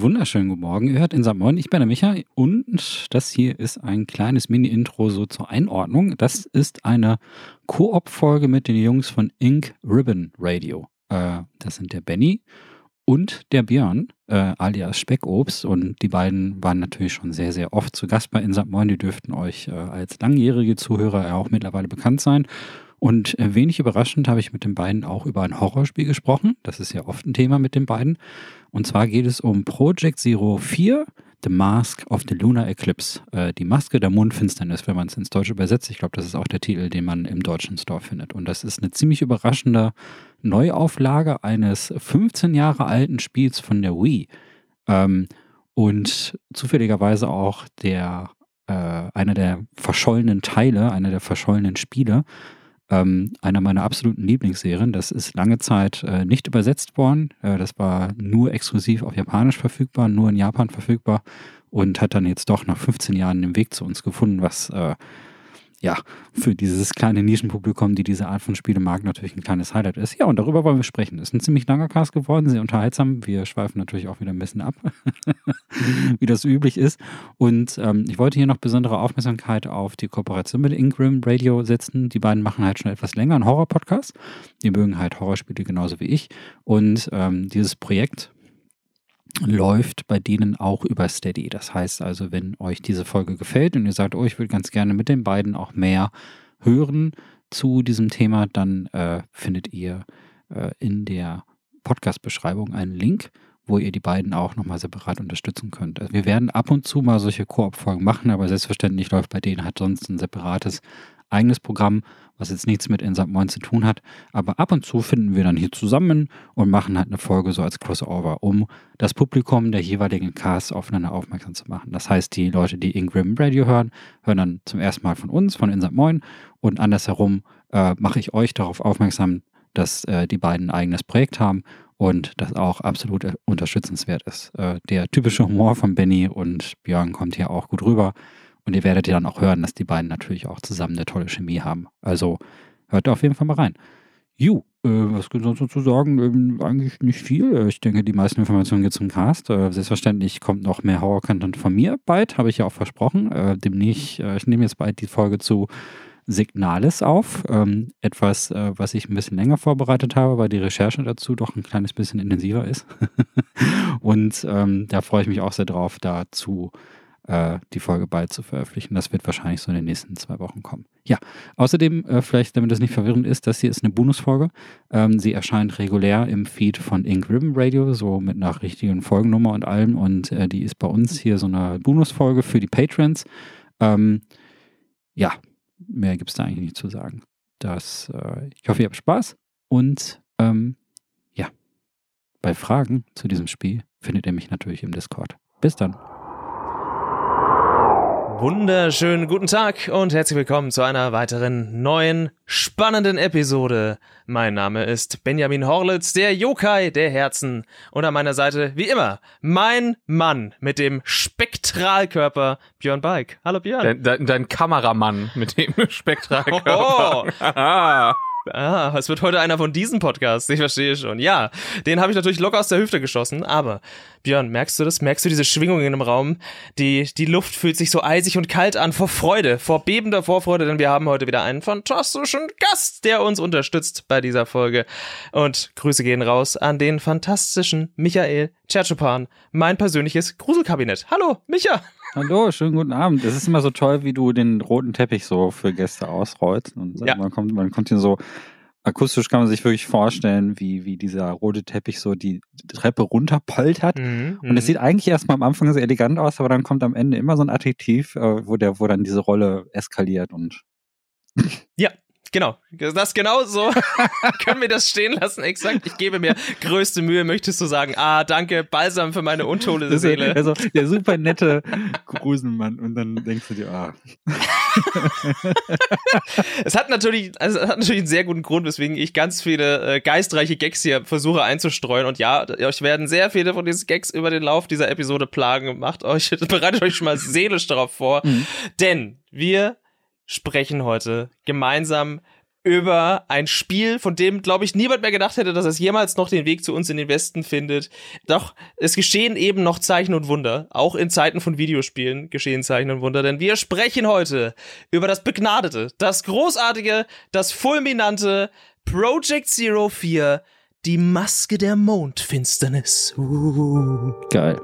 wunderschönen guten Morgen. Ihr hört in St. Moin, ich bin der Micha und das hier ist ein kleines Mini-Intro so zur Einordnung. Das ist eine Koop-Folge mit den Jungs von Ink Ribbon Radio. Äh, das sind der Benny und der Björn, äh, alias Speckobst. Und die beiden waren natürlich schon sehr, sehr oft zu Gast bei In St. Moin. Die dürften euch äh, als langjährige Zuhörer auch mittlerweile bekannt sein. Und äh, wenig überraschend habe ich mit den beiden auch über ein Horrorspiel gesprochen. Das ist ja oft ein Thema mit den beiden. Und zwar geht es um Project Zero 4, The Mask of the Lunar Eclipse. Äh, die Maske der Mondfinsternis, wenn man es ins Deutsche übersetzt. Ich glaube, das ist auch der Titel, den man im deutschen Store findet. Und das ist eine ziemlich überraschende Neuauflage eines 15 Jahre alten Spiels von der Wii. Ähm, und zufälligerweise auch der äh, einer der verschollenen Teile, einer der verschollenen Spiele ähm, einer meiner absoluten Lieblingsserien. Das ist lange Zeit äh, nicht übersetzt worden. Äh, das war nur exklusiv auf Japanisch verfügbar, nur in Japan verfügbar und hat dann jetzt doch nach 15 Jahren den Weg zu uns gefunden, was äh, ja, für dieses kleine Nischenpublikum, die diese Art von Spiele mag, natürlich ein kleines Highlight ist. Ja, und darüber wollen wir sprechen. Ist ein ziemlich langer Cast geworden, sehr unterhaltsam. Wir schweifen natürlich auch wieder ein bisschen ab, wie das üblich ist. Und ähm, ich wollte hier noch besondere Aufmerksamkeit auf die Kooperation mit Ingram Radio setzen. Die beiden machen halt schon etwas länger einen Horror-Podcast. Die mögen halt Horrorspiele genauso wie ich. Und ähm, dieses Projekt läuft bei denen auch über Steady. Das heißt also, wenn euch diese Folge gefällt und ihr sagt, oh, ich würde ganz gerne mit den beiden auch mehr hören zu diesem Thema, dann äh, findet ihr äh, in der Podcast-Beschreibung einen Link, wo ihr die beiden auch nochmal separat unterstützen könnt. Also wir werden ab und zu mal solche Koop-Folgen machen, aber selbstverständlich läuft bei denen halt sonst ein separates eigenes Programm, was jetzt nichts mit Insert Moin zu tun hat. Aber ab und zu finden wir dann hier zusammen und machen halt eine Folge so als Crossover, um das Publikum der jeweiligen Cast aufeinander aufmerksam zu machen. Das heißt, die Leute, die Ingram Radio hören, hören dann zum ersten Mal von uns, von Insert Moin und andersherum äh, mache ich euch darauf aufmerksam, dass äh, die beiden ein eigenes Projekt haben und das auch absolut unterstützenswert ist. Äh, der typische Humor von Benny und Björn kommt hier auch gut rüber. Und ihr werdet ja dann auch hören, dass die beiden natürlich auch zusammen eine tolle Chemie haben. Also hört auf jeden Fall mal rein. Ju, äh, was gibt es sonst zu sagen? Ähm, eigentlich nicht viel. Ich denke, die meisten Informationen geht zum Cast. Äh, selbstverständlich kommt noch mehr Horror-Content von mir bald, habe ich ja auch versprochen. Äh, demnächst, äh, ich nehme jetzt bald die Folge zu Signales auf. Ähm, etwas, äh, was ich ein bisschen länger vorbereitet habe, weil die Recherche dazu doch ein kleines bisschen intensiver ist. Und ähm, da freue ich mich auch sehr drauf, dazu äh, die Folge bald zu veröffentlichen. Das wird wahrscheinlich so in den nächsten zwei Wochen kommen. Ja, außerdem, äh, vielleicht damit das nicht verwirrend ist, das hier ist eine Bonusfolge. Ähm, sie erscheint regulär im Feed von Ink Ribbon Radio, so mit einer richtigen Folgennummer und allem. Und äh, die ist bei uns hier so eine Bonusfolge für die Patrons. Ähm, ja, mehr gibt es da eigentlich nicht zu sagen. Das, äh, ich hoffe, ihr habt Spaß und ähm, ja, bei Fragen zu diesem Spiel findet ihr mich natürlich im Discord. Bis dann. Wunderschönen guten Tag und herzlich willkommen zu einer weiteren neuen spannenden Episode. Mein Name ist Benjamin Horlitz, der Yokai der Herzen und an meiner Seite wie immer mein Mann mit dem Spektralkörper Björn Balk. Hallo Björn. Dein, dein, dein Kameramann mit dem Spektralkörper. Oh. Ah, es wird heute einer von diesen Podcasts, ich verstehe schon. Ja, den habe ich natürlich locker aus der Hüfte geschossen, aber Björn, merkst du das? Merkst du diese Schwingungen im Raum? Die, die Luft fühlt sich so eisig und kalt an vor Freude, vor bebender Vorfreude, denn wir haben heute wieder einen fantastischen Gast, der uns unterstützt bei dieser Folge. Und Grüße gehen raus an den fantastischen Michael Tschertschupan, mein persönliches Gruselkabinett. Hallo, Micha! Hallo, schönen guten Abend. Es ist immer so toll, wie du den roten Teppich so für Gäste ausrollst. Und ja. man kommt, man kommt hier so, akustisch kann man sich wirklich vorstellen, wie, wie dieser rote Teppich so die Treppe runterpoltert. Mhm, und es mhm. sieht eigentlich erstmal am Anfang sehr elegant aus, aber dann kommt am Ende immer so ein Adjektiv, äh, wo der, wo dann diese Rolle eskaliert und ja, Genau, das genau so können wir das stehen lassen, exakt. Ich gebe mir größte Mühe, möchtest du sagen, ah, danke, Balsam für meine untolle Seele. Also der super nette Grusenmann und dann denkst du dir, ah. es hat natürlich, also es hat natürlich einen sehr guten Grund, weswegen ich ganz viele äh, geistreiche Gags hier versuche einzustreuen und ja, euch werden sehr viele von diesen Gags über den Lauf dieser Episode plagen. Macht euch, bereitet euch schon mal seelisch darauf vor, mhm. denn wir sprechen heute gemeinsam über ein Spiel, von dem, glaube ich, niemand mehr gedacht hätte, dass es jemals noch den Weg zu uns in den Westen findet. Doch es geschehen eben noch Zeichen und Wunder. Auch in Zeiten von Videospielen geschehen Zeichen und Wunder, denn wir sprechen heute über das begnadete, das großartige, das fulminante Project Zero 4, die Maske der Mondfinsternis. Uh. Geil.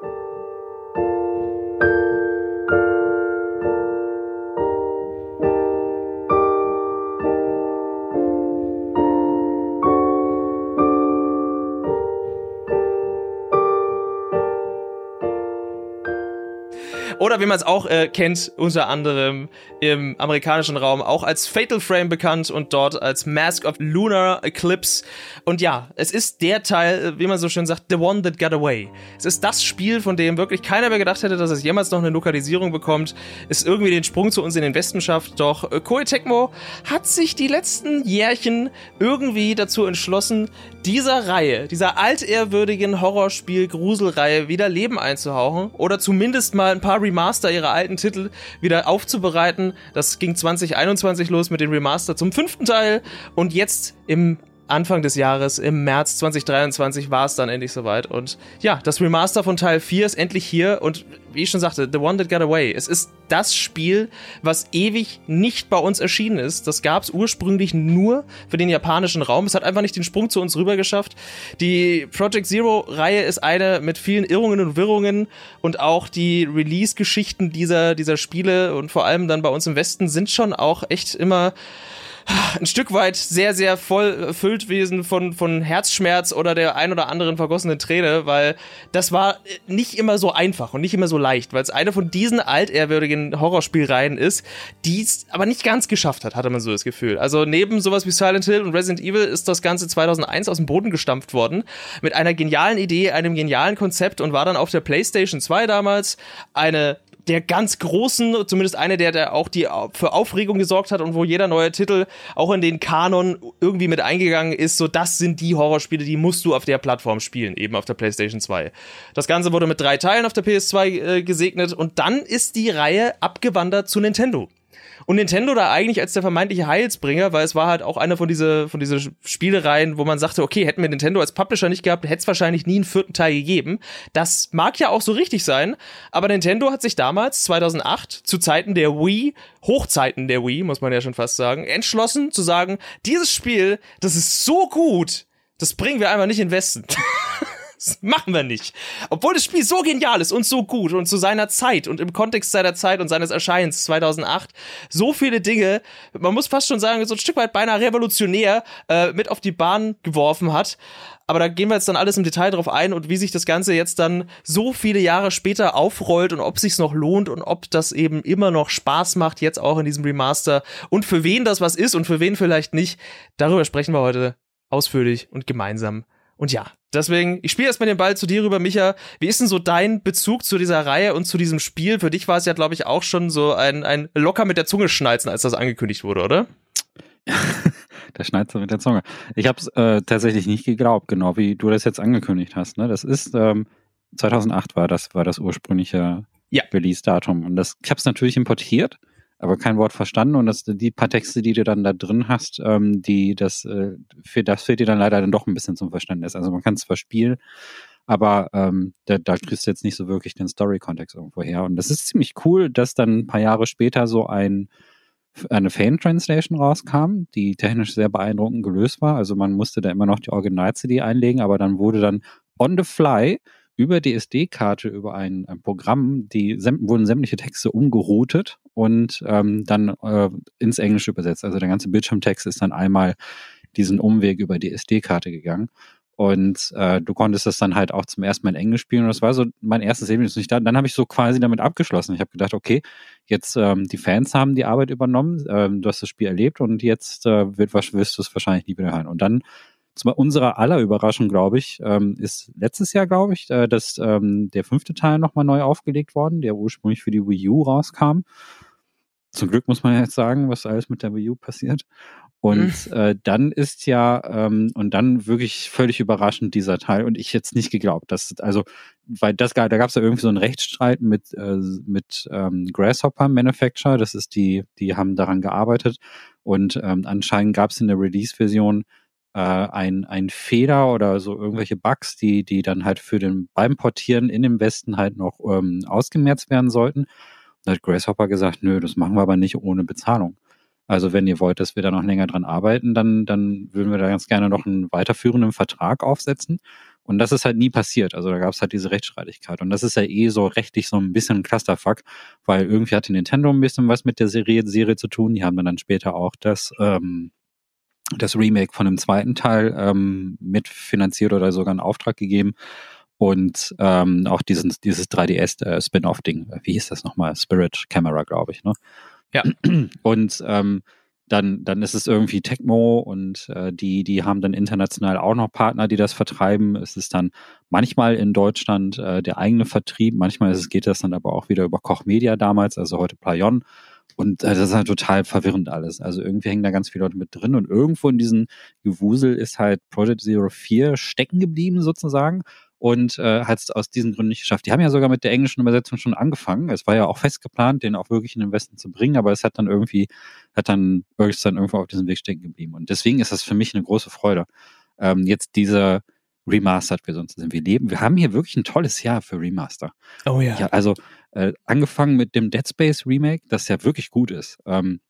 Oder wie man es auch äh, kennt, unter anderem im amerikanischen Raum, auch als Fatal Frame bekannt und dort als Mask of Lunar Eclipse. Und ja, es ist der Teil, äh, wie man so schön sagt, The One That Got Away. Es ist das Spiel, von dem wirklich keiner mehr gedacht hätte, dass es jemals noch eine Lokalisierung bekommt, es irgendwie den Sprung zu uns in den Westen schafft. Doch äh, Koei Tecmo hat sich die letzten Jährchen irgendwie dazu entschlossen, dieser Reihe, dieser altehrwürdigen Horrorspiel-Gruselreihe wieder Leben einzuhauchen oder zumindest mal ein paar Remaster ihrer alten Titel wieder aufzubereiten. Das ging 2021 los mit dem Remaster zum fünften Teil und jetzt im Anfang des Jahres, im März 2023, war es dann endlich soweit. Und ja, das Remaster von Teil 4 ist endlich hier. Und wie ich schon sagte, The One That Got Away. Es ist das Spiel, was ewig nicht bei uns erschienen ist. Das gab es ursprünglich nur für den japanischen Raum. Es hat einfach nicht den Sprung zu uns rüber geschafft. Die Project Zero-Reihe ist eine mit vielen Irrungen und Wirrungen. Und auch die Release-Geschichten dieser, dieser Spiele und vor allem dann bei uns im Westen sind schon auch echt immer ein Stück weit sehr, sehr voll erfüllt gewesen von, von Herzschmerz oder der ein oder anderen vergossenen Träne, weil das war nicht immer so einfach und nicht immer so leicht, weil es eine von diesen altehrwürdigen Horrorspielreihen ist, die es aber nicht ganz geschafft hat, hatte man so das Gefühl. Also neben sowas wie Silent Hill und Resident Evil ist das Ganze 2001 aus dem Boden gestampft worden, mit einer genialen Idee, einem genialen Konzept und war dann auf der PlayStation 2 damals eine der ganz großen, zumindest eine der, der auch die für Aufregung gesorgt hat und wo jeder neue Titel auch in den Kanon irgendwie mit eingegangen ist, so das sind die Horrorspiele, die musst du auf der Plattform spielen, eben auf der PlayStation 2. Das Ganze wurde mit drei Teilen auf der PS2 äh, gesegnet und dann ist die Reihe abgewandert zu Nintendo. Und Nintendo da eigentlich als der vermeintliche Heilsbringer, weil es war halt auch einer von diese, von diese Spielereien, wo man sagte, okay, hätten wir Nintendo als Publisher nicht gehabt, hätte es wahrscheinlich nie einen vierten Teil gegeben. Das mag ja auch so richtig sein, aber Nintendo hat sich damals, 2008, zu Zeiten der Wii, Hochzeiten der Wii, muss man ja schon fast sagen, entschlossen zu sagen, dieses Spiel, das ist so gut, das bringen wir einfach nicht in Westen. Das machen wir nicht. Obwohl das Spiel so genial ist und so gut und zu seiner Zeit und im Kontext seiner Zeit und seines Erscheinens 2008 so viele Dinge, man muss fast schon sagen, so ein Stück weit beinahe revolutionär äh, mit auf die Bahn geworfen hat. Aber da gehen wir jetzt dann alles im Detail drauf ein und wie sich das Ganze jetzt dann so viele Jahre später aufrollt und ob sich's noch lohnt und ob das eben immer noch Spaß macht, jetzt auch in diesem Remaster und für wen das was ist und für wen vielleicht nicht. Darüber sprechen wir heute ausführlich und gemeinsam. Und ja, deswegen, ich spiele erstmal den Ball zu dir rüber, Micha. Wie ist denn so dein Bezug zu dieser Reihe und zu diesem Spiel? Für dich war es ja, glaube ich, auch schon so ein, ein locker mit der Zunge schnalzen, als das angekündigt wurde, oder? der schneidet mit der Zunge. Ich habe es äh, tatsächlich nicht geglaubt, genau wie du das jetzt angekündigt hast. Ne? Das ist ähm, 2008 war das war das ursprüngliche ja. Release-Datum und das ich habe es natürlich importiert aber kein Wort verstanden und das, die paar Texte, die du dann da drin hast, ähm, die das, äh, für das fehlt dir dann leider dann doch ein bisschen zum Verständnis. Also man kann es zwar spielen, aber ähm, da, da kriegst du jetzt nicht so wirklich den Story-Kontext irgendwo her. Und das ist ziemlich cool, dass dann ein paar Jahre später so ein eine Fan-Translation rauskam, die technisch sehr beeindruckend gelöst war. Also man musste da immer noch die Original-CD einlegen, aber dann wurde dann on the fly über die SD-Karte, über ein, ein, Programm, die wurden sämtliche Texte umgeroutet und ähm, dann äh, ins Englische übersetzt. Also der ganze Bildschirmtext ist dann einmal diesen Umweg über die SD-Karte gegangen. Und äh, du konntest das dann halt auch zum ersten Mal in Englisch spielen. Und das war so mein erstes Erlebnis. Und dann, dann habe ich so quasi damit abgeschlossen. Ich habe gedacht, okay, jetzt ähm, die Fans haben die Arbeit übernommen, ähm, du hast das Spiel erlebt und jetzt äh, wird, wirst du es wahrscheinlich nie wieder hören. Und dann zu unserer aller Überraschung, glaube ich, ähm, ist letztes Jahr, glaube ich, äh, dass ähm, der fünfte Teil nochmal neu aufgelegt worden, der ursprünglich für die Wii U rauskam. Zum Glück muss man jetzt sagen, was alles mit der Wii U passiert. Und mhm. äh, dann ist ja, ähm, und dann wirklich völlig überraschend dieser Teil. Und ich jetzt nicht geglaubt, dass, also, weil das da gab es ja irgendwie so einen Rechtsstreit mit, äh, mit ähm, Grasshopper Manufacturer. Das ist die, die haben daran gearbeitet. Und ähm, anscheinend gab es in der Release-Version äh, ein, ein Fehler oder so irgendwelche Bugs, die, die dann halt für den beim Portieren in dem Westen halt noch ähm, ausgemerzt werden sollten. Da hat Grasshopper gesagt, nö, das machen wir aber nicht ohne Bezahlung. Also wenn ihr wollt, dass wir da noch länger dran arbeiten, dann, dann würden wir da ganz gerne noch einen weiterführenden Vertrag aufsetzen. Und das ist halt nie passiert. Also da gab es halt diese Rechtsstreitigkeit. Und das ist ja eh so rechtlich so ein bisschen ein Clusterfuck, weil irgendwie hatte Nintendo ein bisschen was mit der Serie, Serie zu tun. Die haben dann später auch das, ähm, das Remake von dem zweiten Teil ähm, mitfinanziert oder sogar einen Auftrag gegeben. Und ähm, auch diesen, dieses 3DS-Spin-Off-Ding, äh, wie hieß das nochmal? Spirit Camera, glaube ich, ne? Ja. Und ähm, dann, dann ist es irgendwie Tecmo und äh, die, die haben dann international auch noch Partner, die das vertreiben. Es ist dann manchmal in Deutschland äh, der eigene Vertrieb, manchmal ist es, geht das dann aber auch wieder über Koch Media damals, also heute Playon. Und äh, das ist halt total verwirrend alles. Also irgendwie hängen da ganz viele Leute mit drin und irgendwo in diesem Gewusel ist halt Project Zero 4 stecken geblieben sozusagen und äh, hat es aus diesen Gründen nicht geschafft. Die haben ja sogar mit der englischen Übersetzung schon angefangen. Es war ja auch fest geplant, den auch wirklich in den Westen zu bringen, aber es hat dann irgendwie, hat dann ist dann irgendwo auf diesem Weg stecken geblieben. Und deswegen ist das für mich eine große Freude. Ähm, jetzt diese Remastered-Version zu sehen. Wir leben, wir haben hier wirklich ein tolles Jahr für Remaster. Oh ja. ja also äh, angefangen mit dem Dead Space Remake, das ja wirklich gut ist. Ähm,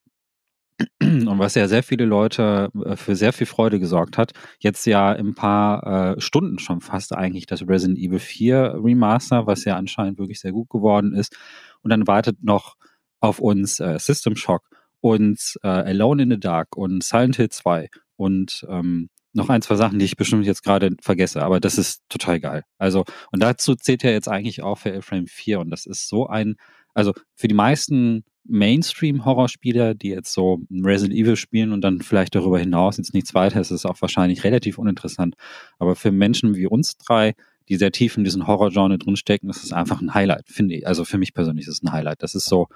und was ja sehr viele Leute äh, für sehr viel Freude gesorgt hat. Jetzt ja in ein paar äh, Stunden schon fast eigentlich das Resident Evil 4 Remaster, was ja anscheinend wirklich sehr gut geworden ist. Und dann wartet noch auf uns äh, System Shock und äh, Alone in the Dark und Silent Hill 2 und ähm, noch ein, zwei Sachen, die ich bestimmt jetzt gerade vergesse, aber das ist total geil. Also, und dazu zählt ja jetzt eigentlich auch für Frame 4 und das ist so ein, also für die meisten Mainstream-Horrorspieler, die jetzt so Resident Evil spielen und dann vielleicht darüber hinaus jetzt nichts weiter, ist es auch wahrscheinlich relativ uninteressant. Aber für Menschen wie uns drei, die sehr tief in diesen Horror-Genre drinstecken, ist es einfach ein Highlight, finde ich. Also für mich persönlich ist es ein Highlight. Das ist so.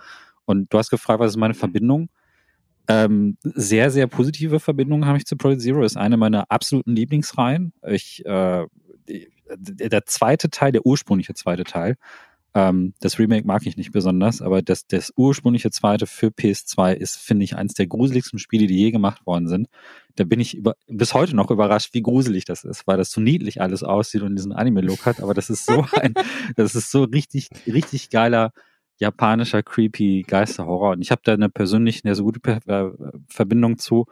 Und du hast gefragt, was ist meine Verbindung? Ähm, sehr, sehr positive Verbindung habe ich zu Project Zero. Ist eine meiner absoluten Lieblingsreihen. Ich, äh, der zweite Teil, der ursprüngliche zweite Teil, ähm, das Remake mag ich nicht besonders, aber das, das ursprüngliche zweite für PS2 ist, finde ich, eines der gruseligsten Spiele, die je gemacht worden sind. Da bin ich über, bis heute noch überrascht, wie gruselig das ist, weil das so niedlich alles aussieht und diesen Anime-Look hat. Aber das ist so ein, das ist so richtig, richtig geiler japanischer creepy Geisterhorror. Und ich habe da eine persönlich eine so gute äh, Verbindung zu.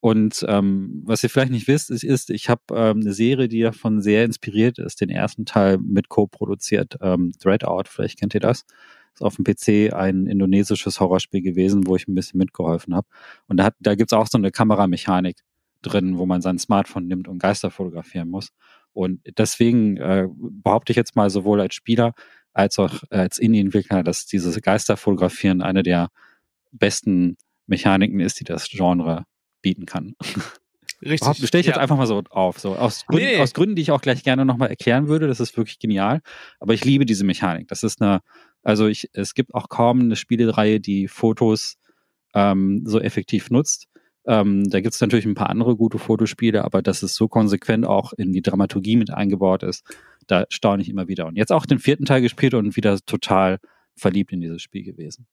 Und ähm, was ihr vielleicht nicht wisst, ist, ist ich habe ähm, eine Serie, die davon sehr inspiriert ist, den ersten Teil mit co-produziert, ähm, Dreadout, vielleicht kennt ihr das. Ist auf dem PC ein indonesisches Horrorspiel gewesen, wo ich ein bisschen mitgeholfen habe. Und da, hat, da gibt's auch so eine Kameramechanik drin, wo man sein Smartphone nimmt und Geister fotografieren muss. Und deswegen äh, behaupte ich jetzt mal sowohl als Spieler als auch als Indie-Entwickler, dass dieses Geisterfotografieren eine der besten Mechaniken ist, die das Genre bieten kann. Richtig. Stelle ich jetzt ja. einfach mal so auf. So aus, Gründen, nee. aus Gründen, die ich auch gleich gerne nochmal erklären würde. Das ist wirklich genial. Aber ich liebe diese Mechanik. Das ist eine, also ich, es gibt auch kaum eine Spielereihe, die Fotos ähm, so effektiv nutzt. Ähm, da gibt es natürlich ein paar andere gute Fotospiele, aber dass es so konsequent auch in die Dramaturgie mit eingebaut ist, da staune ich immer wieder. Und jetzt auch den vierten Teil gespielt und wieder total verliebt in dieses Spiel gewesen.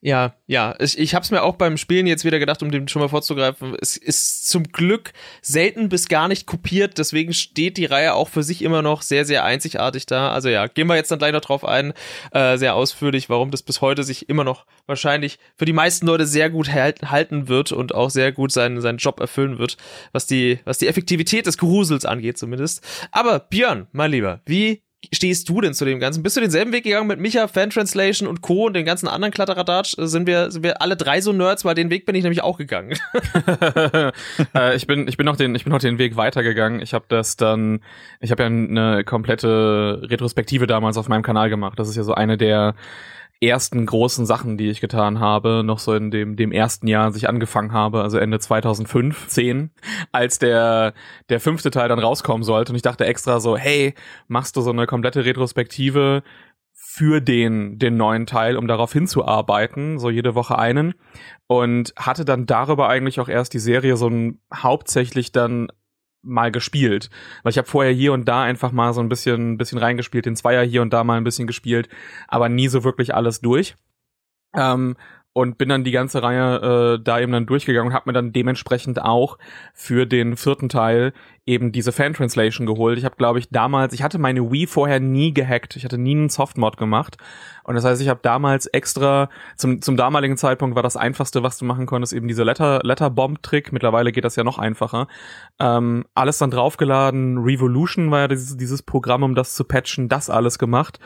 Ja, ja. Ich, ich habe es mir auch beim Spielen jetzt wieder gedacht, um dem schon mal vorzugreifen. Es ist zum Glück selten bis gar nicht kopiert, deswegen steht die Reihe auch für sich immer noch sehr, sehr einzigartig da. Also ja, gehen wir jetzt dann gleich noch drauf ein, äh, sehr ausführlich, warum das bis heute sich immer noch wahrscheinlich für die meisten Leute sehr gut halten wird und auch sehr gut seinen, seinen Job erfüllen wird, was die, was die Effektivität des Grusels angeht zumindest. Aber Björn, mein Lieber, wie stehst du denn zu dem Ganzen? Bist du denselben Weg gegangen mit Micha, Fan Translation und Co. und den ganzen anderen Kladderadatsch? Sind wir, sind wir alle drei so Nerds, weil den Weg bin ich nämlich auch gegangen. äh, ich bin, ich bin noch den, ich bin noch den Weg weitergegangen. Ich habe das dann, ich habe ja eine komplette Retrospektive damals auf meinem Kanal gemacht. Das ist ja so eine der ersten großen Sachen, die ich getan habe, noch so in dem, dem ersten Jahr, als ich angefangen habe, also Ende 2015, als der, der fünfte Teil dann rauskommen sollte. Und ich dachte extra so, hey, machst du so eine komplette Retrospektive für den, den neuen Teil, um darauf hinzuarbeiten, so jede Woche einen. Und hatte dann darüber eigentlich auch erst die Serie so ein hauptsächlich dann mal gespielt. Weil ich habe vorher hier und da einfach mal so ein bisschen, bisschen reingespielt, den Zweier hier und da mal ein bisschen gespielt, aber nie so wirklich alles durch. Ähm, und bin dann die ganze Reihe äh, da eben dann durchgegangen und habe mir dann dementsprechend auch für den vierten Teil eben diese Fan-Translation geholt. Ich habe, glaube ich, damals, ich hatte meine Wii vorher nie gehackt. Ich hatte nie einen Softmod gemacht. Und das heißt, ich habe damals extra, zum, zum damaligen Zeitpunkt war das Einfachste, was du machen konntest, eben diese Letter, Letter-Bomb-Trick. Mittlerweile geht das ja noch einfacher. Ähm, alles dann draufgeladen. Revolution war ja dieses, dieses Programm, um das zu patchen. Das alles gemacht.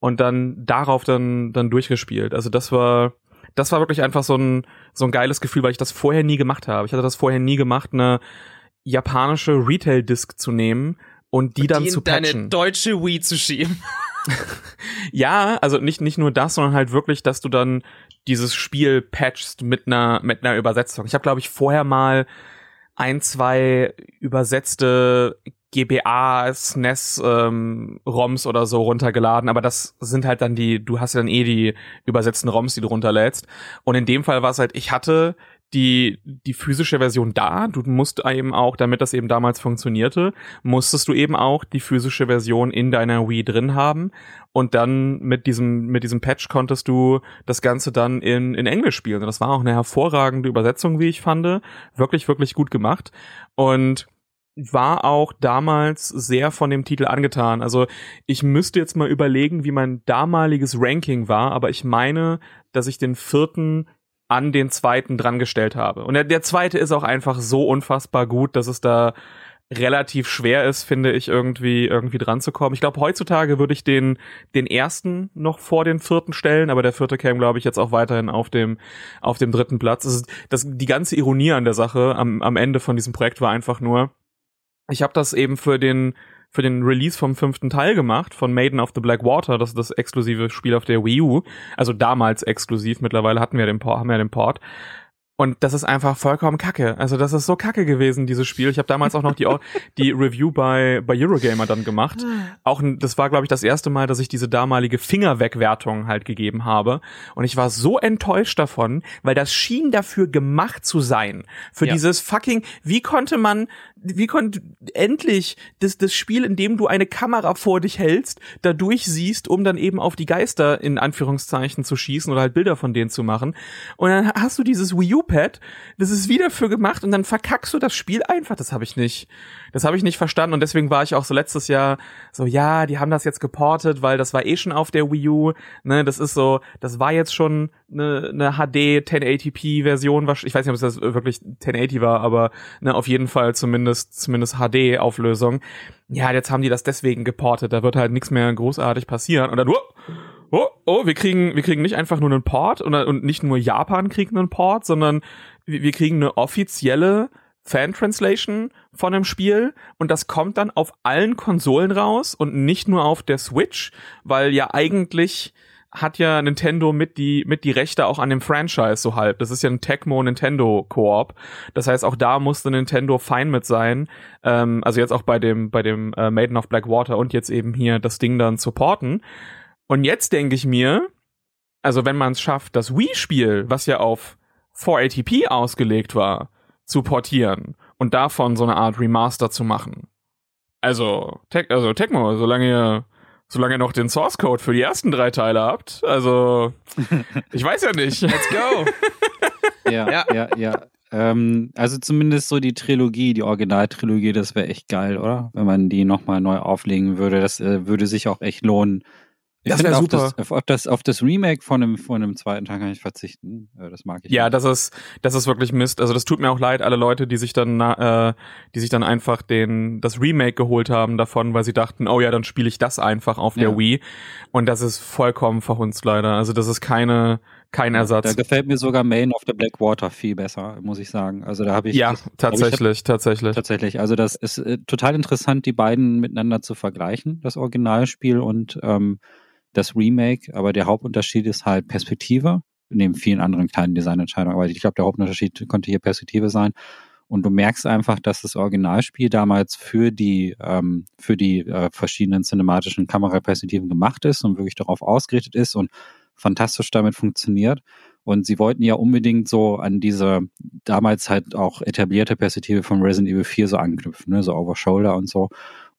Und dann darauf dann, dann durchgespielt. Also das war das war wirklich einfach so ein, so ein geiles Gefühl, weil ich das vorher nie gemacht habe. Ich hatte das vorher nie gemacht, eine japanische Retail-Disc zu nehmen und die und dann die zu patchen. deine deutsche Wii zu schieben. ja, also nicht, nicht nur das, sondern halt wirklich, dass du dann dieses Spiel patchst mit einer, mit einer Übersetzung. Ich habe, glaube ich, vorher mal ein, zwei übersetzte GBA, SNES ähm, ROMs oder so runtergeladen, aber das sind halt dann die, du hast ja dann eh die übersetzten ROMs, die du runterlädst. Und in dem Fall war es halt, ich hatte die, die physische Version da. Du musst eben auch, damit das eben damals funktionierte, musstest du eben auch die physische Version in deiner Wii drin haben. Und dann mit diesem, mit diesem Patch konntest du das Ganze dann in, in Englisch spielen. Und das war auch eine hervorragende Übersetzung, wie ich fand. Wirklich, wirklich gut gemacht. Und war auch damals sehr von dem Titel angetan. Also ich müsste jetzt mal überlegen, wie mein damaliges Ranking war, aber ich meine, dass ich den vierten an den zweiten dran gestellt habe. Und der, der zweite ist auch einfach so unfassbar gut, dass es da relativ schwer ist, finde ich, irgendwie, irgendwie dran zu kommen. Ich glaube, heutzutage würde ich den, den ersten noch vor den vierten stellen, aber der vierte käme, glaube ich, jetzt auch weiterhin auf dem, auf dem dritten Platz. Das, ist, das, die ganze Ironie an der Sache am, am Ende von diesem Projekt war einfach nur, ich habe das eben für den für den Release vom fünften Teil gemacht von Maiden of the Black Water, das ist das exklusive Spiel auf der Wii U, also damals exklusiv, mittlerweile hatten wir den Port, haben wir den Port und das ist einfach vollkommen kacke. Also das ist so kacke gewesen, dieses Spiel. Ich habe damals auch noch die, die Review bei, bei Eurogamer dann gemacht. Ah. Auch das war, glaube ich, das erste Mal, dass ich diese damalige Fingerwegwertung halt gegeben habe. Und ich war so enttäuscht davon, weil das schien dafür gemacht zu sein. Für ja. dieses fucking, wie konnte man, wie konnte endlich das, das Spiel, in dem du eine Kamera vor dich hältst, da durchsiehst, um dann eben auf die Geister in Anführungszeichen zu schießen oder halt Bilder von denen zu machen. Und dann hast du dieses Wii U Pad, das ist wieder für gemacht und dann verkackst du das Spiel einfach. Das habe ich nicht, das habe ich nicht verstanden und deswegen war ich auch so letztes Jahr so, ja, die haben das jetzt geportet, weil das war eh schon auf der Wii U, ne, das ist so, das war jetzt schon eine, eine HD 1080p Version, ich weiß nicht, ob es das wirklich 1080 war, aber ne, auf jeden Fall zumindest zumindest HD Auflösung. Ja, jetzt haben die das deswegen geportet, da wird halt nichts mehr großartig passieren. Und dann oh, oh, oh, wir kriegen, wir kriegen nicht einfach nur einen Port und, und nicht nur Japan kriegt einen Port, sondern wir, wir kriegen eine offizielle Fan-Translation von einem Spiel. Und das kommt dann auf allen Konsolen raus und nicht nur auf der Switch, weil ja eigentlich hat ja Nintendo mit die mit die Rechte auch an dem Franchise so halb. Das ist ja ein Tecmo Nintendo Koop. Das heißt, auch da musste Nintendo fein mit sein. Ähm, also jetzt auch bei dem bei dem äh, Maiden of Blackwater und jetzt eben hier das Ding dann supporten. Und jetzt denke ich mir, also wenn man es schafft, das Wii-Spiel, was ja auf 480p ausgelegt war, zu portieren und davon so eine Art Remaster zu machen. Also, Tec also Tecmo, solange ihr, solange ihr noch den Source Code für die ersten drei Teile habt, also ich weiß ja nicht. Let's go. ja, ja, ja, ja. Ähm, also zumindest so die Trilogie, die Originaltrilogie, das wäre echt geil, oder? Wenn man die nochmal neu auflegen würde. Das äh, würde sich auch echt lohnen. Ich das wäre super. Das, auf, das, auf das Remake von einem, von einem zweiten Teil kann ich verzichten. Das mag ich. Ja, nicht. das ist, das ist wirklich Mist. Also das tut mir auch leid, alle Leute, die sich dann, äh, die sich dann einfach den, das Remake geholt haben davon, weil sie dachten, oh ja, dann spiele ich das einfach auf der ja. Wii. Und das ist vollkommen verhunzt leider. Also das ist keine, kein Ersatz. Da gefällt mir sogar Main of the Blackwater viel besser, muss ich sagen. Also da habe ich. Ja, das, tatsächlich, ich, tatsächlich. Tatsächlich. Also das ist äh, total interessant, die beiden miteinander zu vergleichen, das Originalspiel und ähm, das Remake, aber der Hauptunterschied ist halt Perspektive, neben vielen anderen kleinen Designentscheidungen. Aber ich glaube, der Hauptunterschied konnte hier Perspektive sein. Und du merkst einfach, dass das Originalspiel damals für die, ähm, für die äh, verschiedenen cinematischen Kameraperspektiven gemacht ist und wirklich darauf ausgerichtet ist und fantastisch damit funktioniert. Und sie wollten ja unbedingt so an diese damals halt auch etablierte Perspektive von Resident Evil 4 so anknüpfen, ne? so over shoulder und so.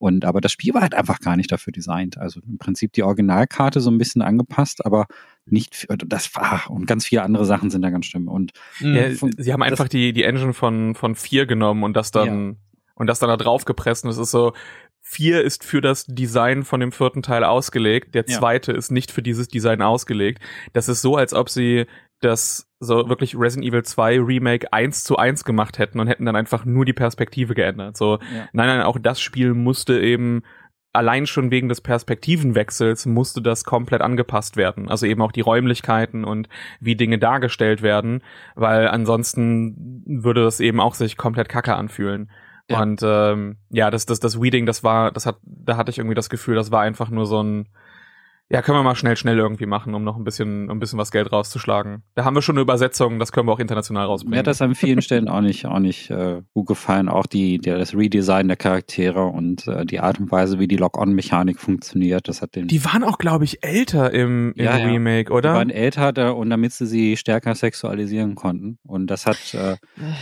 Und aber das Spiel war halt einfach gar nicht dafür designt. Also im Prinzip die Originalkarte so ein bisschen angepasst, aber nicht für, das war und ganz viele andere Sachen sind da ganz schlimm. Und ja, sie haben einfach die die Engine von von 4 genommen und das dann ja. und das dann da drauf gepresst. Und es ist so Vier ist für das Design von dem vierten Teil ausgelegt, der zweite ja. ist nicht für dieses Design ausgelegt. Das ist so, als ob sie das so wirklich Resident Evil 2 Remake eins zu eins gemacht hätten und hätten dann einfach nur die Perspektive geändert. So, ja. nein, nein, auch das Spiel musste eben allein schon wegen des Perspektivenwechsels musste das komplett angepasst werden. Also eben auch die Räumlichkeiten und wie Dinge dargestellt werden, weil ansonsten würde das eben auch sich komplett kacke anfühlen. Ja. Und ähm, ja, das, das, das Weeding, das war, das hat, da hatte ich irgendwie das Gefühl, das war einfach nur so ein, ja, können wir mal schnell, schnell irgendwie machen, um noch ein bisschen, um ein bisschen was Geld rauszuschlagen. Da haben wir schon eine Übersetzung, das können wir auch international rausbringen. Mir hat das an vielen Stellen auch nicht, auch nicht äh, gut gefallen. Auch die, der, das Redesign der Charaktere und äh, die Art und Weise, wie die Lock-on-Mechanik funktioniert. Das hat den. Die waren auch, glaube ich, älter im, im ja, Remake, oder? Die waren älter da, und damit sie sie stärker sexualisieren konnten. Und das hat äh,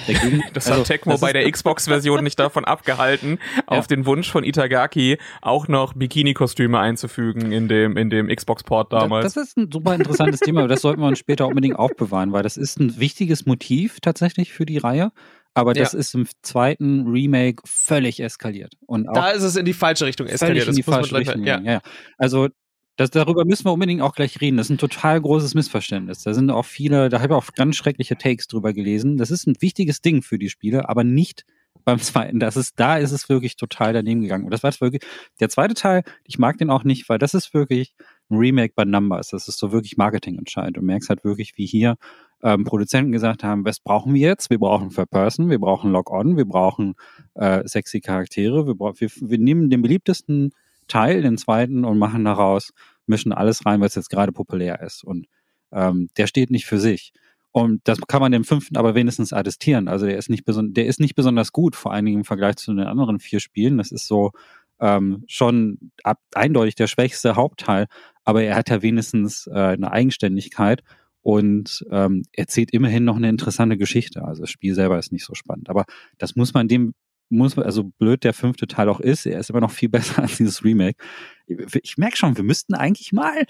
dagegen, Das also, hat Tecmo bei der Xbox-Version nicht davon abgehalten, ja. auf den Wunsch von Itagaki auch noch Bikini-Kostüme einzufügen in dem, in dem Xbox-Port damals. Das, das ist ein super interessantes Thema, aber das sollten wir uns später unbedingt aufbewahren, weil das ist ein wichtiges Motiv tatsächlich für die Reihe. Aber das ja. ist im zweiten Remake völlig eskaliert. Und da ist es in die falsche Richtung eskaliert. in die falsche Richtung. Ja. ja. Also das, darüber müssen wir unbedingt auch gleich reden. Das ist ein total großes Missverständnis. Da sind auch viele, da habe ich auch ganz schreckliche Takes drüber gelesen. Das ist ein wichtiges Ding für die Spiele, aber nicht beim zweiten. Das ist, da ist es wirklich total daneben gegangen. Und das war jetzt wirklich, der zweite Teil, ich mag den auch nicht, weil das ist wirklich ein Remake bei Numbers. Das ist so wirklich Marketingentscheid. Du merkst halt wirklich, wie hier ähm, Produzenten gesagt haben, was brauchen wir jetzt? Wir brauchen Third Person, wir brauchen Log-On, wir brauchen äh, sexy Charaktere, wir, wir, wir nehmen den beliebtesten Teil, den zweiten, und machen daraus, mischen alles rein, was jetzt gerade populär ist. Und ähm, der steht nicht für sich. Und das kann man dem fünften aber wenigstens attestieren. Also der ist nicht, der ist nicht besonders gut, vor allen Dingen im Vergleich zu den anderen vier Spielen. Das ist so ähm, schon ab, eindeutig der schwächste Hauptteil, aber er hat ja wenigstens äh, eine Eigenständigkeit und ähm, erzählt immerhin noch eine interessante Geschichte. Also das Spiel selber ist nicht so spannend. Aber das muss man dem, muss man, also blöd der fünfte Teil auch ist, er ist immer noch viel besser als dieses Remake. Ich, ich merke schon, wir müssten eigentlich mal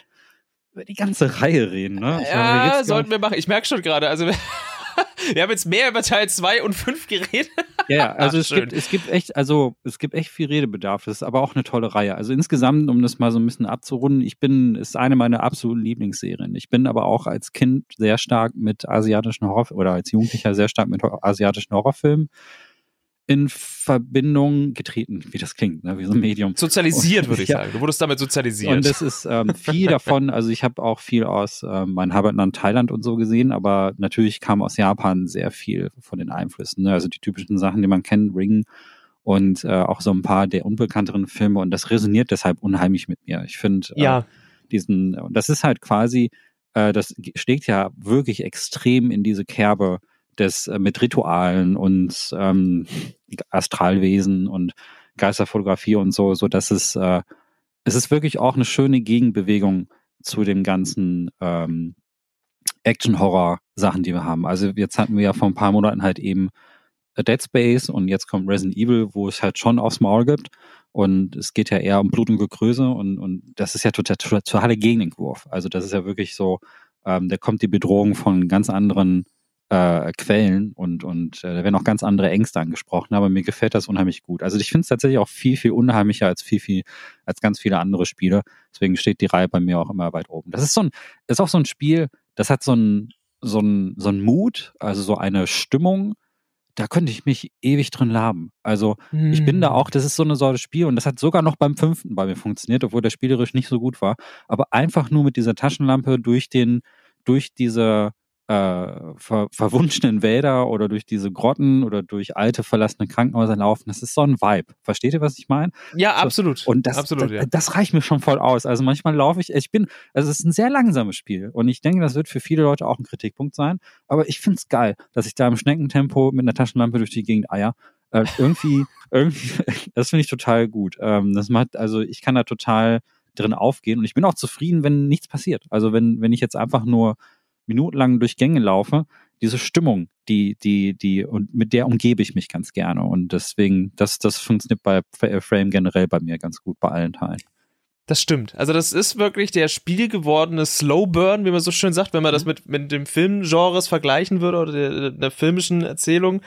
über die ganze Reihe reden, ne? Ja, wir sollten wir machen. Ich merke schon gerade, also wir haben jetzt mehr über Teil 2 und 5 geredet. Ja, also Ach, es, gibt, es gibt echt, also es gibt echt viel Redebedarf. Das ist aber auch eine tolle Reihe. Also insgesamt, um das mal so ein bisschen abzurunden, ich bin, ist eine meiner absoluten Lieblingsserien. Ich bin aber auch als Kind sehr stark mit asiatischen Horror oder als Jugendlicher sehr stark mit asiatischen Horrorfilmen in Verbindung getreten, wie das klingt, ne? wie so ein Medium. Sozialisiert, würde ich ja. sagen. Du wurdest damit sozialisiert. Und das ist ähm, viel davon, also ich habe auch viel aus ähm, mein Heimatland Thailand und so gesehen, aber natürlich kam aus Japan sehr viel von den Einflüssen. Ne? Also die typischen Sachen, die man kennt, Ring und äh, auch so ein paar der unbekannteren Filme und das resoniert deshalb unheimlich mit mir. Ich finde äh, ja. diesen, und das ist halt quasi, äh, das schlägt ja wirklich extrem in diese Kerbe des äh, mit Ritualen und ähm, Astralwesen und Geisterfotografie und so, so dass es äh, es ist wirklich auch eine schöne Gegenbewegung zu dem ganzen ähm, Action-Horror-Sachen, die wir haben. Also jetzt hatten wir ja vor ein paar Monaten halt eben Dead Space und jetzt kommt Resident Evil, wo es halt schon aufs Maul gibt. Und es geht ja eher um Blut und Gekröse und, und das ist ja total, total, totaler Gegenentwurf. Also das ist ja wirklich so, ähm, da kommt die Bedrohung von ganz anderen äh, Quellen und, und äh, da werden auch ganz andere Ängste angesprochen, aber mir gefällt das unheimlich gut. Also ich finde es tatsächlich auch viel, viel unheimlicher als viel, viel, als ganz viele andere Spiele. Deswegen steht die Reihe bei mir auch immer weit oben. Das ist so ein, ist auch so ein Spiel, das hat so ein, so ein, so ein Mut, also so eine Stimmung, da könnte ich mich ewig drin laben. Also hm. ich bin da hm. auch, das ist so eine Sorte Spiel und das hat sogar noch beim fünften bei mir funktioniert, obwohl der spielerisch nicht so gut war. Aber einfach nur mit dieser Taschenlampe durch den, durch diese äh, ver verwunschenen Wälder oder durch diese Grotten oder durch alte verlassene Krankenhäuser laufen. Das ist so ein Vibe. Versteht ihr, was ich meine? Ja, absolut. Und das, absolut, das, ja. das reicht mir schon voll aus. Also manchmal laufe ich, ich bin, also es ist ein sehr langsames Spiel und ich denke, das wird für viele Leute auch ein Kritikpunkt sein. Aber ich finde es geil, dass ich da im Schneckentempo mit einer Taschenlampe durch die Gegend eier. Äh, irgendwie, irgendwie, das finde ich total gut. Ähm, das macht, also ich kann da total drin aufgehen und ich bin auch zufrieden, wenn nichts passiert. Also wenn, wenn ich jetzt einfach nur minutenlang durch Gänge laufe, diese Stimmung, die, die, die, und mit der umgebe ich mich ganz gerne. Und deswegen, das, das funktioniert bei Frame generell bei mir ganz gut bei allen Teilen. Das stimmt. Also das ist wirklich der spielgewordene Slow Burn, wie man so schön sagt, wenn man das Mhm. mit, mit dem Filmgenres vergleichen würde oder der, der filmischen Erzählung.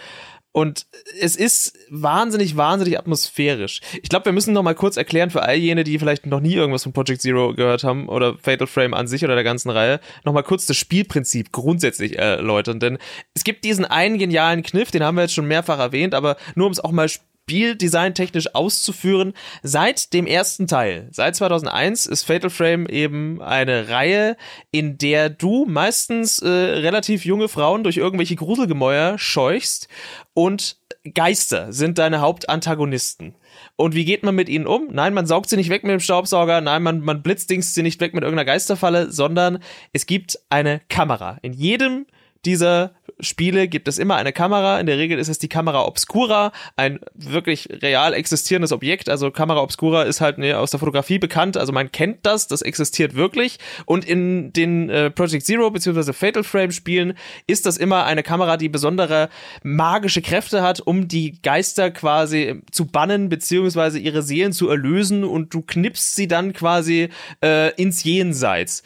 Und es ist wahnsinnig, wahnsinnig atmosphärisch. Ich glaube, wir müssen noch mal kurz erklären für all jene, die vielleicht noch nie irgendwas von Project Zero gehört haben oder Fatal Frame an sich oder der ganzen Reihe, noch mal kurz das Spielprinzip grundsätzlich erläutern. Denn es gibt diesen einen genialen Kniff, den haben wir jetzt schon mehrfach erwähnt, aber nur um es auch mal spieldesigntechnisch auszuführen, seit dem ersten Teil, seit 2001 ist Fatal Frame eben eine Reihe, in der du meistens äh, relativ junge Frauen durch irgendwelche Gruselgemäuer scheuchst und Geister sind deine Hauptantagonisten. Und wie geht man mit ihnen um? Nein, man saugt sie nicht weg mit dem Staubsauger, nein, man, man blitzdingst sie nicht weg mit irgendeiner Geisterfalle, sondern es gibt eine Kamera. In jedem dieser Spiele gibt es immer eine Kamera. In der Regel ist es die Kamera Obscura, ein wirklich real existierendes Objekt. Also Kamera Obscura ist halt ne, aus der Fotografie bekannt. Also man kennt das, das existiert wirklich. Und in den äh, Project Zero bzw. Fatal Frame Spielen ist das immer eine Kamera, die besondere magische Kräfte hat, um die Geister quasi zu bannen bzw. ihre Seelen zu erlösen. Und du knippst sie dann quasi äh, ins Jenseits.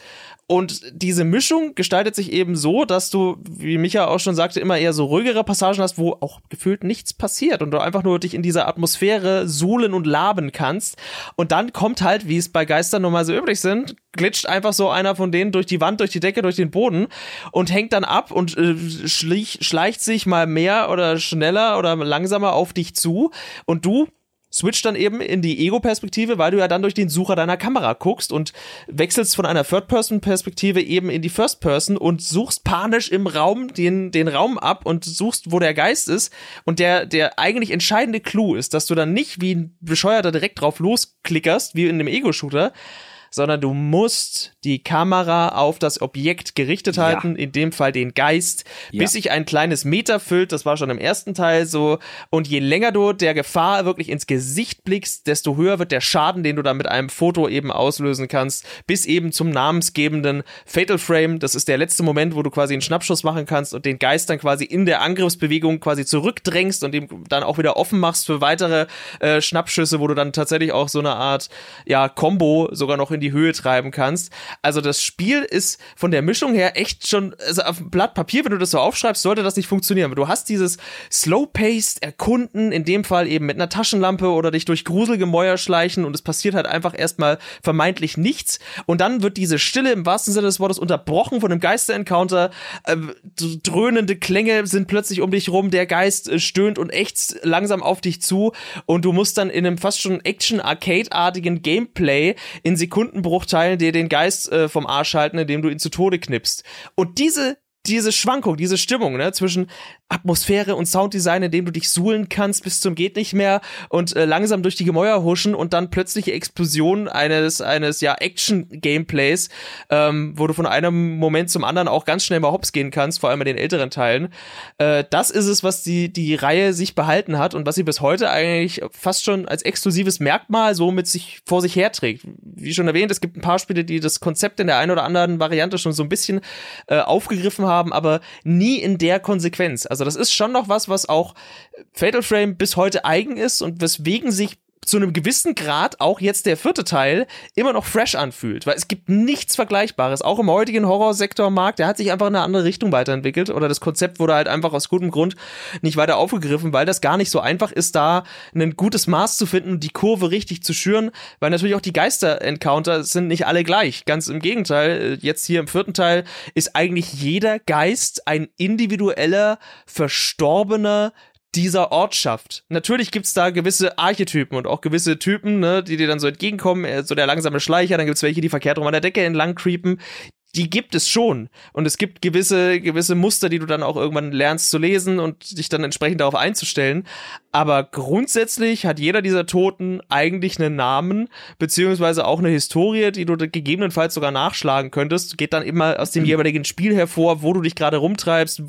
Und diese Mischung gestaltet sich eben so, dass du, wie Micha auch schon sagte, immer eher so ruhigere Passagen hast, wo auch gefühlt nichts passiert und du einfach nur dich in dieser Atmosphäre suhlen und laben kannst. Und dann kommt halt, wie es bei Geistern nun mal so üblich sind, glitscht einfach so einer von denen durch die Wand, durch die Decke, durch den Boden und hängt dann ab und äh, schlich, schleicht sich mal mehr oder schneller oder langsamer auf dich zu und du switcht dann eben in die Ego-Perspektive, weil du ja dann durch den Sucher deiner Kamera guckst und wechselst von einer Third-Person-Perspektive eben in die First-Person und suchst panisch im Raum den, den Raum ab und suchst, wo der Geist ist. Und der, der eigentlich entscheidende Clou ist, dass du dann nicht wie ein Bescheuerter direkt drauf losklickerst, wie in einem Ego-Shooter, sondern du musst die Kamera auf das Objekt gerichtet Ja. halten, in dem Fall den Geist, Ja. bis sich ein kleines Meter füllt, das war schon im ersten Teil so, und je länger du der Gefahr wirklich ins Gesicht blickst, desto höher wird der Schaden, den du dann mit einem Foto eben auslösen kannst, bis eben zum namensgebenden Fatal Frame, das ist der letzte Moment, wo du quasi einen Schnappschuss machen kannst und den Geist dann quasi in der Angriffsbewegung quasi zurückdrängst und ihm dann auch wieder offen machst für weitere äh, Schnappschüsse, wo du dann tatsächlich auch so eine Art, ja, Combo sogar noch in die Höhe treiben kannst. Also das Spiel ist von der Mischung her echt schon, also auf dem Blatt Papier, wenn du das so aufschreibst, sollte das nicht funktionieren. Du hast dieses Slow-Paced Erkunden, in dem Fall eben mit einer Taschenlampe oder dich durch Gruselgemäuer schleichen und es passiert halt einfach erstmal vermeintlich nichts. Und dann wird diese Stille im wahrsten Sinne des Wortes unterbrochen von einem Geister-Encounter. Äh, dröhnende Klänge sind plötzlich um dich rum, der Geist äh, stöhnt und ächzt langsam auf dich zu und du musst dann in einem fast schon Action-Arcade-artigen Gameplay in Sekundenbruchteilen dir den Geist äh, vom Arsch halten, indem du ihn zu Tode knippst. Und diese diese Schwankung, diese Stimmung, ne, zwischen Atmosphäre und Sounddesign, in dem du dich suhlen kannst bis zum geht nicht mehr und äh, langsam durch die Gemäuer huschen und dann plötzliche Explosion eines eines ja Action Gameplays, ähm, wo du von einem Moment zum anderen auch ganz schnell mal hops gehen kannst, vor allem in den älteren Teilen. Äh, das ist es, was die die Reihe sich behalten hat und was sie bis heute eigentlich fast schon als exklusives Merkmal so mit sich vor sich herträgt. Wie schon erwähnt, es gibt ein paar Spiele, die das Konzept in der einen oder anderen Variante schon so ein bisschen äh, aufgegriffen haben, aber nie in der Konsequenz. Also das ist schon noch was, was auch Fatal Frame bis heute eigen ist und weswegen sich zu einem gewissen Grad auch jetzt der vierte Teil immer noch fresh anfühlt, weil es gibt nichts Vergleichbares. Auch im heutigen Horrorsektormarkt, der hat sich einfach in eine andere Richtung weiterentwickelt oder das Konzept wurde halt einfach aus gutem Grund nicht weiter aufgegriffen, weil das gar nicht so einfach ist, da ein gutes Maß zu finden und die Kurve richtig zu schüren, weil natürlich auch die Geister-Encounter sind nicht alle gleich. Ganz im Gegenteil, jetzt hier im vierten Teil ist eigentlich jeder Geist ein individueller, verstorbener dieser Ortschaft. Natürlich gibt's da gewisse Archetypen und auch gewisse Typen, ne, die dir dann so entgegenkommen. Äh, So der langsame Schleicher, dann gibt's welche, die verkehrt rum an der Decke entlang creepen. die gibt es schon. Und es gibt gewisse, gewisse Muster, die du dann auch irgendwann lernst zu lesen und dich dann entsprechend darauf einzustellen. Aber grundsätzlich hat jeder dieser Toten eigentlich einen Namen, beziehungsweise auch eine Historie, die du gegebenenfalls sogar nachschlagen könntest. Geht dann immer aus dem jeweiligen Spiel hervor, wo du dich gerade rumtreibst,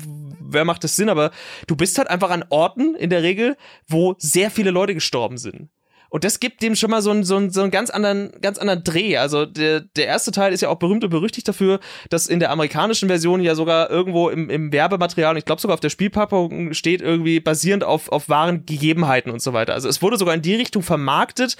wer macht das Sinn, aber du bist halt einfach an Orten in der Regel, wo sehr viele Leute gestorben sind. Und das gibt dem schon mal so einen, so einen, so einen ganz anderen, ganz anderen Dreh. Also der, der erste Teil ist ja auch berühmt und berüchtigt dafür, dass in der amerikanischen Version ja sogar irgendwo im, im Werbematerial, ich glaube sogar auf der Spielpackung steht irgendwie basierend auf, auf wahren Gegebenheiten und so weiter. Also es wurde sogar in die Richtung vermarktet,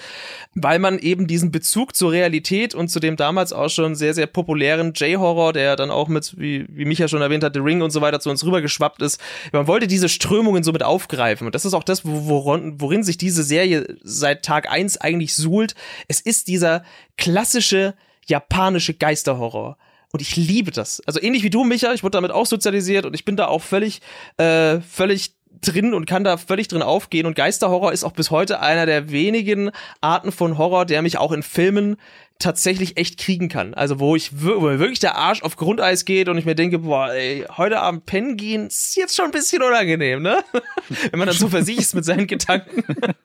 weil man eben diesen Bezug zur Realität und zu dem damals auch schon sehr, sehr populären J-Horror, der dann auch mit, wie, wie Micha schon erwähnt hat, The Ring und so weiter zu uns rübergeschwappt ist. Man wollte diese Strömungen so mit aufgreifen. Und das ist auch das, worin, worin sich diese Serie seit Tag eins eigentlich suhlt. Es ist dieser klassische japanische Geisterhorror. Und ich liebe das. Also ähnlich wie du, Micha, ich wurde damit auch sozialisiert und ich bin da auch völlig, äh, völlig drin und kann da völlig drin aufgehen. Und Geisterhorror ist auch bis heute einer der wenigen Arten von Horror, der mich auch in Filmen tatsächlich echt kriegen kann. Also wo ich wo wirklich der Arsch auf Grundeis geht und ich mir denke, boah, ey, heute Abend pennen gehen ist jetzt schon ein bisschen unangenehm, ne? Wenn man dann so für sich ist mit seinen Gedanken.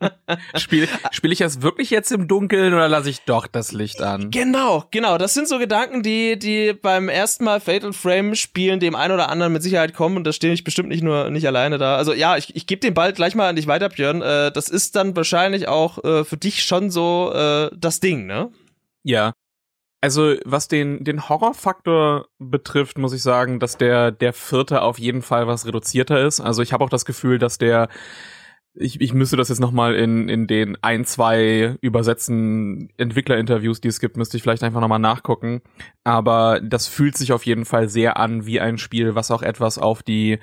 Spiele spiel ich das wirklich jetzt im Dunkeln oder lasse ich doch das Licht an? Genau, genau. Das sind so Gedanken, die, die beim ersten Mal Fatal Frame spielen dem einen oder anderen mit Sicherheit kommen und da stehe ich bestimmt nicht nur nicht alleine da. Also ja, ich, ich gebe den Ball gleich mal an dich weiter, Björn. Äh, das ist dann wahrscheinlich auch äh, für dich schon so äh, das Ding, ne? Ja. Also, was den, den Horrorfaktor betrifft, muss ich sagen, dass der, der vierte auf jeden Fall was reduzierter ist. Also, ich habe auch das Gefühl, dass der, ich, ich müsste das jetzt nochmal in, in den ein, zwei übersetzten Entwicklerinterviews, die es gibt, müsste ich vielleicht einfach nochmal nachgucken. Aber das fühlt sich auf jeden Fall sehr an wie ein Spiel, was auch etwas auf die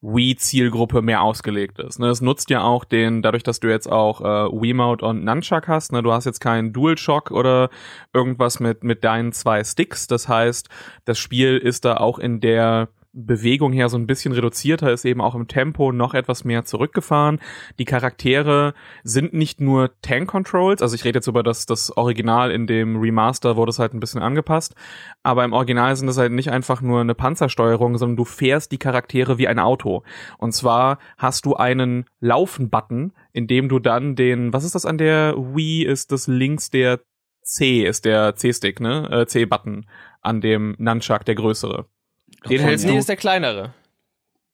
Wii-Zielgruppe mehr ausgelegt ist. Ne, es nutzt ja auch den, dadurch, dass du jetzt auch äh, Wiimote und Nunchuck hast, ne, du hast jetzt keinen DualShock oder irgendwas mit, mit deinen zwei Sticks. Das heißt, das Spiel ist da auch in der Bewegung her so ein bisschen reduzierter, ist eben auch im Tempo noch etwas mehr zurückgefahren. Die Charaktere sind nicht nur Tank-Controls, also ich rede jetzt über das, das Original in dem Remaster wurde es halt ein bisschen angepasst, aber im Original sind es halt nicht einfach nur eine Panzersteuerung, sondern du fährst die Charaktere wie ein Auto. Und zwar hast du einen Laufen-Button, in dem du dann den, was ist das an der Wii, ist das links der C, ist der C-Stick, ne? Äh, C-Button an dem Nunchuck, der größere. Den hältst du. ist der kleinere.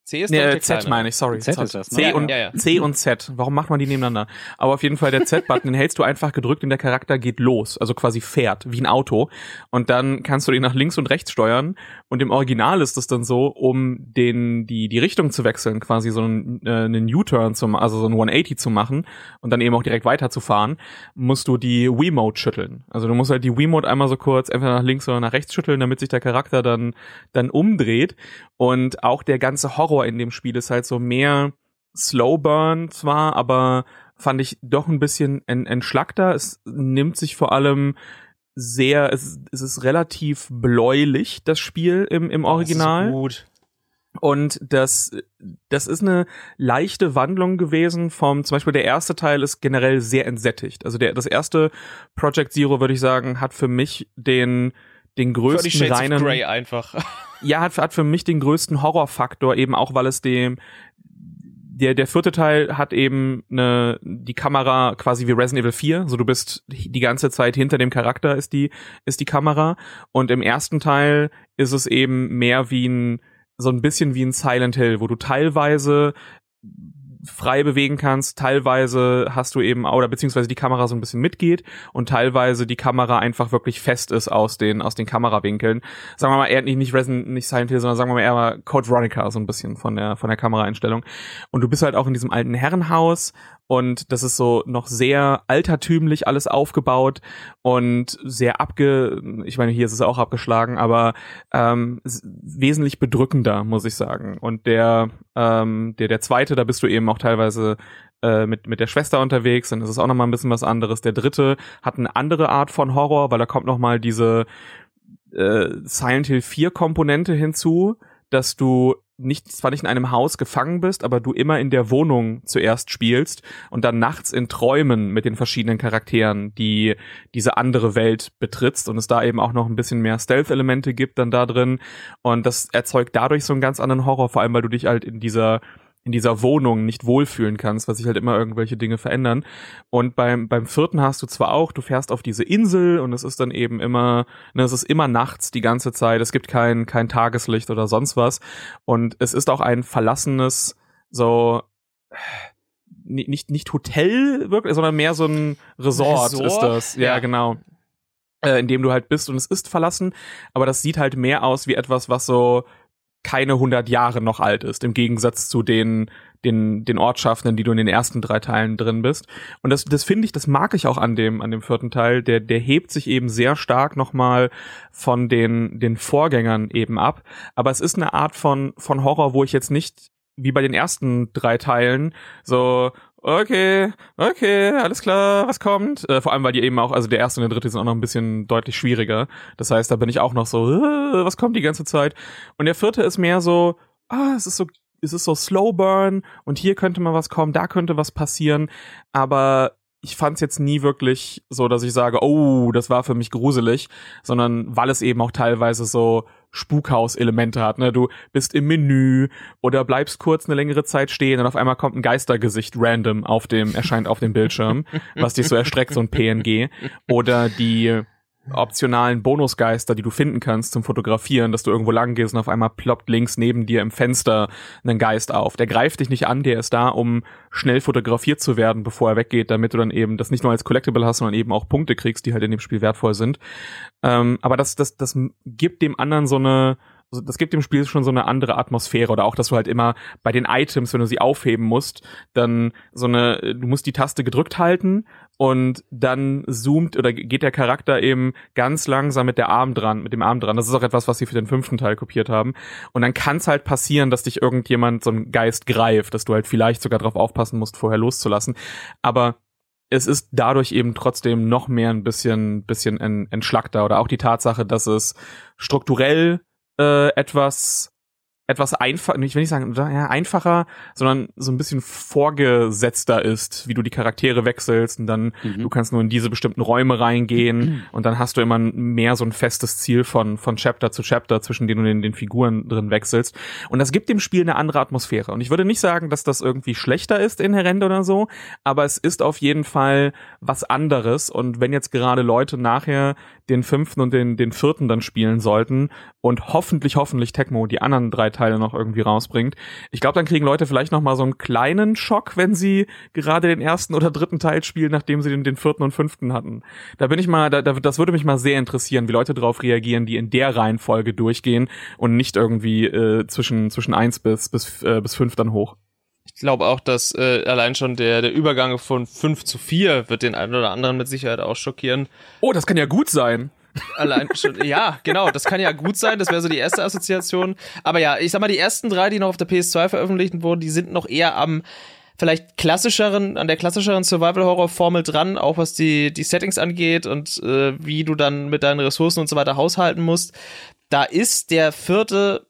C ist nee, der Z meine ich, sorry. Z ist das, ne? C, und, ja, ja. C und Z. Warum macht man die nebeneinander? Aber auf jeden Fall der Z-Button, den hältst du einfach gedrückt und der Charakter geht los, also quasi fährt, wie ein Auto. Und dann kannst du ihn nach links und rechts steuern. Und im Original ist es dann so, um den, die, die Richtung zu wechseln, quasi so einen, äh, einen U-Turn zum, also so einen 180 zu machen und dann eben auch direkt weiterzufahren, musst du die Wiimote schütteln. Also du musst halt die Wiimote einmal so kurz entweder nach links oder nach rechts schütteln, damit sich der Charakter dann, dann umdreht. Und auch der ganze Horror Horror in dem Spiel ist halt so mehr Slow Burn zwar, aber fand ich doch ein bisschen entschlackter. Es nimmt sich vor allem sehr, es, es ist relativ bläulich, das Spiel im, im Original. Das ist gut. Und das, das ist eine leichte Wandlung gewesen vom, zum Beispiel der erste Teil ist generell sehr entsättigt. Also der, das erste Project Zero, würde ich sagen, hat für mich den, den größten reinen. Grey einfach. ja, hat, hat für mich den größten Horrorfaktor, eben auch weil es dem der, der vierte Teil hat eben eine, die Kamera quasi wie Resident Evil 4. So du bist die ganze Zeit hinter dem Charakter ist die, ist die Kamera. Und im ersten Teil ist es eben mehr wie ein, so ein bisschen wie ein Silent Hill, wo du teilweise frei bewegen kannst. Teilweise hast du eben, oder beziehungsweise die Kamera so ein bisschen mitgeht und teilweise die Kamera einfach wirklich fest ist aus den, aus den Kamerawinkeln. Sagen wir mal eher nicht, nicht Resident, nicht Silent Hill, sondern sagen wir mal eher Code Veronica so ein bisschen von der, von der Kameraeinstellung. Und du bist halt auch in diesem alten Herrenhaus und das ist so noch sehr altertümlich alles aufgebaut und sehr abge, ich meine, hier ist es auch abgeschlagen, aber ähm, wesentlich bedrückender, muss ich sagen. Und der, ähm, der, der zweite, da bist du eben auch teilweise äh, mit, mit der Schwester unterwegs, dann ist es auch nochmal ein bisschen was anderes. Der dritte hat eine andere Art von Horror, weil da kommt nochmal diese äh, Silent Hill 4 Komponente hinzu, dass du nicht, zwar nicht in einem Haus gefangen bist, aber du immer in der Wohnung zuerst spielst und dann nachts in Träumen mit den verschiedenen Charakteren, die diese andere Welt betrittst und es da eben auch noch ein bisschen mehr Stealth-Elemente gibt dann da drin. Und das erzeugt dadurch so einen ganz anderen Horror, vor allem weil du dich halt in dieser in dieser Wohnung nicht wohlfühlen kannst, weil sich halt immer irgendwelche Dinge verändern. Und beim, beim vierten hast du zwar auch, du fährst auf diese Insel und es ist dann eben immer, ne, es ist immer nachts die ganze Zeit, es gibt kein, kein Tageslicht oder sonst was. Und es ist auch ein verlassenes, so, nicht, nicht Hotel wirklich, sondern mehr so ein Resort, Resort? ist das. Ja, ja. genau. Äh, in dem du halt bist und es ist verlassen, aber das sieht halt mehr aus wie etwas, was so keine 100 Jahre noch alt ist, im Gegensatz zu den, den, den Ortschaften, die du in den ersten drei Teilen drin bist. Und das, das finde ich, das mag ich auch an dem, an dem vierten Teil. Der, der hebt sich eben sehr stark nochmal von den, den Vorgängern eben ab. Aber es ist eine Art von, von Horror, wo ich jetzt nicht wie bei den ersten drei Teilen so, okay, okay, alles klar, was kommt? Äh, vor allem, weil die eben auch, also der erste und der dritte sind auch noch ein bisschen deutlich schwieriger. Das heißt, da bin ich auch noch so, äh, was kommt die ganze Zeit? Und der vierte ist mehr so, ah, es ist so, es ist so Slow Burn und hier könnte mal was kommen, da könnte was passieren, aber ich fand es jetzt nie wirklich so, dass ich sage, oh, das war für mich gruselig, sondern weil es eben auch teilweise so Spukhaus-Elemente hat. Ne? Du bist im Menü oder bleibst kurz eine längere Zeit stehen und auf einmal kommt ein Geistergesicht random auf dem, erscheint auf dem Bildschirm, was dich so erstreckt, so ein PNG. Oder die optionalen Bonusgeister, die du finden kannst zum Fotografieren, dass du irgendwo lang gehst und auf einmal ploppt links neben dir im Fenster ein Geist auf. Der greift dich nicht an, der ist da, um schnell fotografiert zu werden, bevor er weggeht, damit du dann eben das nicht nur als Collectible hast, sondern eben auch Punkte kriegst, die halt in dem Spiel wertvoll sind. Ähm, aber das, das, das gibt dem anderen so eine, das gibt dem Spiel schon so eine andere Atmosphäre oder auch, dass du halt immer bei den Items, wenn du sie aufheben musst, dann so eine, du musst die Taste gedrückt halten und dann zoomt oder geht der Charakter eben ganz langsam mit der Arm dran, mit dem Arm dran. Das ist auch etwas, was sie für den fünften Teil kopiert haben. Und dann kann es halt passieren, dass dich irgendjemand so ein Geist greift, dass du halt vielleicht sogar darauf aufpassen musst, vorher loszulassen. Aber es ist dadurch eben trotzdem noch mehr ein bisschen, bisschen entschlackter oder auch die Tatsache, dass es strukturell äh, etwas etwas einfach, ich will nicht sagen, ja, einfacher, sondern so ein bisschen vorgesetzter ist, wie du die Charaktere wechselst und dann mhm. du kannst nur in diese bestimmten Räume reingehen mhm. und dann hast du immer mehr so ein festes Ziel von von Chapter zu Chapter, zwischen denen du den, den Figuren drin wechselst und das gibt dem Spiel eine andere Atmosphäre und ich würde nicht sagen, dass das irgendwie schlechter ist inhärent oder so, aber es ist auf jeden Fall was anderes und wenn jetzt gerade Leute nachher den fünften und den den vierten dann spielen sollten und hoffentlich hoffentlich Tecmo die anderen drei Teile noch irgendwie rausbringt. Ich glaube, dann kriegen Leute vielleicht noch mal so einen kleinen Schock, wenn sie gerade den ersten oder dritten Teil spielen, nachdem sie den, den vierten und fünften hatten. Da bin ich mal, da, das würde mich mal sehr interessieren, wie Leute darauf reagieren, die in der Reihenfolge durchgehen und nicht irgendwie äh, zwischen zwischen eins bis bis äh, bis fünf dann hoch. Ich glaube auch, dass äh, allein schon der, der Übergang von 5 zu 4 wird den einen oder anderen mit Sicherheit auch schockieren. Oh, das kann ja gut sein. Allein schon, ja, genau, das kann ja gut sein, das wäre so die erste Assoziation. Aber ja, ich sag mal, die ersten drei, die noch auf der PS2 veröffentlicht wurden, die sind noch eher am vielleicht klassischeren, an der klassischeren Survival-Horror-Formel dran, auch was die, die Settings angeht und äh, wie du dann mit deinen Ressourcen und so weiter haushalten musst. Da ist der vierte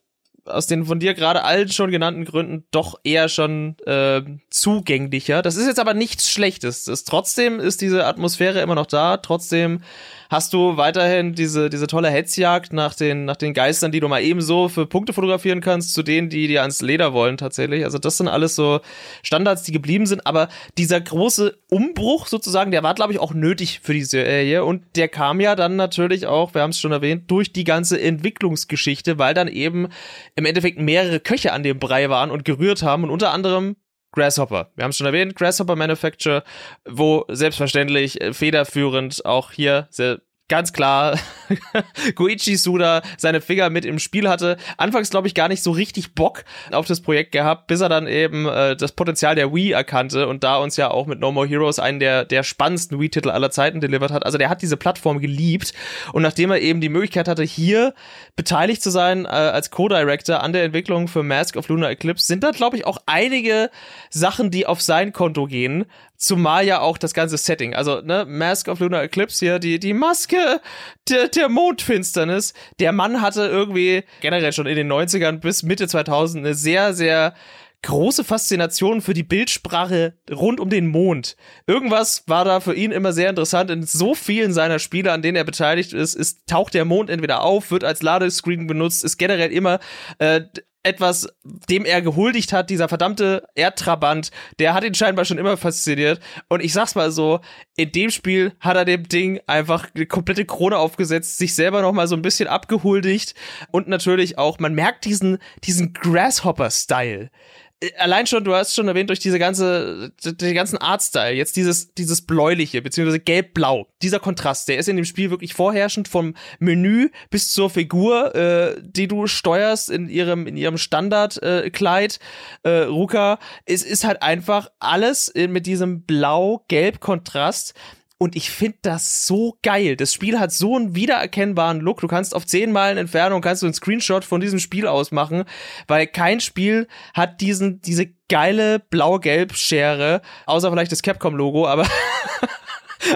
aus den von dir gerade allen schon genannten Gründen doch eher schon äh, zugänglicher. Das ist jetzt aber nichts Schlechtes. Das, trotzdem ist diese Atmosphäre immer noch da. Trotzdem hast du weiterhin diese, diese tolle Hetzjagd nach den, nach den Geistern, die du mal ebenso für Punkte fotografieren kannst, zu denen, die dir ans Leder wollen tatsächlich. Also das sind alles so Standards, die geblieben sind. Aber dieser große Umbruch sozusagen, der war, glaube ich, auch nötig für die Serie. Und der kam ja dann natürlich auch, wir haben es schon erwähnt, durch die ganze Entwicklungsgeschichte, weil dann eben im Endeffekt mehrere Köche an dem Brei waren und gerührt haben und unter anderem Grasshopper. Wir haben es schon erwähnt, Grasshopper Manufacture, wo selbstverständlich äh, federführend auch hier sehr ganz klar Goichi Suda seine Finger mit im Spiel hatte. Anfangs, glaube ich, gar nicht so richtig Bock auf das Projekt gehabt, bis er dann eben äh, das Potenzial der Wii erkannte und da uns ja auch mit No More Heroes einen der, der spannendsten Wii-Titel aller Zeiten delivered hat. Also der hat diese Plattform geliebt und nachdem er eben die Möglichkeit hatte, hier beteiligt zu sein äh, als Co-Director an der Entwicklung für Mask of Lunar Eclipse, sind da, glaube ich, auch einige Sachen, die auf sein Konto gehen, Zumal ja auch das ganze Setting, also ne, Mask of Lunar Eclipse hier, die, die Maske der, der Mondfinsternis. Der Mann hatte irgendwie generell schon in den 90ern bis Mitte 2000 eine sehr, sehr große Faszination für die Bildsprache rund um den Mond. Irgendwas war da für ihn immer sehr interessant. In so vielen seiner Spiele, an denen er beteiligt ist, ist taucht der Mond entweder auf, wird als Ladescreen benutzt, ist generell immer äh, etwas, dem er gehuldigt hat, dieser verdammte Erdtrabant, der hat ihn scheinbar schon immer fasziniert. Und ich sag's mal so, in dem Spiel hat er dem Ding einfach eine komplette Krone aufgesetzt, sich selber noch mal so ein bisschen abgehuldigt und natürlich auch, man merkt diesen, diesen Grasshopper-Style allein schon, du hast schon erwähnt, durch diese ganze, den ganzen Artstyle, jetzt dieses, dieses bläuliche, beziehungsweise gelb-blau, dieser Kontrast, der ist in dem Spiel wirklich vorherrschend vom Menü bis zur Figur, äh, die du steuerst in ihrem, in ihrem Standardkleid, äh, äh, Ruka. Es ist halt einfach alles mit diesem blau-gelb-Kontrast und ich finde das so geil. Das Spiel hat so einen wiedererkennbaren Look. Du kannst auf zehn Meilen Entfernung kannst du einen Screenshot von diesem Spiel ausmachen, weil kein Spiel hat diesen, diese geile blau-gelb-Schere, außer vielleicht das Capcom-Logo, aber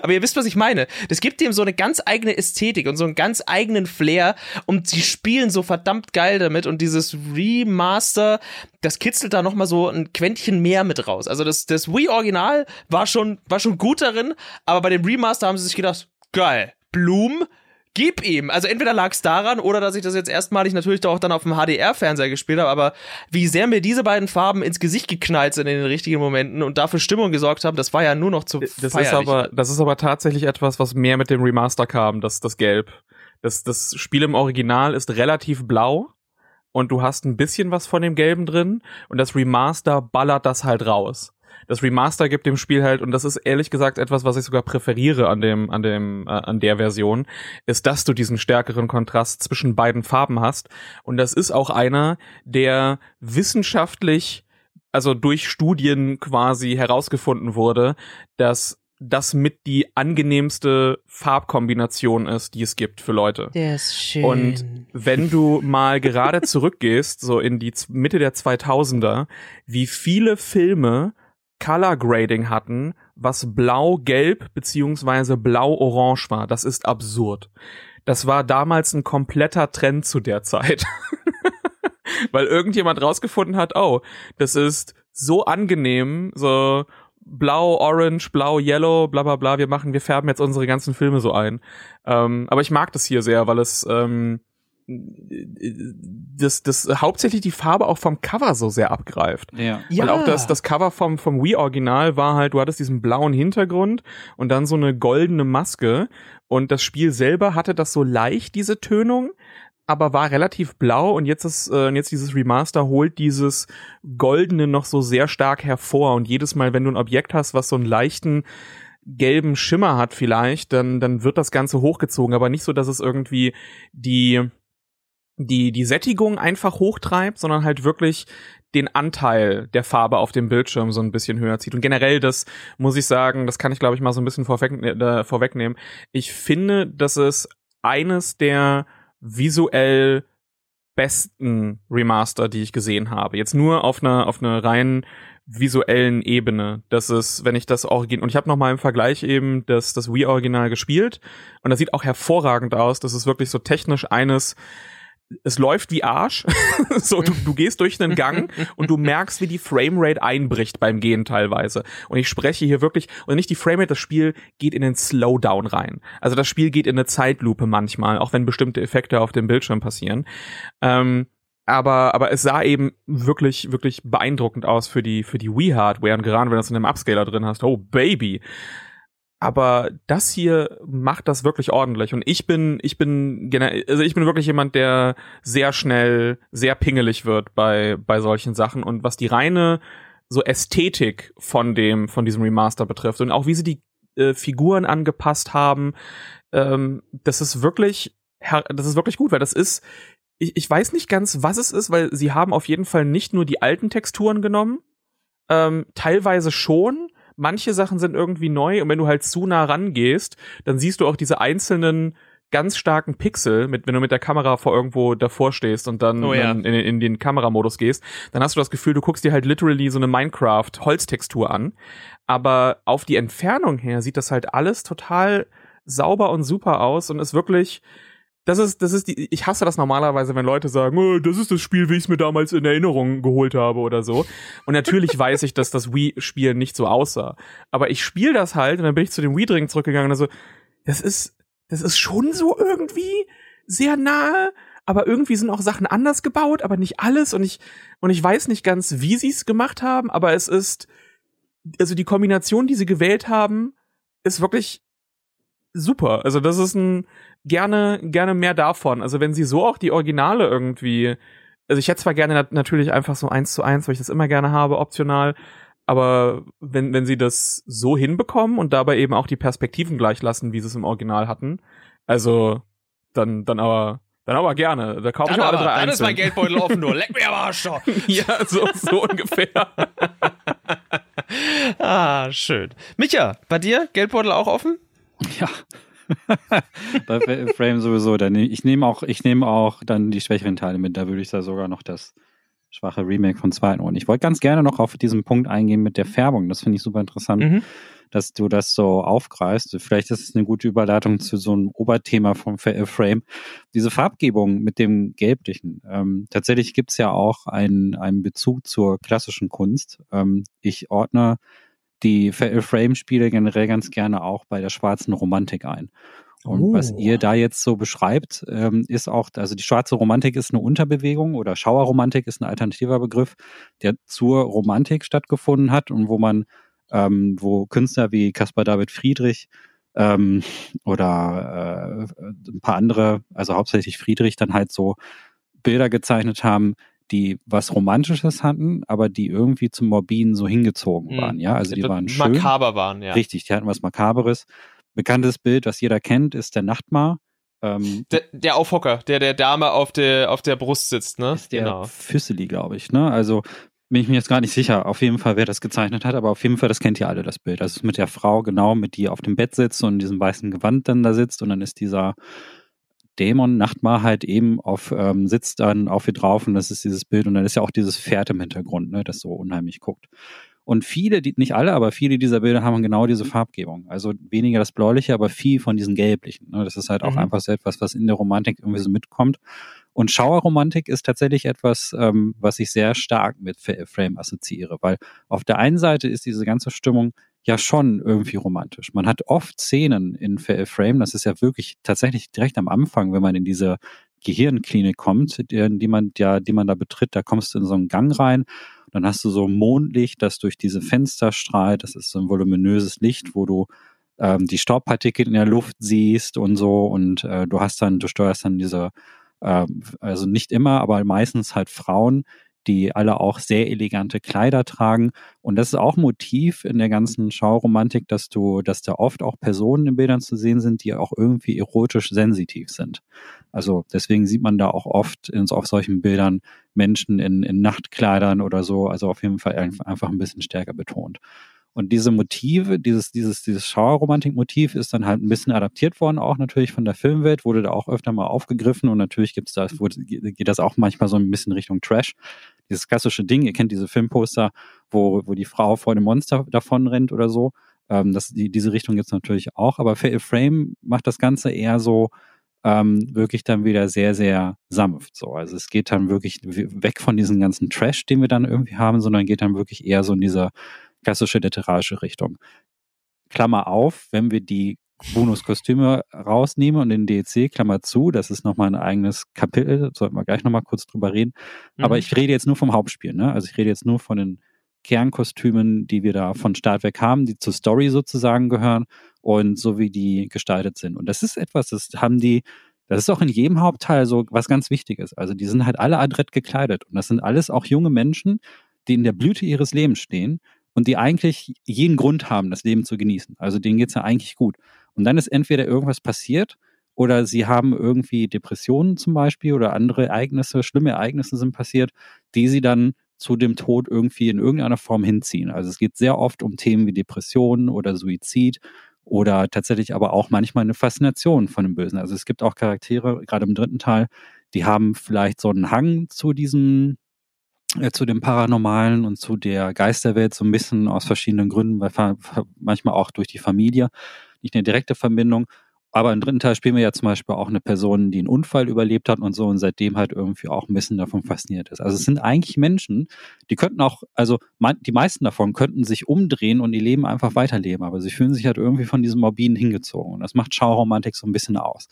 Aber ihr wisst, was ich meine. Das gibt dem so eine ganz eigene Ästhetik und so einen ganz eigenen Flair und sie spielen so verdammt geil damit und dieses Remaster, das kitzelt da nochmal so ein Quäntchen mehr mit raus. Also das, das Wii-Original war schon, war schon gut darin, aber bei dem Remaster haben sie sich gedacht, geil, Bloom, gib ihm. Also entweder lag es daran oder dass ich das jetzt erstmalig natürlich auch dann auf dem HDR-Fernseher gespielt habe, aber wie sehr mir diese beiden Farben ins Gesicht geknallt sind in den richtigen Momenten und dafür Stimmung gesorgt haben, das war ja nur noch zu das feierlich. ist aber Das ist aber tatsächlich etwas, was mehr mit dem Remaster kam, das, das Gelb. Das, das Spiel im Original ist relativ blau und du hast ein bisschen was von dem Gelben drin und das Remaster ballert das halt raus das Remaster gibt dem Spiel halt, und das ist ehrlich gesagt etwas, was ich sogar präferiere an dem, an dem, äh, an der Version, ist, dass du diesen stärkeren Kontrast zwischen beiden Farben hast. Und das ist auch einer, der wissenschaftlich, also durch Studien quasi herausgefunden wurde, dass das mit die angenehmste Farbkombination ist, die es gibt für Leute. Der ist schön. Und wenn du mal gerade zurückgehst, so in die Mitte der 2000er, wie viele Filme Color Grading hatten, was blau-gelb beziehungsweise blau-orange war. Das ist absurd. Das war damals ein kompletter Trend zu der Zeit. Weil irgendjemand rausgefunden hat, oh, das ist so angenehm, so blau, orange, blau, yellow, bla bla bla, wir machen, wir färben jetzt unsere ganzen Filme so ein. Ähm, aber ich mag das hier sehr, weil es ähm, das, das hauptsächlich die Farbe auch vom Cover so sehr abgreift. Ja. ja. Weil auch das, das Cover vom, vom Wii-Original war halt, du hattest diesen blauen Hintergrund und dann so eine goldene Maske und das Spiel selber hatte das so leicht, diese Tönung, aber war relativ blau und jetzt ist äh, jetzt dieses Remaster holt dieses goldene noch so sehr stark hervor und jedes Mal wenn du ein Objekt hast, was so einen leichten gelben Schimmer hat vielleicht, dann dann wird das ganze hochgezogen, aber nicht so, dass es irgendwie die die, die Sättigung einfach hochtreibt, sondern halt wirklich den Anteil der Farbe auf dem Bildschirm so ein bisschen höher zieht. Und generell, das muss ich sagen, das kann ich glaube ich mal so ein bisschen vorweg, äh, vorwegnehmen. Ich finde, dass es eines der visuell besten Remaster, die ich gesehen habe. Jetzt nur auf einer auf einer rein visuellen Ebene. Das ist, wenn ich das Original und ich habe noch mal im Vergleich eben das das Wii Original gespielt und das sieht auch hervorragend aus. Das ist wirklich so technisch eines es läuft wie Arsch. so, du, du gehst durch einen Gang und du merkst, wie die Framerate einbricht beim Gehen teilweise. Und ich spreche hier wirklich, und nicht die Framerate, das Spiel geht in den Slowdown rein. Also das Spiel geht in eine Zeitlupe manchmal, auch wenn bestimmte Effekte auf dem Bildschirm passieren. Ähm, aber, aber es sah eben wirklich, wirklich beeindruckend aus für die, für die Wii-Hardware. Und gerade wenn du es in einem Upscaler drin hast, oh Baby. Aber das hier macht das wirklich ordentlich. Und ich bin, ich bin, also ich bin wirklich jemand, der sehr schnell, sehr pingelig wird bei, bei solchen Sachen. Und was die reine so Ästhetik von dem, von diesem Remaster betrifft und auch wie sie die äh, Figuren angepasst haben, ähm, das ist wirklich, das ist wirklich gut, weil das ist, ich, ich weiß nicht ganz, was es ist, weil sie haben auf jeden Fall nicht nur die alten Texturen genommen, ähm, teilweise schon, manche Sachen sind irgendwie neu und wenn du halt zu nah rangehst, dann siehst du auch diese einzelnen ganz starken Pixel, mit, wenn du mit der Kamera vor irgendwo davor stehst und dann, Oh ja. dann in, in den Kameramodus gehst, dann hast du das Gefühl, du guckst dir halt literally so eine Minecraft-Holztextur an. Aber auf die Entfernung her sieht das halt alles total sauber und super aus und ist wirklich, das ist, das ist die, ich hasse das normalerweise, wenn Leute sagen, oh, das ist das Spiel, wie ich es mir damals in Erinnerung geholt habe oder so. Und natürlich weiß ich, dass das Wii-Spiel nicht so aussah. Aber ich spiele das halt und dann bin ich zu dem Wii-Drink zurückgegangen und also, das ist, das ist schon so irgendwie sehr nahe, aber irgendwie sind auch Sachen anders gebaut, aber nicht alles und ich, und ich weiß nicht ganz, wie sie es gemacht haben, aber es ist, also die Kombination, die sie gewählt haben, ist wirklich super. Also das ist ein, gerne, gerne mehr davon. Also wenn sie so auch die Originale irgendwie, also ich hätte zwar gerne nat natürlich einfach so eins zu eins, weil ich das immer gerne habe, optional, aber wenn, wenn sie das so hinbekommen und dabei eben auch die Perspektiven gleich lassen, wie sie es im Original hatten, also dann, dann aber, dann aber gerne. Da kaufe ich Dann, auch alle aber, drei dann ist mein einzeln. Geldbeutel offen, nur leck mir am Arsch. ja, so, so ungefähr. ah, schön. Micha, bei dir Geldbeutel auch offen? Ja. Bei Frame sowieso. Dann, ich nehme auch, ich nehme auch dann die schwächeren Teile mit. Da würde ich da sogar noch das schwache Remake von zweiten holen. Ich wollte ganz gerne noch auf diesen Punkt eingehen mit der Färbung. Das finde ich super interessant, Mhm. dass du das so aufgreifst. Vielleicht ist es eine gute Überleitung zu so einem Oberthema vom Fa- äh, Frame. Diese Farbgebung mit dem Gelblichen. Ähm, tatsächlich gibt es ja auch einen, einen Bezug zur klassischen Kunst. Ähm, ich ordne die Fa- Frame-Spiele generell ganz gerne auch bei der schwarzen Romantik ein. Und Oh. was ihr da jetzt so beschreibt, ähm, ist auch, also die schwarze Romantik ist eine Unterbewegung oder Schauerromantik ist ein alternativer Begriff, der zur Romantik stattgefunden hat und wo man, ähm, wo Künstler wie Caspar David Friedrich ähm, oder äh, ein paar andere, also hauptsächlich Friedrich, dann halt so Bilder gezeichnet haben, die was Romantisches hatten, aber die irgendwie zum Morbiden so hingezogen Mhm. waren. Ja, also die waren schön. Makaber waren, ja. Richtig, die hatten was Makaberes. Bekanntes Bild, was jeder kennt, ist der Nachtmar. Ähm, Der, der Aufhocker, der der Dame auf der, auf der Brust sitzt, ne? ist der genau. Füsseli, glaube ich. Ne? Also bin ich mir jetzt gar nicht sicher, auf jeden Fall, wer das gezeichnet hat, aber auf jeden Fall, das kennt ihr alle, das Bild. Das ist mit der Frau, genau, mit die auf dem Bett sitzt und in diesem weißen Gewand dann da sitzt und dann ist dieser Dämon, Nachtmar halt eben auf, ähm, sitzt dann auf ihr drauf und das ist dieses Bild und dann ist ja auch dieses Pferd im Hintergrund, ne, das so unheimlich guckt. Und viele, die, nicht alle, aber viele dieser Bilder haben genau diese Farbgebung. Also weniger das Bläuliche, aber viel von diesen Gelblichen. Ne? Das ist halt auch Mhm. einfach so etwas, was in der Romantik irgendwie so mitkommt. Und Schauerromantik ist tatsächlich etwas, ähm, was ich sehr stark mit Frame assoziiere, weil auf der einen Seite ist diese ganze Stimmung ja schon irgendwie romantisch. Man hat oft Szenen in Fa- Frame, das ist ja wirklich tatsächlich direkt am Anfang, wenn man in diese Gehirnklinik kommt, die, die man ja, die man da betritt, da kommst du in so einen Gang rein, dann hast du so Mondlicht, das durch diese Fenster strahlt, das ist so ein voluminöses Licht, wo du ähm, die Staubpartikel in der Luft siehst und so und äh, du hast dann, du steuerst dann diese ähm, also nicht immer, aber meistens halt Frauen, die alle auch sehr elegante Kleider tragen. Und das ist auch Motiv in der ganzen Schauromantik, dass du, dass da oft auch Personen in Bildern zu sehen sind, die auch irgendwie erotisch sensitiv sind. Also deswegen sieht man da auch oft in, auf solchen Bildern Menschen in, in Nachtkleidern oder so, also auf jeden Fall ein- einfach ein bisschen stärker betont. Und diese Motive, dieses, dieses, dieses Schauerromantik-Motiv ist dann halt ein bisschen adaptiert worden, auch natürlich von der Filmwelt, wurde da auch öfter mal aufgegriffen und natürlich gibt's da, geht das auch manchmal so ein bisschen Richtung Trash. Dieses klassische Ding, ihr kennt diese Filmposter, wo, wo die Frau vor dem Monster davon rennt oder so. Ähm, das, die, diese Richtung gibt's natürlich auch, aber Fatal Frame macht das Ganze eher so, ähm, wirklich dann wieder sehr, sehr sanft. So. Also es geht dann wirklich weg von diesem ganzen Trash, den wir dann irgendwie haben, sondern geht dann wirklich eher so in diese klassische literarische Richtung. Klammer auf, wenn wir die Bonuskostüme rausnehmen und den DLC, Klammer zu, das ist nochmal ein eigenes Kapitel, da sollten wir gleich nochmal kurz drüber reden. Mhm. Aber ich rede jetzt nur vom Hauptspiel, ne? Also ich rede jetzt nur von den Kernkostümen, die wir da von Start weg haben, die zur Story sozusagen gehören und so wie die gestaltet sind. Und das ist etwas, das haben die, das ist auch in jedem Hauptteil so was ganz Wichtiges. Also die sind halt alle adrett gekleidet und das sind alles auch junge Menschen, die in der Blüte ihres Lebens stehen und die eigentlich jeden Grund haben, das Leben zu genießen. Also denen geht's ja eigentlich gut. Und dann ist entweder irgendwas passiert oder sie haben irgendwie Depressionen zum Beispiel oder andere Ereignisse, schlimme Ereignisse sind passiert, die sie dann zu dem Tod irgendwie in irgendeiner Form hinziehen. Also es geht sehr oft um Themen wie Depressionen oder Suizid oder tatsächlich aber auch manchmal eine Faszination von dem Bösen. Also es gibt auch Charaktere, gerade im dritten Teil, die haben vielleicht so einen Hang zu diesem, zu dem Paranormalen und zu der Geisterwelt so ein bisschen aus verschiedenen Gründen, weil manchmal auch durch die Familie, nicht eine direkte Verbindung. Aber im dritten Teil spielen wir ja zum Beispiel auch eine Person, die einen Unfall überlebt hat und so und seitdem halt irgendwie auch ein bisschen davon fasziniert ist. Also es sind eigentlich Menschen, die könnten auch, also die meisten davon könnten sich umdrehen und ihr Leben einfach weiterleben, aber sie fühlen sich halt irgendwie von diesem Morbiden hingezogen. Und das macht Schauromantik so ein bisschen aus.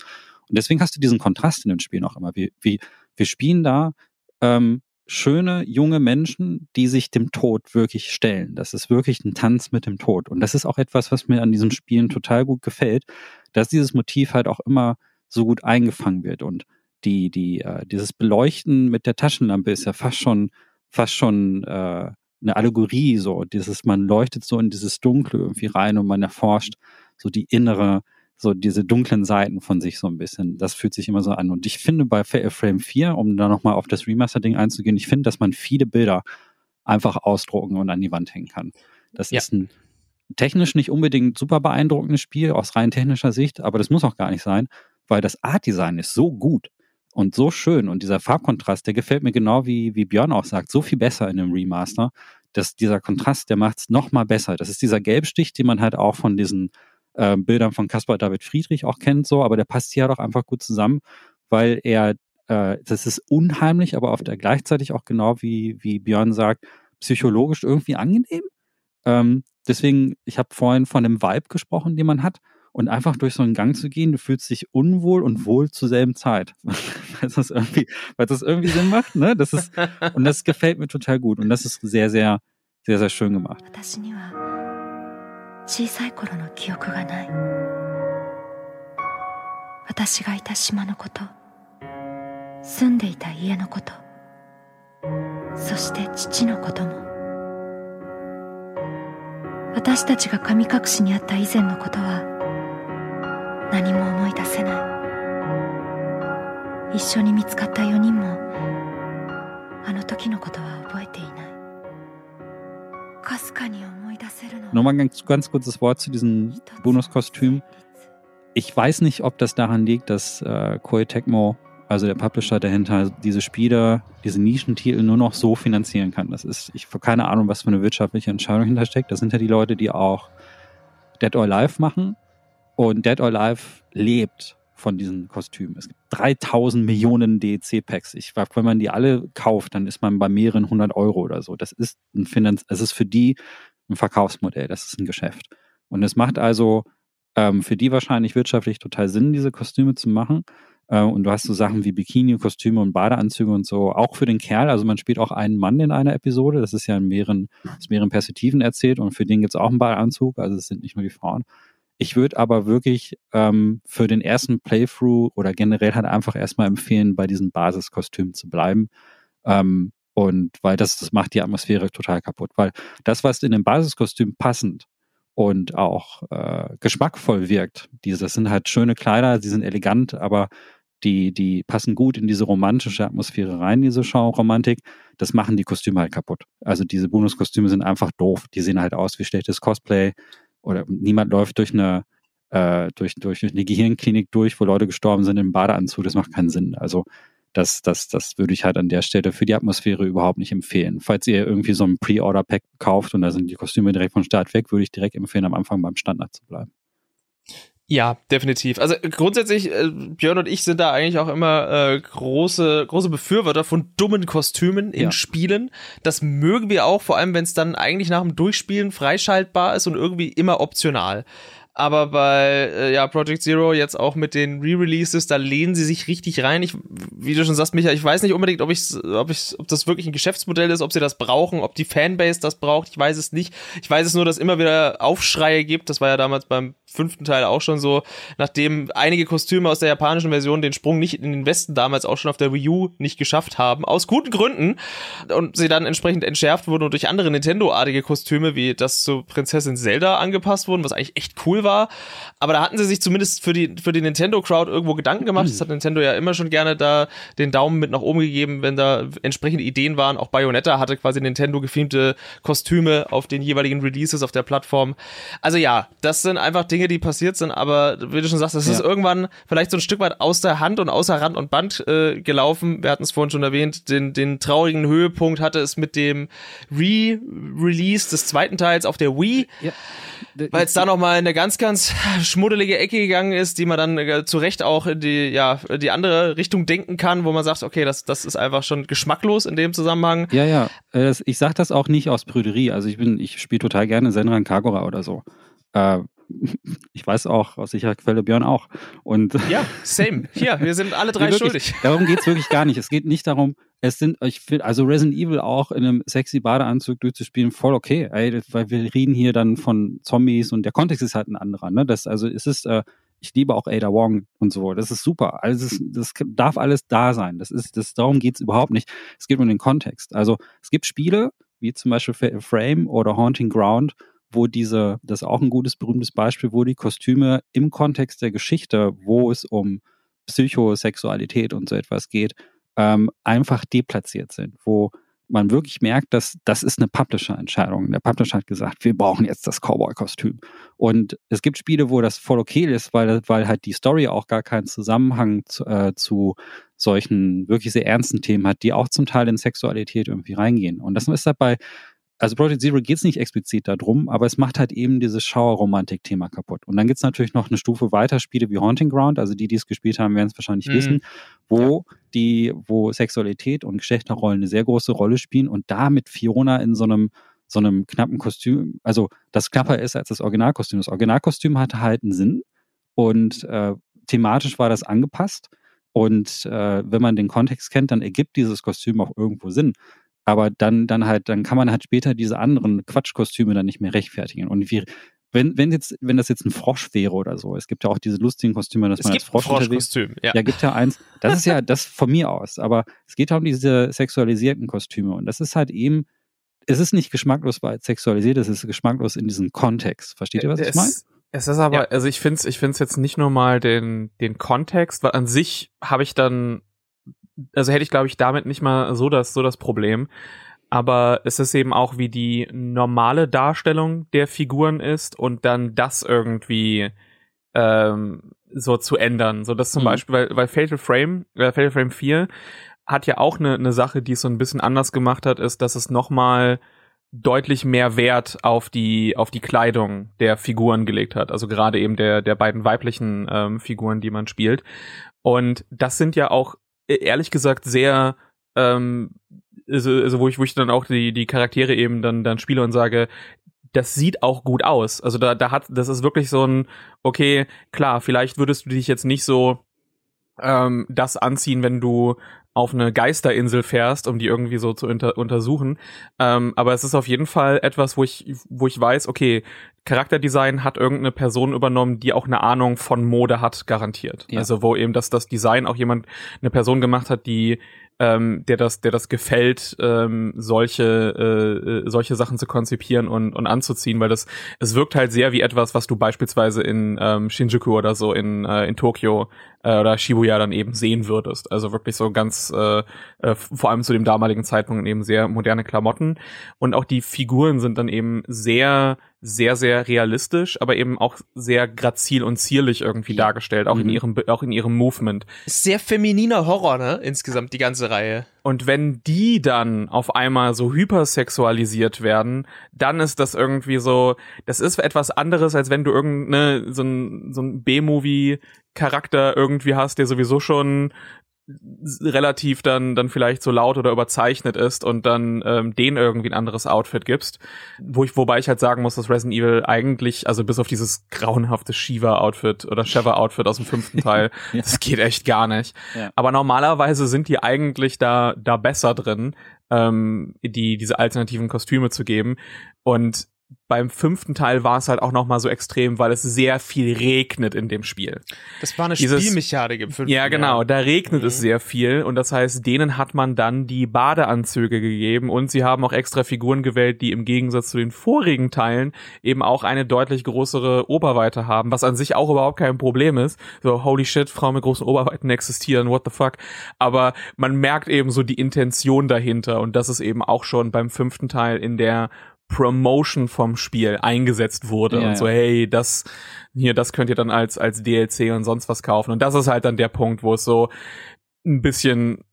Und deswegen hast du diesen Kontrast in den Spielen auch immer. Wie, wie, wir spielen da ähm, schöne junge Menschen, die sich dem Tod wirklich stellen. Das ist wirklich ein Tanz mit dem Tod. Und das ist auch etwas, was mir an diesen Spielen total gut gefällt, dass dieses Motiv halt auch immer so gut eingefangen wird. Und die, die, äh, dieses Beleuchten mit der Taschenlampe ist ja fast schon, fast schon äh, eine Allegorie, so dieses, man leuchtet so in dieses Dunkle irgendwie rein und man erforscht so die innere, so diese dunklen Seiten von sich so ein bisschen. Das fühlt sich immer so an. Und ich finde bei Frame 4, um da nochmal auf das Remaster-Ding einzugehen, ich finde, dass man viele Bilder einfach ausdrucken und an die Wand hängen kann. Das ja. ist ein technisch nicht unbedingt super beeindruckendes Spiel aus rein technischer Sicht, aber das muss auch gar nicht sein, weil das Art-Design ist so gut und so schön und dieser Farbkontrast, der gefällt mir genau wie, wie Björn auch sagt, so viel besser in dem Remaster, dass dieser Kontrast, der macht es nochmal besser. Das ist dieser Gelbstich, den man halt auch von diesen äh, Bildern von Caspar David Friedrich auch kennt, so, aber der passt hier doch einfach gut zusammen, weil er, äh, das ist unheimlich, aber auf der gleichzeitig auch genau wie, wie Björn sagt, psychologisch irgendwie angenehm. Ähm, deswegen, ich habe vorhin von dem Vibe gesprochen, den man hat. Und einfach durch so einen Gang zu gehen, du fühlst dich unwohl und wohl zur selben Zeit. weil das irgendwie, weil das irgendwie Sinn macht, ne? Das ist, und das gefällt mir total gut. Und das ist sehr, sehr, sehr, sehr schön gemacht. 小さい頃の記憶がない。私がいた島のこと住んでいた家のことそして父のことも私たちが神隠しにあった以前のことは何も思い出せない。一緒に見つかった4人もあの時のことは覚えていない。かすかに思 Nochmal ein ganz, ganz kurzes Wort zu diesem Bonuskostüm. Ich weiß nicht, ob das daran liegt, dass äh, Koei Tecmo, also der Publisher dahinter, diese Spiele, diese Nischentitel nur noch so finanzieren kann. Das ist, ich habe keine Ahnung, was für eine wirtschaftliche Entscheidung hintersteckt. Das sind ja die Leute, die auch Dead or Alive machen. Und Dead or Alive lebt von diesen Kostümen. Es gibt 3000 Millionen DEC-Packs. Ich wenn man die alle kauft, dann ist man bei mehreren hundert Euro oder so. Das ist ein Finanz, es ist für die ein Verkaufsmodell, das ist ein Geschäft. Und es macht also ähm, für die wahrscheinlich wirtschaftlich total Sinn, diese Kostüme zu machen. Äh, und du hast so Sachen wie Bikini-Kostüme und Badeanzüge und so, auch für den Kerl. Also man spielt auch einen Mann in einer Episode. Das ist ja in mehreren, aus mehreren Perspektiven erzählt und für den gibt es auch einen Badeanzug. Also es sind nicht nur die Frauen. Ich würde aber wirklich ähm, für den ersten Playthrough oder generell halt einfach erstmal empfehlen, bei diesem Basiskostüm zu bleiben. Ähm, und weil das, das macht die Atmosphäre total kaputt. Weil das, was in dem Basiskostüm passend und auch äh, geschmackvoll wirkt, diese, das sind halt schöne Kleider, die sind elegant, aber die, die passen gut in diese romantische Atmosphäre rein, diese Genre-Romantik. Das machen die Kostüme halt kaputt. Also diese Bonuskostüme sind einfach doof. Die sehen halt aus wie schlechtes Cosplay oder niemand läuft durch eine äh, durch, durch eine Gehirnklinik durch, wo Leute gestorben sind im Badeanzug. Das macht keinen Sinn. Also das, das, das würde ich halt an der Stelle für die Atmosphäre überhaupt nicht empfehlen. Falls ihr irgendwie so ein Pre-Order-Pack kauft und da sind die Kostüme direkt von Start weg, würde ich direkt empfehlen, am Anfang beim Standard zu bleiben. Ja, definitiv. Also grundsätzlich, äh, Björn und ich sind da eigentlich auch immer äh, große, große Befürworter von dummen Kostümen in ja. Spielen. Das mögen wir auch, vor allem wenn es dann eigentlich nach dem Durchspielen freischaltbar ist und irgendwie immer optional aber bei äh, ja, Project Zero jetzt auch mit den Re-Releases, da lehnen sie sich richtig rein. Ich, wie du schon sagst, Micha, ich weiß nicht unbedingt, ob, ich, ob, ich, ob das wirklich ein Geschäftsmodell ist, ob sie das brauchen, ob die Fanbase das braucht. Ich weiß es nicht. Ich weiß es nur, dass immer wieder Aufschreie gibt. Das war ja damals beim fünften Teil auch schon so, nachdem einige Kostüme aus der japanischen Version den Sprung nicht in den Westen damals auch schon auf der Wii U nicht geschafft haben, aus guten Gründen, und sie dann entsprechend entschärft wurden und durch andere Nintendo-artige Kostüme wie das zu Prinzessin Zelda angepasst wurden, was eigentlich echt cool war war. Aber da hatten sie sich zumindest für die, für die Nintendo-Crowd irgendwo Gedanken gemacht. Das hat Nintendo ja immer schon gerne da den Daumen mit nach oben gegeben, wenn da entsprechende Ideen waren. Auch Bayonetta hatte quasi Nintendo gefilmte Kostüme auf den jeweiligen Releases auf der Plattform. Also ja, das sind einfach Dinge, die passiert sind, aber wie du schon sagst, das ja. ist irgendwann vielleicht so ein Stück weit aus der Hand und außer Rand und Band äh, gelaufen. Wir hatten es vorhin schon erwähnt, den, den traurigen Höhepunkt hatte es mit dem Re-Release des zweiten Teils auf der Wii. Ja. Weil es da nochmal eine ganz, ganz schmuddelige Ecke gegangen ist, die man dann äh, zu Recht auch in die, ja, die andere Richtung denken kann, wo man sagt, okay, das, das ist einfach schon geschmacklos in dem Zusammenhang. Ja, ja. Äh, ich sag das auch nicht aus Prüderie. Also ich bin, ich spiele total gerne Senran Kagura oder so. Äh, ich weiß auch aus sicherer Quelle Björn auch. Und ja, same. Hier, wir sind alle drei wirklich, schuldig. Darum geht es wirklich gar nicht. Es geht nicht darum, es sind, ich finde, also Resident Evil auch in einem sexy Badeanzug durchzuspielen, voll okay, ey, weil wir reden hier dann von Zombies und der Kontext ist halt ein anderer, ne? Das, also es ist, äh, ich liebe auch Ada Wong und so, das ist super. Also das, das darf alles da sein. Das ist, das, darum geht's überhaupt nicht. Es geht um den Kontext. Also es gibt Spiele, wie zum Beispiel Frame oder Haunting Ground, wo diese, das ist auch ein gutes, berühmtes Beispiel, wo die Kostüme im Kontext der Geschichte, wo es um Psychosexualität und so etwas geht, ähm, einfach deplatziert sind, wo man wirklich merkt, dass das ist eine Publisher-Entscheidung. Der Publisher hat gesagt, wir brauchen jetzt das Cowboy-Kostüm. Und es gibt Spiele, wo das voll okay ist, weil, weil halt die Story auch gar keinen Zusammenhang zu, äh, zu solchen wirklich sehr ernsten Themen hat, die auch zum Teil in Sexualität irgendwie reingehen. Und das ist halt bei also Project Zero geht es nicht explizit darum, aber es macht halt eben dieses Schauerromantik-Thema kaputt. Und dann gibt es natürlich noch eine Stufe weiter Spiele wie Haunting Ground, also die, die es gespielt haben, werden es wahrscheinlich mhm. wissen, wo ja. die, wo Sexualität und Geschlechterrollen eine sehr große Rolle spielen und da mit Fiona in so einem so einem knappen Kostüm, also das knapper ist als das Originalkostüm. Das Originalkostüm hatte halt einen Sinn und äh, thematisch war das angepasst. Und äh, wenn man den Kontext kennt, dann ergibt dieses Kostüm auch irgendwo Sinn. Aber dann, dann halt, dann kann man halt später diese anderen Quatschkostüme dann nicht mehr rechtfertigen. Und wie, wenn, wenn jetzt, wenn das jetzt ein Frosch wäre oder so, es gibt ja auch diese lustigen Kostüme, dass es man als Frosch unterwegs ja. ja, gibt ja eins. Das ist ja das von mir aus. Aber es geht ja um diese sexualisierten Kostüme. Und das ist halt eben, es ist nicht geschmacklos, weil es sexualisiert ist, es ist geschmacklos in diesem Kontext. Versteht ihr, was es, ich meine? Es ist aber, ja. also ich finde es ich find's jetzt nicht nur mal den, den Kontext, weil an sich habe ich dann also hätte ich glaube ich damit nicht mal so das so das Problem. Aber es ist eben auch wie die normale Darstellung der Figuren ist und dann das irgendwie ähm, so zu ändern. So dass zum mhm. Beispiel, weil, weil Fatal Frame, äh, Fatal Frame 4 hat ja auch eine, eine Sache, die es so ein bisschen anders gemacht hat, ist, dass es nochmal deutlich mehr Wert auf die auf die Kleidung der Figuren gelegt hat, also gerade eben der der beiden weiblichen ähm, Figuren, die man spielt. Und das sind ja auch ehrlich gesagt sehr ähm, also, also wo ich wo ich dann auch die die Charaktere eben dann dann spiele und sage das sieht auch gut aus. Also da da hat das ist wirklich so ein okay, klar, vielleicht würdest du dich jetzt nicht so ähm, das anziehen, wenn du auf eine Geisterinsel fährst, um die irgendwie so zu unter untersuchen. Ähm, aber es ist auf jeden Fall etwas, wo ich, wo ich weiß, okay, Charakterdesign hat irgendeine Person übernommen, die auch eine Ahnung von Mode hat, garantiert. Ja. Also wo eben das, das Design auch jemand, eine Person gemacht hat, die ähm, der das, der das gefällt, ähm, solche, äh, äh, solche Sachen zu konzipieren und, und anzuziehen, weil das, es wirkt halt sehr wie etwas, was du beispielsweise in ähm, Shinjuku oder so in, äh, in Tokio äh, oder Shibuya dann eben sehen würdest. Also wirklich so ganz, äh, äh, vor allem zu dem damaligen Zeitpunkt eben sehr moderne Klamotten. Und auch die Figuren sind dann eben sehr sehr, sehr realistisch, aber eben auch sehr grazil und zierlich irgendwie ja. dargestellt, auch mhm. in ihrem, auch in ihrem Movement. Sehr femininer Horror, ne? Insgesamt die ganze Reihe. Und wenn die dann auf einmal so hypersexualisiert werden, dann ist das irgendwie so, das ist etwas anderes, als wenn du irgendeine, so ein, so ein B-Movie Charakter irgendwie hast, der sowieso schon relativ dann dann vielleicht so laut oder überzeichnet ist und dann ähm, den irgendwie ein anderes Outfit gibst, wo ich wobei ich halt sagen muss, dass Resident Evil eigentlich also bis auf dieses grauenhafte Shiva Outfit oder Sheva Outfit aus dem fünften Teil, ja. das geht echt gar nicht. Ja. Aber normalerweise sind die eigentlich da da besser drin, ähm, die diese alternativen Kostüme zu geben und beim fünften Teil war es halt auch noch mal so extrem, weil es sehr viel regnet in dem Spiel. Das war eine Dieses- Spielmechanik im fünften Ja, genau, da regnet Mhm. es sehr viel und das heißt, denen hat man dann die Badeanzüge gegeben und sie haben auch extra Figuren gewählt, die im Gegensatz zu den vorigen Teilen eben auch eine deutlich größere Oberweite haben, was an sich auch überhaupt kein Problem ist. So, holy shit, Frauen mit großen Oberweiten existieren, what the fuck. Aber man merkt eben so die Intention dahinter und das ist eben auch schon beim fünften Teil in der Promotion vom Spiel eingesetzt wurde Ja, und so, hey, das hier, das könnt ihr dann als als DLC und sonst was kaufen. Und das ist halt dann der Punkt, wo es so ein bisschen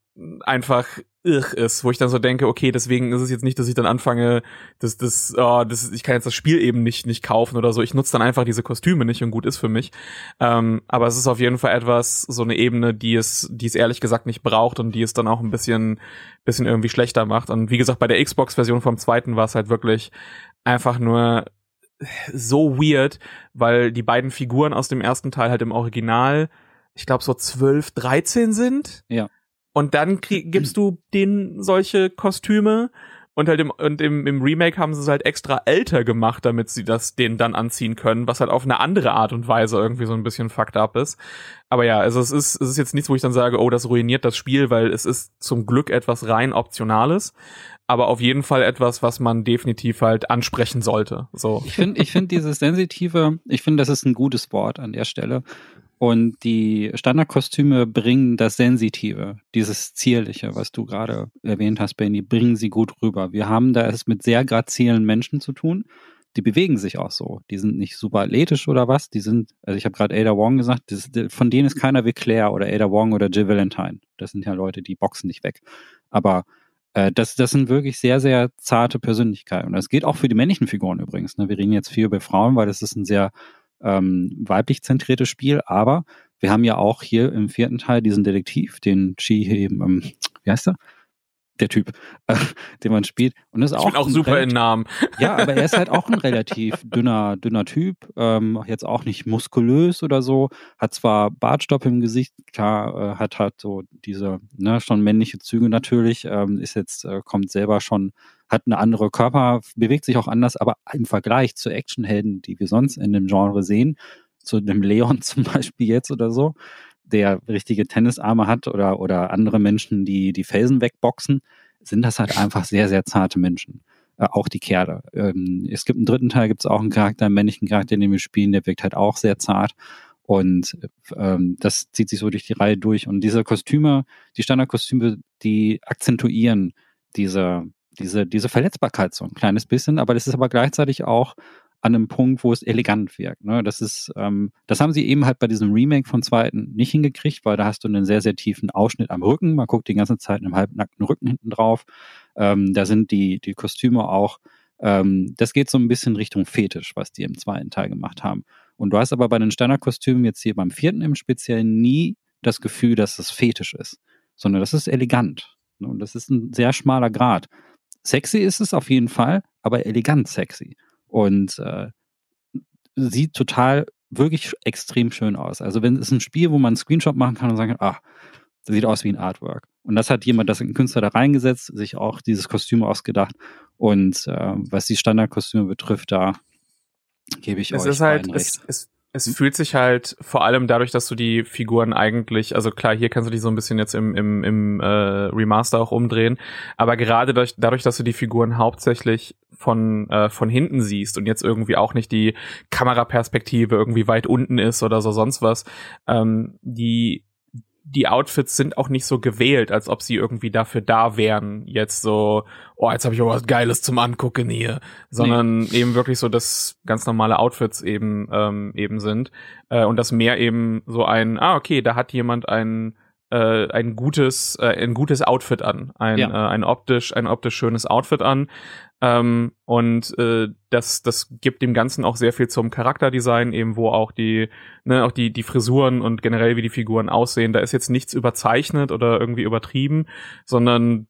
einfach irr ist, wo ich dann so denke, okay, deswegen ist es jetzt nicht, dass ich dann anfange, dass das, oh, das, ich kann jetzt das Spiel eben nicht nicht kaufen oder so. Ich nutze dann einfach diese Kostüme nicht und gut ist für mich. Ähm, aber es ist auf jeden Fall etwas, so eine Ebene, die es, die es ehrlich gesagt nicht braucht und die es dann auch ein bisschen, bisschen irgendwie schlechter macht. Und wie gesagt, bei der Xbox-Version vom zweiten war es halt wirklich einfach nur so weird, weil die beiden Figuren aus dem ersten Teil halt im Original, ich glaube, so 12, 13 sind. Ja. Und dann krieg, gibst du denen solche Kostüme und halt im, und im, im Remake haben sie es halt extra älter gemacht, damit sie das denen dann anziehen können, was halt auf eine andere Art und Weise irgendwie so ein bisschen fucked up ist. Aber ja, also es ist, es ist jetzt nichts, wo ich dann sage, oh, das ruiniert das Spiel, weil es ist zum Glück etwas rein Optionales. Aber auf jeden Fall etwas, was man definitiv halt ansprechen sollte. So. Ich finde, ich finde dieses Sensitive, ich finde, das ist ein gutes Wort an der Stelle. Und die Standardkostüme bringen das Sensitive, dieses Zierliche, was du gerade erwähnt hast, Benny, bringen sie gut rüber. Wir haben da es mit sehr grazilen Menschen zu tun. Die bewegen sich auch so. Die sind nicht super athletisch oder was. Die sind, also ich habe gerade Ada Wong gesagt, das, von denen ist keiner wie Claire oder Ada Wong oder Jill Valentine. Das sind ja Leute, die boxen nicht weg. Aber äh, das, das sind wirklich sehr, sehr zarte Persönlichkeiten. Und das geht auch für die männlichen Figuren übrigens. Ne? Wir reden jetzt viel über Frauen, weil das ist ein sehr ähm, weiblich zentriertes Spiel, aber wir haben ja auch hier im vierten Teil diesen Detektiv, den Chi ähm, wie heißt er? Der Typ, äh, den man spielt. Und das ist Ich auch, auch super in Namen. ja, aber er ist halt auch ein relativ dünner, dünner Typ, ähm, jetzt auch nicht muskulös oder so, hat zwar Bartstopp im Gesicht, klar, äh, hat halt so diese, ne, schon männliche Züge natürlich, ähm, ist jetzt, äh, kommt selber schon, hat eine andere Körper, bewegt sich auch anders, aber im Vergleich zu Actionhelden, die wir sonst in dem Genre sehen, zu dem Leon zum Beispiel jetzt oder so, der richtige Tennisarme hat oder, oder andere Menschen, die die Felsen wegboxen, sind das halt einfach sehr, sehr zarte Menschen äh, auch die Kerle. Ähm, es gibt einen dritten Teil, gibt es auch einen Charakter, einen männlichen Charakter, den wir spielen, der wirkt halt auch sehr zart. Und ähm, das zieht sich so durch die Reihe durch. Und diese Kostüme, die Standardkostüme, die akzentuieren diese, diese, diese Verletzbarkeit so ein kleines bisschen, aber das ist aber gleichzeitig auch an einem Punkt, wo es elegant wirkt. Ne? Das ist, ähm, das haben sie eben halt bei diesem Remake vom zweiten nicht hingekriegt, weil da hast du einen sehr, sehr tiefen Ausschnitt am Rücken. Man guckt die ganze Zeit in einem halbnackten Rücken hinten drauf. Ähm, da sind die, die Kostüme auch, ähm, das geht so ein bisschen Richtung Fetisch, was die im zweiten Teil gemacht haben. Und du hast aber bei den Standardkostümen jetzt hier beim vierten im Speziellen nie das Gefühl, dass es Fetisch ist, sondern das ist elegant. Ne? Und das ist ein sehr schmaler Grad. Sexy ist es auf jeden Fall, aber elegant sexy. Und äh, sieht total wirklich extrem schön aus. Also wenn es ein Spiel, wo man einen Screenshot machen kann und sagen kann, ah, das sieht aus wie ein Artwork. Und das hat jemand, das ein Künstler da reingesetzt, sich auch dieses Kostüm ausgedacht. Und äh, was die Standardkostüme betrifft, da gebe ich Es euch ist halt, es, recht. es, es fühlt sich halt vor allem dadurch, dass du die Figuren eigentlich, also klar, hier kannst du die so ein bisschen jetzt im, im, im äh, Remaster auch umdrehen, aber gerade dadurch, dadurch, dass du die Figuren hauptsächlich von, äh, von hinten siehst und jetzt irgendwie auch nicht die Kameraperspektive irgendwie weit unten ist oder so sonst was, ähm, die die Outfits sind auch nicht so gewählt, als ob sie irgendwie dafür da wären, jetzt so, oh, jetzt habe ich auch was Geiles zum Angucken hier, sondern eben wirklich so, dass ganz normale Outfits eben ähm, eben sind äh, und das mehr eben so ein, ah okay, da hat jemand ein äh, ein gutes äh, ein gutes Outfit an, ein Ja. äh, ein optisch ein optisch schönes Outfit an ähm, und äh, das das gibt dem Ganzen auch sehr viel zum Charakterdesign eben, wo auch die ne, auch die, die Frisuren und generell wie die Figuren aussehen. Da ist jetzt nichts überzeichnet oder irgendwie übertrieben, sondern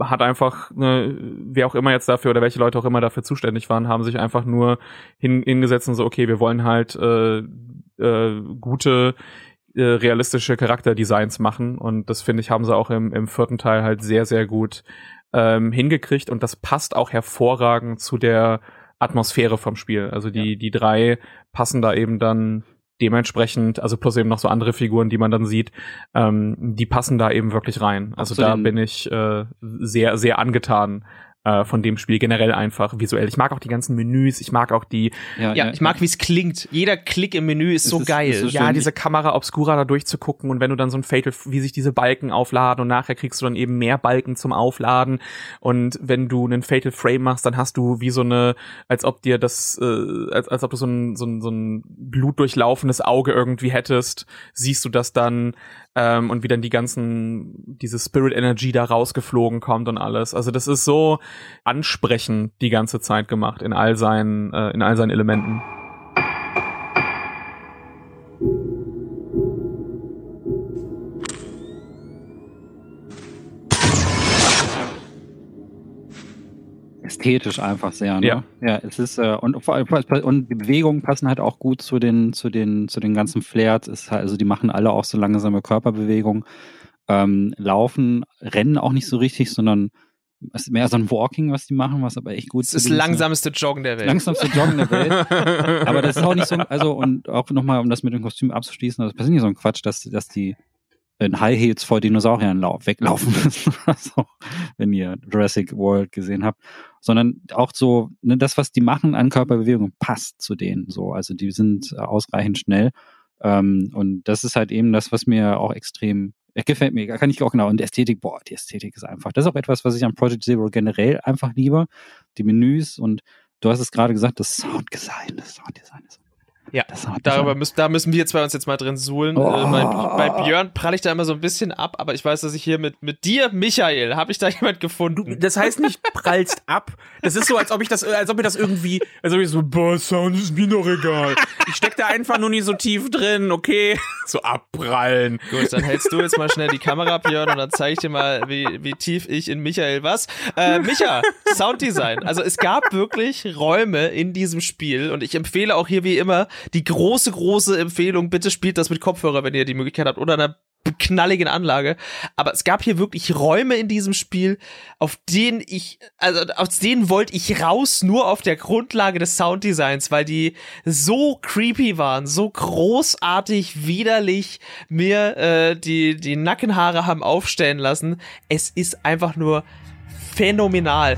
hat einfach, ne, wer auch immer jetzt dafür oder welche Leute auch immer dafür zuständig waren, haben sich einfach nur hin, hingesetzt und so, okay, wir wollen halt äh, äh, gute, äh, realistische Charakterdesigns machen. Und das finde ich, haben sie auch im, im vierten Teil halt sehr, sehr gut ähm, hingekriegt. Und das passt auch hervorragend zu der Atmosphäre vom Spiel. Also die, ja. die drei passen da eben dann dementsprechend, also plus eben noch so andere Figuren, die man dann sieht, ähm, die passen da eben wirklich rein. Also da bin ich äh, sehr, sehr angetan äh, von dem Spiel generell einfach visuell. Ich mag auch die ganzen Menüs, ich mag auch die. Ja, ja ich mag, wie es klingt. Jeder Klick im Menü ist so ist, geil. Ist so ja, diese Kamera Obscura da durchzugucken und wenn du dann so ein Fatal, wie sich diese Balken aufladen und nachher kriegst du dann eben mehr Balken zum Aufladen und wenn du einen Fatal Frame machst, dann hast du wie so eine, als ob dir das, äh, als, als ob du so ein, so ein, so ein blutdurchlaufenes Auge irgendwie hättest, siehst du das dann ähm, und wie dann die ganzen, diese Spirit Energy da rausgeflogen kommt und alles. Also das ist so ansprechend die ganze Zeit gemacht in all seinen, äh, in all seinen Elementen. ästhetisch einfach sehr. Ne? Ja. ja, es ist äh, und vor allem und die Bewegungen passen halt auch gut zu den zu den zu den ganzen Flares. Ist halt, also die machen alle auch so langsame Körperbewegungen, ähm, laufen, rennen auch nicht so richtig, sondern ist mehr so ein Walking, was die machen, was aber echt gut ist. Das ist das langsamste Joggen der Welt. Langsamste Joggen der Welt. aber das ist auch nicht so, also und auch nochmal, um das mit dem Kostüm abzuschließen, das ist nicht so ein Quatsch, dass, dass die in High Heels vor Dinosauriern weglaufen müssen oder so, wenn ihr Jurassic World gesehen habt, sondern auch so, ne, das, was die machen an Körperbewegung, passt zu denen so. Also die sind ausreichend schnell. Ähm, und das ist halt eben das, was mir auch extrem gefällt mir, kann ich auch genau. Und Ästhetik, boah, die Ästhetik ist einfach. Das ist auch etwas, was ich an Project Zero generell einfach liebe. Die Menüs und du hast es gerade gesagt, das Sounddesign, das Sounddesign ist ja, darüber müssen, da müssen wir zwei uns jetzt mal drin suhlen. Oh. Äh, bei, bei, Björn pralle ich da immer so ein bisschen ab, aber ich weiß, dass ich hier mit, mit dir, Michael, habe ich da jemand gefunden. Du, das heißt nicht prallst ab. Das ist so, als ob ich das, als ob mir das irgendwie, als ob ich so, boah, Sound ist mir doch egal. Ich steck da einfach nur nicht so tief drin, okay? So abprallen. Gut, dann hältst du jetzt mal schnell die Kamera, Björn, und dann zeige ich dir mal, wie, wie tief ich in Michael was. Äh, Micha, Sounddesign. Also es gab wirklich Räume in diesem Spiel und ich empfehle auch hier wie immer, die große, große Empfehlung, bitte spielt das mit Kopfhörer, wenn ihr die Möglichkeit habt, oder einer knalligen Anlage. Aber es gab hier wirklich Räume in diesem Spiel, auf denen ich, also aus denen wollte ich raus, nur auf der Grundlage des Sounddesigns, weil die so creepy waren, so großartig, widerlich mir äh, die, die Nackenhaare haben aufstellen lassen. Es ist einfach nur phänomenal.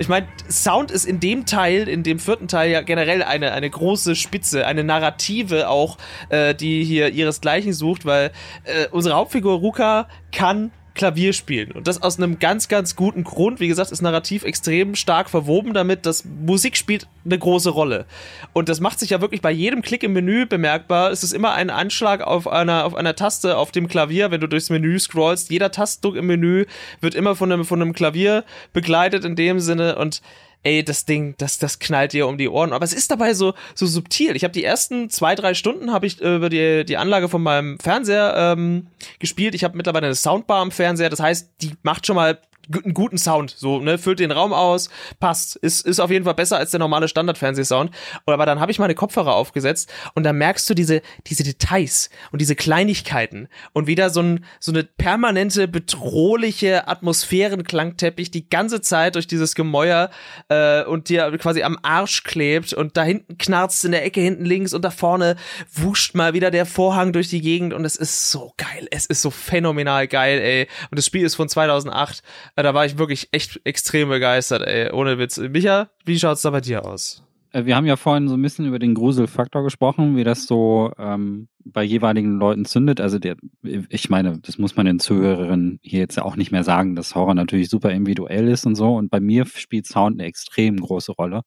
Ich meine, Sound ist in dem Teil, in dem vierten Teil ja generell eine, eine große Spitze, eine Narrative auch, äh, die hier ihresgleichen sucht, weil äh, unsere Hauptfigur Ruka kann Klavier spielen. Und das aus einem ganz, ganz guten Grund. Wie gesagt, ist narrativ extrem stark verwoben damit, dass Musik spielt eine große Rolle. Und das macht sich ja wirklich bei jedem Klick im Menü bemerkbar. Es ist immer ein Anschlag auf einer, auf einer Taste auf dem Klavier, wenn du durchs Menü scrollst. Jeder Tastdruck im Menü wird immer von einem, von einem Klavier begleitet in dem Sinne. Und ey, das Ding, das, das knallt dir um die Ohren. Aber es ist dabei so, so subtil. Ich habe die ersten zwei, drei Stunden habe ich äh, über die, die Anlage von meinem Fernseher ähm, gespielt. Ich habe mittlerweile eine Soundbar am Fernseher. Das heißt, die macht schon mal einen guten Sound, so, ne, füllt den Raum aus, passt, ist, ist auf jeden Fall besser als der normale Standard-Fernsehsound. Aber dann habe ich meine Kopfhörer aufgesetzt und da merkst du diese, diese Details und diese Kleinigkeiten und wieder so, ein, so eine permanente, bedrohliche Atmosphärenklangteppich die ganze Zeit durch dieses Gemäuer äh, und dir quasi am Arsch klebt und da hinten knarzt in der Ecke hinten links und da vorne wuscht mal wieder der Vorhang durch die Gegend und es ist so geil, es ist so phänomenal geil, ey. Und das Spiel ist von 2008 da war ich wirklich echt extrem begeistert, ey. Ohne Witz. Micha, wie schaut's da bei dir aus? Äh, wir haben ja vorhin so ein bisschen über den Gruselfaktor gesprochen, wie das so ähm, bei jeweiligen Leuten zündet. Also der, ich meine, das muss man den Zuhörerinnen hier jetzt auch nicht mehr sagen, dass Horror natürlich super individuell ist und so. Und bei mir spielt Sound eine extrem große Rolle.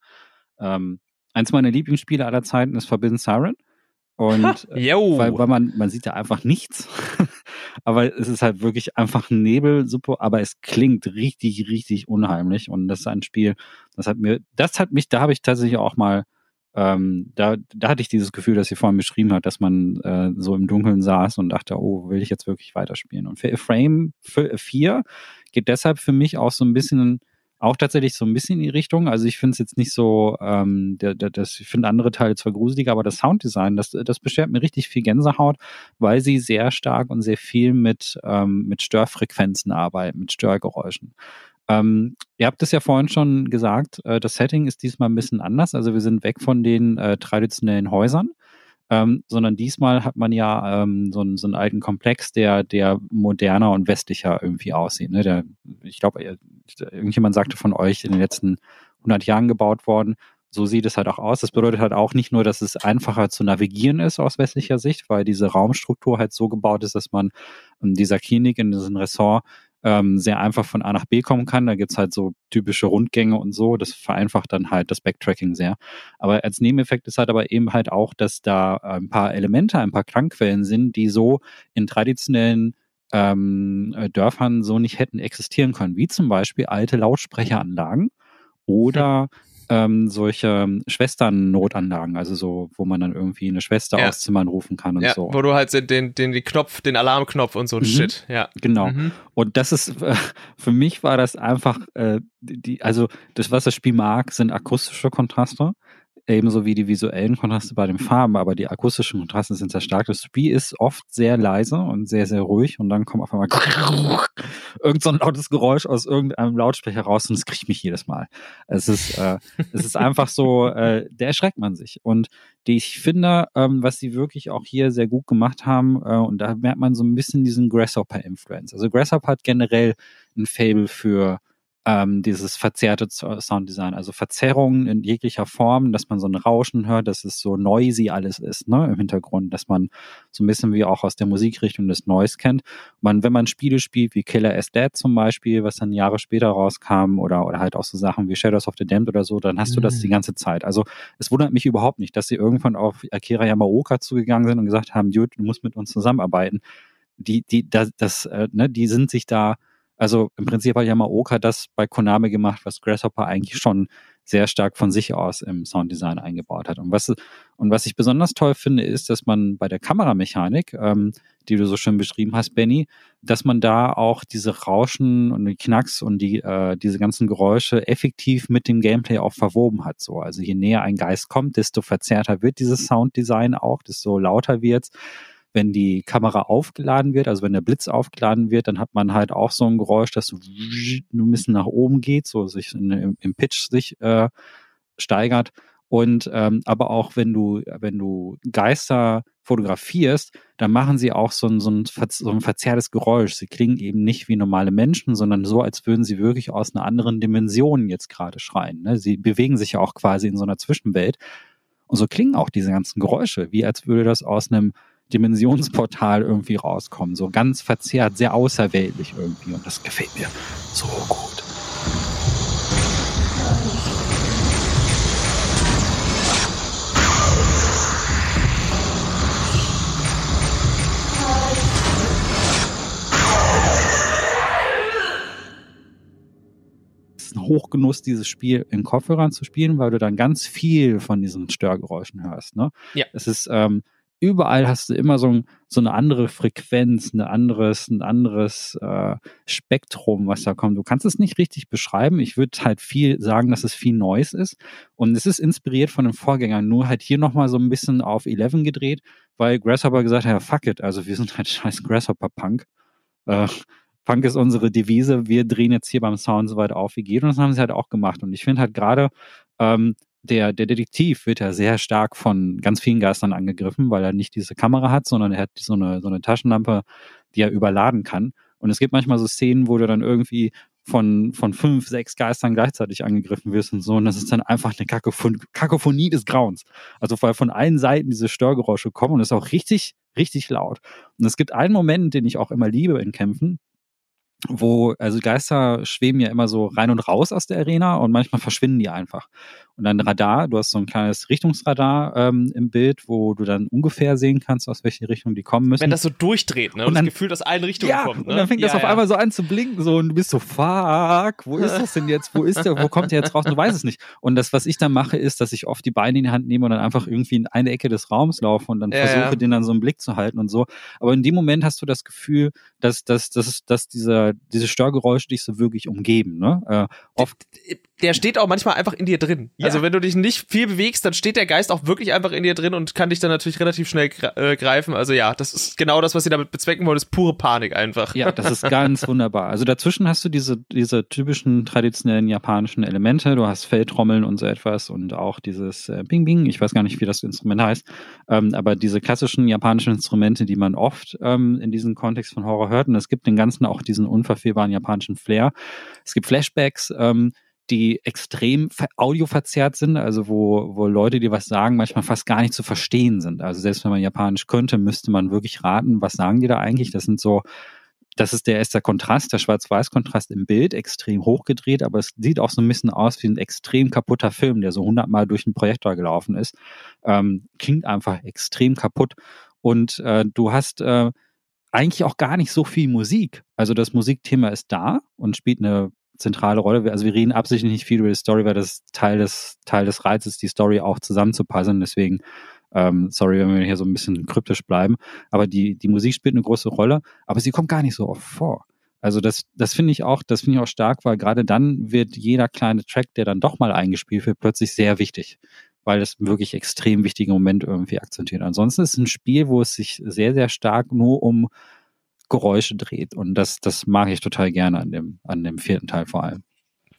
Ähm, eins meiner Lieblingsspiele aller Zeiten ist Forbidden Siren. Und äh, weil, weil man, man sieht ja einfach nichts. aber es ist halt wirklich einfach ein Nebel, super, aber es klingt richtig, richtig unheimlich. Und das ist ein Spiel, das hat mir, das hat mich, da habe ich tatsächlich auch mal, ähm, da, da hatte ich dieses Gefühl, das sie vorhin beschrieben hat, dass man äh, so im Dunkeln saß und dachte, oh, will ich jetzt wirklich weiterspielen? Und für Frame 4 geht deshalb für mich auch so ein bisschen auch tatsächlich so ein bisschen in die Richtung. Also ich finde es jetzt nicht so, ähm, der, der, das, ich finde andere Teile zwar gruseliger, aber das Sounddesign, das, das beschert mir richtig viel Gänsehaut, weil sie sehr stark und sehr viel mit, ähm, mit Störfrequenzen arbeiten, mit Störgeräuschen. Ähm, ihr habt es ja vorhin schon gesagt, äh, das Setting ist diesmal ein bisschen anders. Also wir sind weg von den äh, traditionellen Häusern ähm, sondern diesmal hat man ja ähm, so, einen, so einen alten Komplex, der, der moderner und westlicher irgendwie aussieht. Ne? Der, ich glaube, irgendjemand sagte von euch in den letzten 100 Jahren gebaut worden. So sieht es halt auch aus. Das bedeutet halt auch nicht nur, dass es einfacher zu navigieren ist aus westlicher Sicht, weil diese Raumstruktur halt so gebaut ist, dass man in dieser Klinik, in diesem Ressort ähm, sehr einfach von A nach B kommen kann. Da gibt's halt so typische Rundgänge und so. Das vereinfacht dann halt das Backtracking sehr. Aber als Nebeneffekt ist halt aber eben halt auch, dass da ein paar Elemente, ein paar Klangquellen sind, die so in traditionellen ähm, Dörfern so nicht hätten existieren können, wie zum Beispiel alte Lautsprecheranlagen oder ähm, solche Schwestern-Notanlagen, also so, wo man dann irgendwie eine Schwester ja. aus Zimmern rufen kann und ja, so. Wo du halt den, den, den Knopf, den Alarmknopf und so ein mhm. Shit, ja. Genau. Mhm. Und das ist, äh, für mich war das einfach, äh, die, also das, was das Spiel mag, sind akustische Kontraste ebenso wie die visuellen Kontraste bei den Farben, aber die akustischen Kontraste sind sehr stark. Das Spiel ist oft sehr leise und sehr, sehr ruhig und dann kommt auf einmal irgend so ein lautes Geräusch aus irgendeinem Lautsprecher raus und es kriegt mich jedes Mal. Es ist, äh, es ist einfach so, äh, der erschreckt man sich. Und die ich finde, ähm, was sie wirklich auch hier sehr gut gemacht haben, äh, und da merkt man so ein bisschen diesen Grasshopper-Influence. Also Grasshopper hat generell ein Fable für ähm, dieses verzerrte Sounddesign, also Verzerrungen in jeglicher Form, dass man so ein Rauschen hört, dass es so noisy alles ist, ne, im Hintergrund, dass man so ein bisschen wie auch aus der Musikrichtung des Noise kennt. Man, wenn man Spiele spielt wie Killer is Dead zum Beispiel, was dann Jahre später rauskam, oder, oder halt auch so Sachen wie Shadows of the Damned oder so, dann hast mhm. du das die mhm. ganze Zeit. Also es wundert mich überhaupt nicht, dass sie irgendwann auf Akira Yamaoka zugegangen sind und gesagt haben, Dude, du musst mit uns zusammenarbeiten. Die, die, das, das, äh, ne, die sind sich da also im Prinzip hat Yamaoka das bei Konami gemacht, was Grasshopper eigentlich schon sehr stark von sich aus im Sounddesign eingebaut hat. Und was, und was ich besonders toll finde, ist, dass man bei der Kameramechanik, ähm, die du so schön beschrieben hast, Benny, dass man da auch diese Rauschen und die Knacks und die, äh, diese ganzen Geräusche effektiv mit dem Gameplay auch verwoben hat. So. Also je näher ein Geist kommt, desto verzerrter wird dieses Sounddesign auch, desto lauter wird's wenn die Kamera aufgeladen wird, also wenn der Blitz aufgeladen wird, dann hat man halt auch so ein Geräusch, das so ein bisschen nach oben geht, so sich in, im, Pitch sich äh, steigert. Und ähm, aber auch wenn du, wenn du Geister fotografierst, dann machen sie auch so ein, so, ein, so ein verzerrtes Geräusch. Sie klingen eben nicht wie normale Menschen, sondern so, als würden sie wirklich aus einer anderen Dimension jetzt gerade schreien. Ne? Sie bewegen sich ja auch quasi in so einer Zwischenwelt. Und so klingen auch diese ganzen Geräusche, wie als würde das aus einem Dimensionsportal irgendwie rauskommen. So ganz verzerrt, sehr außerweltlich irgendwie. Und das gefällt mir so gut. ein Hochgenuss, dieses Spiel in Kopfhörern zu spielen, weil du dann ganz viel von diesen Störgeräuschen hörst. Ne? Ja. Es ist ähm, überall hast du immer so, so eine andere Frequenz, ein anderes, ein anderes äh, Spektrum, was da kommt. Du kannst es nicht richtig beschreiben. Ich würde halt viel sagen, dass es viel Neues ist. Und es ist inspiriert von den Vorgängern, nur halt hier nochmal so ein bisschen auf 11 gedreht, weil Grasshopper gesagt hat, ja, fuck it, also wir sind halt scheiß Grasshopper-Punk. Äh, Punk ist unsere Devise, wir drehen jetzt hier beim Sound so weit auf wie geht. Und das haben sie halt auch gemacht. Und ich finde halt gerade, ähm, der, der Detektiv wird ja sehr stark von ganz vielen Geistern angegriffen, weil er nicht diese Kamera hat, sondern er hat so eine, so eine Taschenlampe, die er überladen kann. Und es gibt manchmal so Szenen, wo du dann irgendwie von, von fünf, sechs Geistern gleichzeitig angegriffen wirst und so. Und das ist dann einfach eine Kakophonie, Kakophonie des Grauens. Also weil von allen Seiten diese Störgeräusche kommen und es ist auch richtig, richtig laut. Und es gibt einen Moment, den ich auch immer liebe in Kämpfen, wo, also Geister schweben ja immer so rein und raus aus der Arena und manchmal verschwinden die einfach. Und dann Radar, du hast so ein kleines Richtungsradar ähm, im Bild, wo du dann ungefähr sehen kannst, aus welche Richtung die kommen müssen. Wenn das so durchdreht, ne? Und, und dann, das Gefühl, dass allen Richtungen ja, kommt. Ne? Und dann fängt ja, das auf einmal so an zu blinken, so und du bist so, fuck, wo ist das denn jetzt? Wo ist der? Wo kommt der jetzt raus? Du weißt es nicht. Und das, was ich dann mache, ist, dass ich oft die Beine in die Hand nehme und dann einfach irgendwie in eine Ecke des Raums laufe und dann versuche, den dann so einen Blick zu halten und so. Aber in dem Moment hast du das Gefühl, dass, dass, dass, dass dieser oder diese Störgeräusche dich so wirklich umgeben. Ne? Äh, oft der steht auch manchmal einfach in dir drin. Ja. Also wenn du dich nicht viel bewegst, dann steht der Geist auch wirklich einfach in dir drin und kann dich dann natürlich relativ schnell äh, greifen. Also ja, das ist genau das, was sie damit bezwecken wollen, ist pure Panik einfach. Ja, das ist ganz wunderbar. Also dazwischen hast du diese, diese typischen traditionellen japanischen Elemente. Du hast Feldtrommeln und so etwas und auch dieses äh, Bing Bing. Ich weiß gar nicht, wie das Instrument heißt. Ähm, aber diese klassischen japanischen Instrumente, die man oft ähm, in diesem Kontext von Horror hört. Und es gibt den Ganzen auch diesen unverfehlbaren japanischen Flair. Es gibt Flashbacks, ähm, die extrem audioverzerrt sind, also wo, wo Leute, die was sagen, manchmal fast gar nicht zu verstehen sind. Also selbst wenn man Japanisch könnte, müsste man wirklich raten, was sagen die da eigentlich? Das sind so, das ist der erste Kontrast, der Schwarz-Weiß-Kontrast im Bild, extrem hochgedreht, aber es sieht auch so ein bisschen aus wie ein extrem kaputter Film, der so hundertmal durch den Projektor gelaufen ist. Ähm, klingt einfach extrem kaputt. Und äh, du hast äh, eigentlich auch gar nicht so viel Musik. Also das Musikthema ist da und spielt eine zentrale Rolle. Also wir reden absichtlich nicht viel über die Story, weil das Teil des, Teil des Reizes, die Story auch zusammenzupassen. Deswegen, ähm, sorry, wenn wir hier so ein bisschen kryptisch bleiben. Aber die, die Musik spielt eine große Rolle, aber sie kommt gar nicht so oft vor. Also das, das finde ich auch, das finde ich auch stark, weil gerade dann wird jeder kleine Track, der dann doch mal eingespielt wird, plötzlich sehr wichtig, weil das wirklich extrem wichtige Moment irgendwie akzentiert. Ansonsten ist es ein Spiel, wo es sich sehr, sehr stark nur um Geräusche dreht. Und das, das mag ich total gerne an dem, an dem vierten Teil vor allem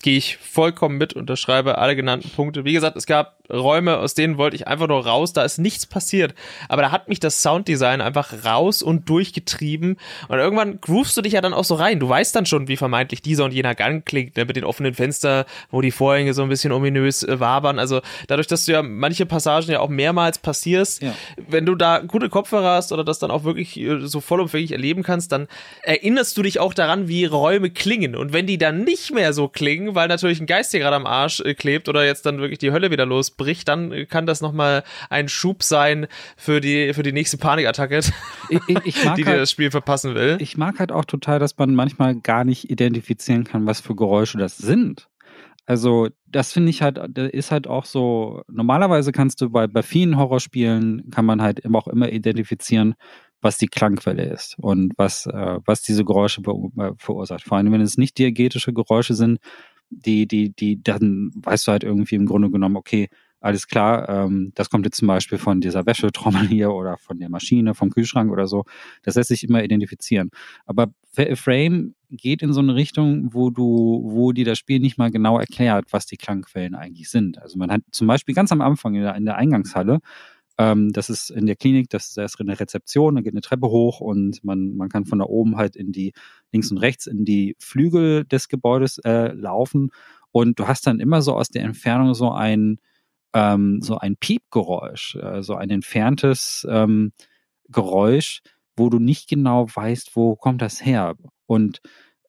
gehe ich vollkommen mit, unterschreibe alle genannten Punkte. Wie gesagt, es gab Räume, aus denen wollte ich einfach nur raus, da ist nichts passiert. Aber da hat mich das Sounddesign einfach raus und durchgetrieben. Und irgendwann groovst du dich ja dann auch so rein. Du weißt dann schon, wie vermeintlich dieser und jener Gang klingt, ne? mit den offenen Fenstern, wo die Vorhänge so ein bisschen ominös äh, wabern. Also dadurch, dass du ja manche Passagen ja auch mehrmals passierst, ja. wenn du da gute Kopfhörer hast oder das dann auch wirklich äh, so vollumfänglich erleben kannst, dann erinnerst du dich auch daran, wie Räume klingen. Und wenn die dann nicht mehr so klingen, weil natürlich ein Geist hier gerade am Arsch äh, klebt oder jetzt dann wirklich die Hölle wieder losbricht, dann kann das nochmal ein Schub sein für die, für die nächste Panikattacke, ich, ich, die halt, dir das Spiel verpassen will. Ich mag halt auch total, dass man manchmal gar nicht identifizieren kann, was für Geräusche das sind. Also, das finde ich halt, ist halt auch so, normalerweise kannst du bei, bei vielen Horrorspielen, kann man halt immer auch immer identifizieren, was die Klangquelle ist und was, äh, was diese Geräusche äh, verursacht. Vor allem, wenn es nicht diegetische Geräusche sind, die, die, die, dann weißt du halt irgendwie im Grunde genommen, okay, alles klar, ähm, das kommt jetzt zum Beispiel von dieser Wäschetrommel hier oder von der Maschine, vom Kühlschrank oder so. Das lässt sich immer identifizieren. Aber Frame geht in so eine Richtung, wo du, wo dir das Spiel nicht mal genau erklärt, was die Klangquellen eigentlich sind. Also man hat zum Beispiel ganz am Anfang in der, in der Eingangshalle ähm, das ist in der Klinik, das ist erst eine Rezeption, da geht eine Treppe hoch und man, man kann von da oben halt in die links und rechts in die Flügel des Gebäudes äh, laufen. Und du hast dann immer so aus der Entfernung so ein ähm, so ein Piepgeräusch, äh, so ein entferntes ähm, Geräusch, wo du nicht genau weißt, wo kommt das her. Und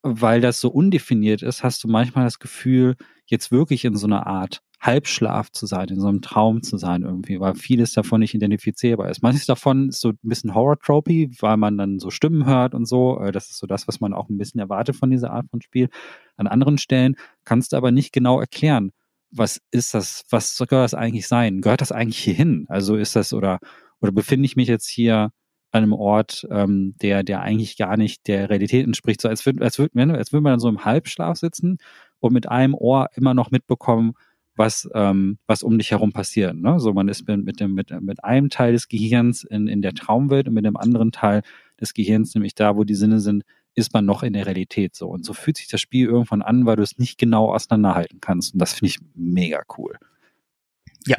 weil das so undefiniert ist, hast du manchmal das Gefühl, jetzt wirklich in so einer Art Halbschlaf zu sein, in so einem Traum zu sein irgendwie, weil vieles davon nicht identifizierbar ist. Manches davon ist so ein bisschen Horror-Tropy, weil man dann so Stimmen hört und so. Äh, das ist so das, was man auch ein bisschen erwartet von dieser Art von Spiel. An anderen Stellen kannst du aber nicht genau erklären, was ist das, was soll das eigentlich sein? Gehört das eigentlich hier hin? Also ist das oder, oder befinde ich mich jetzt hier an einem Ort, ähm, der, der eigentlich gar nicht der Realität entspricht. So als würde, als würde, als würde man dann so im Halbschlaf sitzen und mit einem Ohr immer noch mitbekommen, was, ähm, was um dich herum passiert. Ne? So, man ist mit, dem, mit, mit einem Teil des Gehirns in, in der Traumwelt und mit dem anderen Teil des Gehirns, nämlich da, wo die Sinne sind, ist man noch in der Realität so. Und so fühlt sich das Spiel irgendwann an, weil du es nicht genau auseinanderhalten kannst. Und das finde ich mega cool. Ja,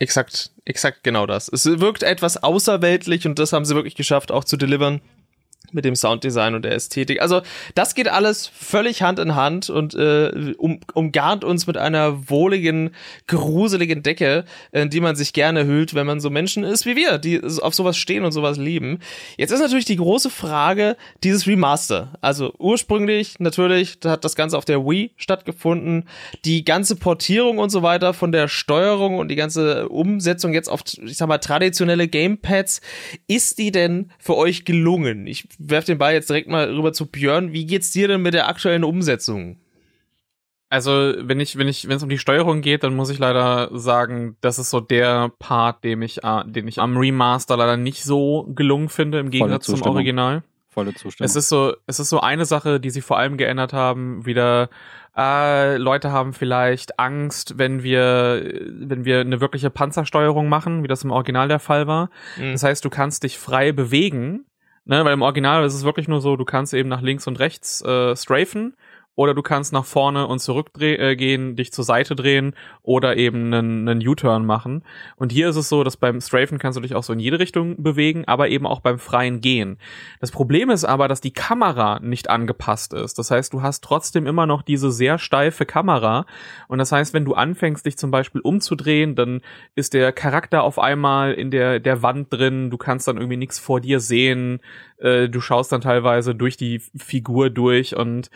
exakt, exakt genau das. Es wirkt etwas außerweltlich und das haben sie wirklich geschafft, auch zu delivern mit dem Sounddesign und der Ästhetik. Also das geht alles völlig Hand in Hand und äh, um, umgarnt uns mit einer wohligen, gruseligen Decke, in die man sich gerne hüllt, wenn man so Menschen ist wie wir, die auf sowas stehen und sowas lieben. Jetzt ist natürlich die große Frage dieses Remaster. Also ursprünglich natürlich hat das Ganze auf der Wii stattgefunden. Die ganze Portierung und so weiter von der Steuerung und die ganze Umsetzung jetzt auf, ich sag mal, traditionelle Gamepads, ist die denn für euch gelungen? Ich werfe den Ball jetzt direkt mal rüber zu Björn. Wie geht's dir denn mit der aktuellen Umsetzung? Also, wenn ich, wenn ich, wenn es um die Steuerung geht, dann muss ich leider sagen, das ist so der Part, den ich, äh, den ich am Remaster leider nicht so gelungen finde, im Gegensatz zum Original. volle Zustimmung. Es ist so, es ist so eine Sache, die sie vor allem geändert haben, wieder äh, Leute haben vielleicht Angst, wenn wir, wenn wir eine wirkliche Panzersteuerung machen, wie das im Original der Fall war. Mhm. Das heißt, du kannst dich frei bewegen, ne, weil im Original ist es wirklich nur so, du kannst eben nach links und rechts äh, strafen oder du kannst nach vorne und zurück äh, gehen, dich zur Seite drehen oder eben einen, einen U-Turn machen. Und hier ist es so, dass beim Strafen kannst du dich auch so in jede Richtung bewegen, aber eben auch beim freien Gehen. Das Problem ist aber, dass die Kamera nicht angepasst ist. Das heißt, du hast trotzdem immer noch diese sehr steife Kamera. Und das heißt, wenn du anfängst, dich zum Beispiel umzudrehen, dann ist der Charakter auf einmal in der, der Wand drin. Du kannst dann irgendwie nichts vor dir sehen. Äh, du schaust dann teilweise durch die Figur durch und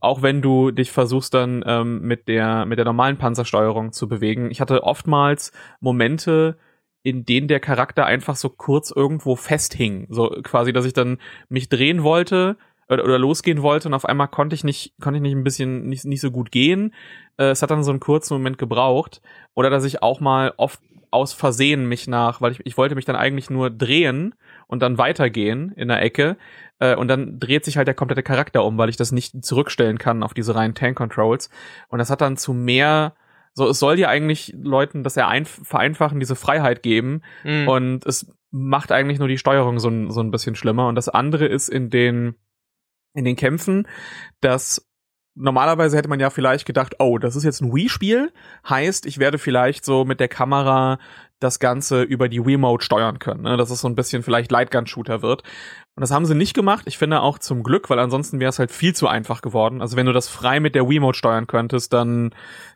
auch wenn du dich versuchst dann ähm, mit der mit der normalen Panzersteuerung zu bewegen. Ich hatte oftmals Momente, in denen der Charakter einfach so kurz irgendwo festhing, so quasi, dass ich dann mich drehen wollte oder, losgehen wollte und auf einmal konnte ich nicht konnte ich nicht ein bisschen nicht nicht so gut gehen. Äh, es hat dann so einen kurzen Moment gebraucht oder dass ich auch mal oft aus Versehen mich nach, weil ich, ich wollte mich dann eigentlich nur drehen und dann weitergehen in der Ecke äh, und dann dreht sich halt der komplette Charakter um, weil ich das nicht zurückstellen kann auf diese reinen Tank Controls. Und das hat dann zu mehr so es soll ja eigentlich Leuten das ja vereinfachen, diese Freiheit geben. Mhm. und es macht eigentlich nur die Steuerung so ein, so ein bisschen schlimmer. Und das andere ist in den in den Kämpfen, dass normalerweise hätte man ja vielleicht gedacht, oh, das ist jetzt ein Wii-Spiel, heißt, ich werde vielleicht so mit der Kamera das Ganze über die Wiimote steuern können, ne? dass es so ein bisschen vielleicht Lightgun-Shooter wird. Und das haben sie nicht gemacht. Ich finde auch zum Glück, weil ansonsten wäre es halt viel zu einfach geworden. Also wenn du das frei mit der Wiimote steuern könntest, dann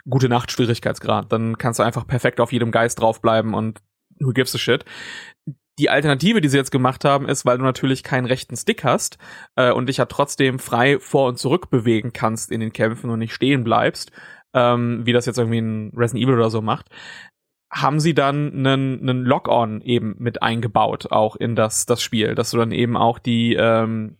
gute Nacht Schwierigkeitsgrad. Dann kannst du einfach perfekt auf jedem Geist draufbleiben und who gives a shit. Die Alternative, die sie jetzt gemacht haben, ist, weil du natürlich keinen rechten Stick hast äh, und dich ja trotzdem frei vor und zurück bewegen kannst in den Kämpfen und nicht stehen bleibst, ähm, wie das jetzt irgendwie ein Resident Evil oder so macht, haben sie dann einen, einen Lock-on eben mit eingebaut, auch in das, das Spiel, dass du dann eben auch die ähm,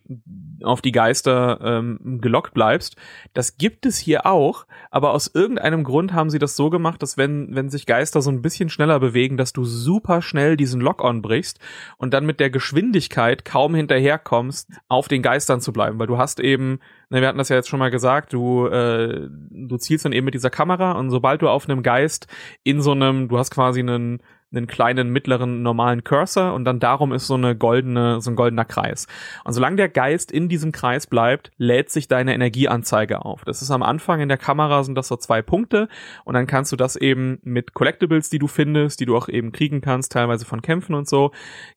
auf die Geister ähm, gelockt bleibst. Das gibt es hier auch, aber aus irgendeinem Grund haben sie das so gemacht, dass wenn, wenn sich Geister so ein bisschen schneller bewegen, dass du super schnell diesen Lock-on brichst und dann mit der Geschwindigkeit kaum hinterherkommst, auf den Geistern zu bleiben, weil du hast eben Ne, wir hatten das ja jetzt schon mal gesagt, du, äh, du zielst dann eben mit dieser Kamera und sobald du auf einem Geist in so einem, du hast quasi einen, einen kleinen, mittleren, normalen Cursor und dann darum ist so eine goldene, so ein goldener Kreis. Und solange der Geist in diesem Kreis bleibt, lädt sich deine Energieanzeige auf. Das ist am Anfang in der Kamera sind das so zwei Punkte und dann kannst du das eben mit Collectibles, die du findest, die du auch eben kriegen kannst, teilweise von Kämpfen und so,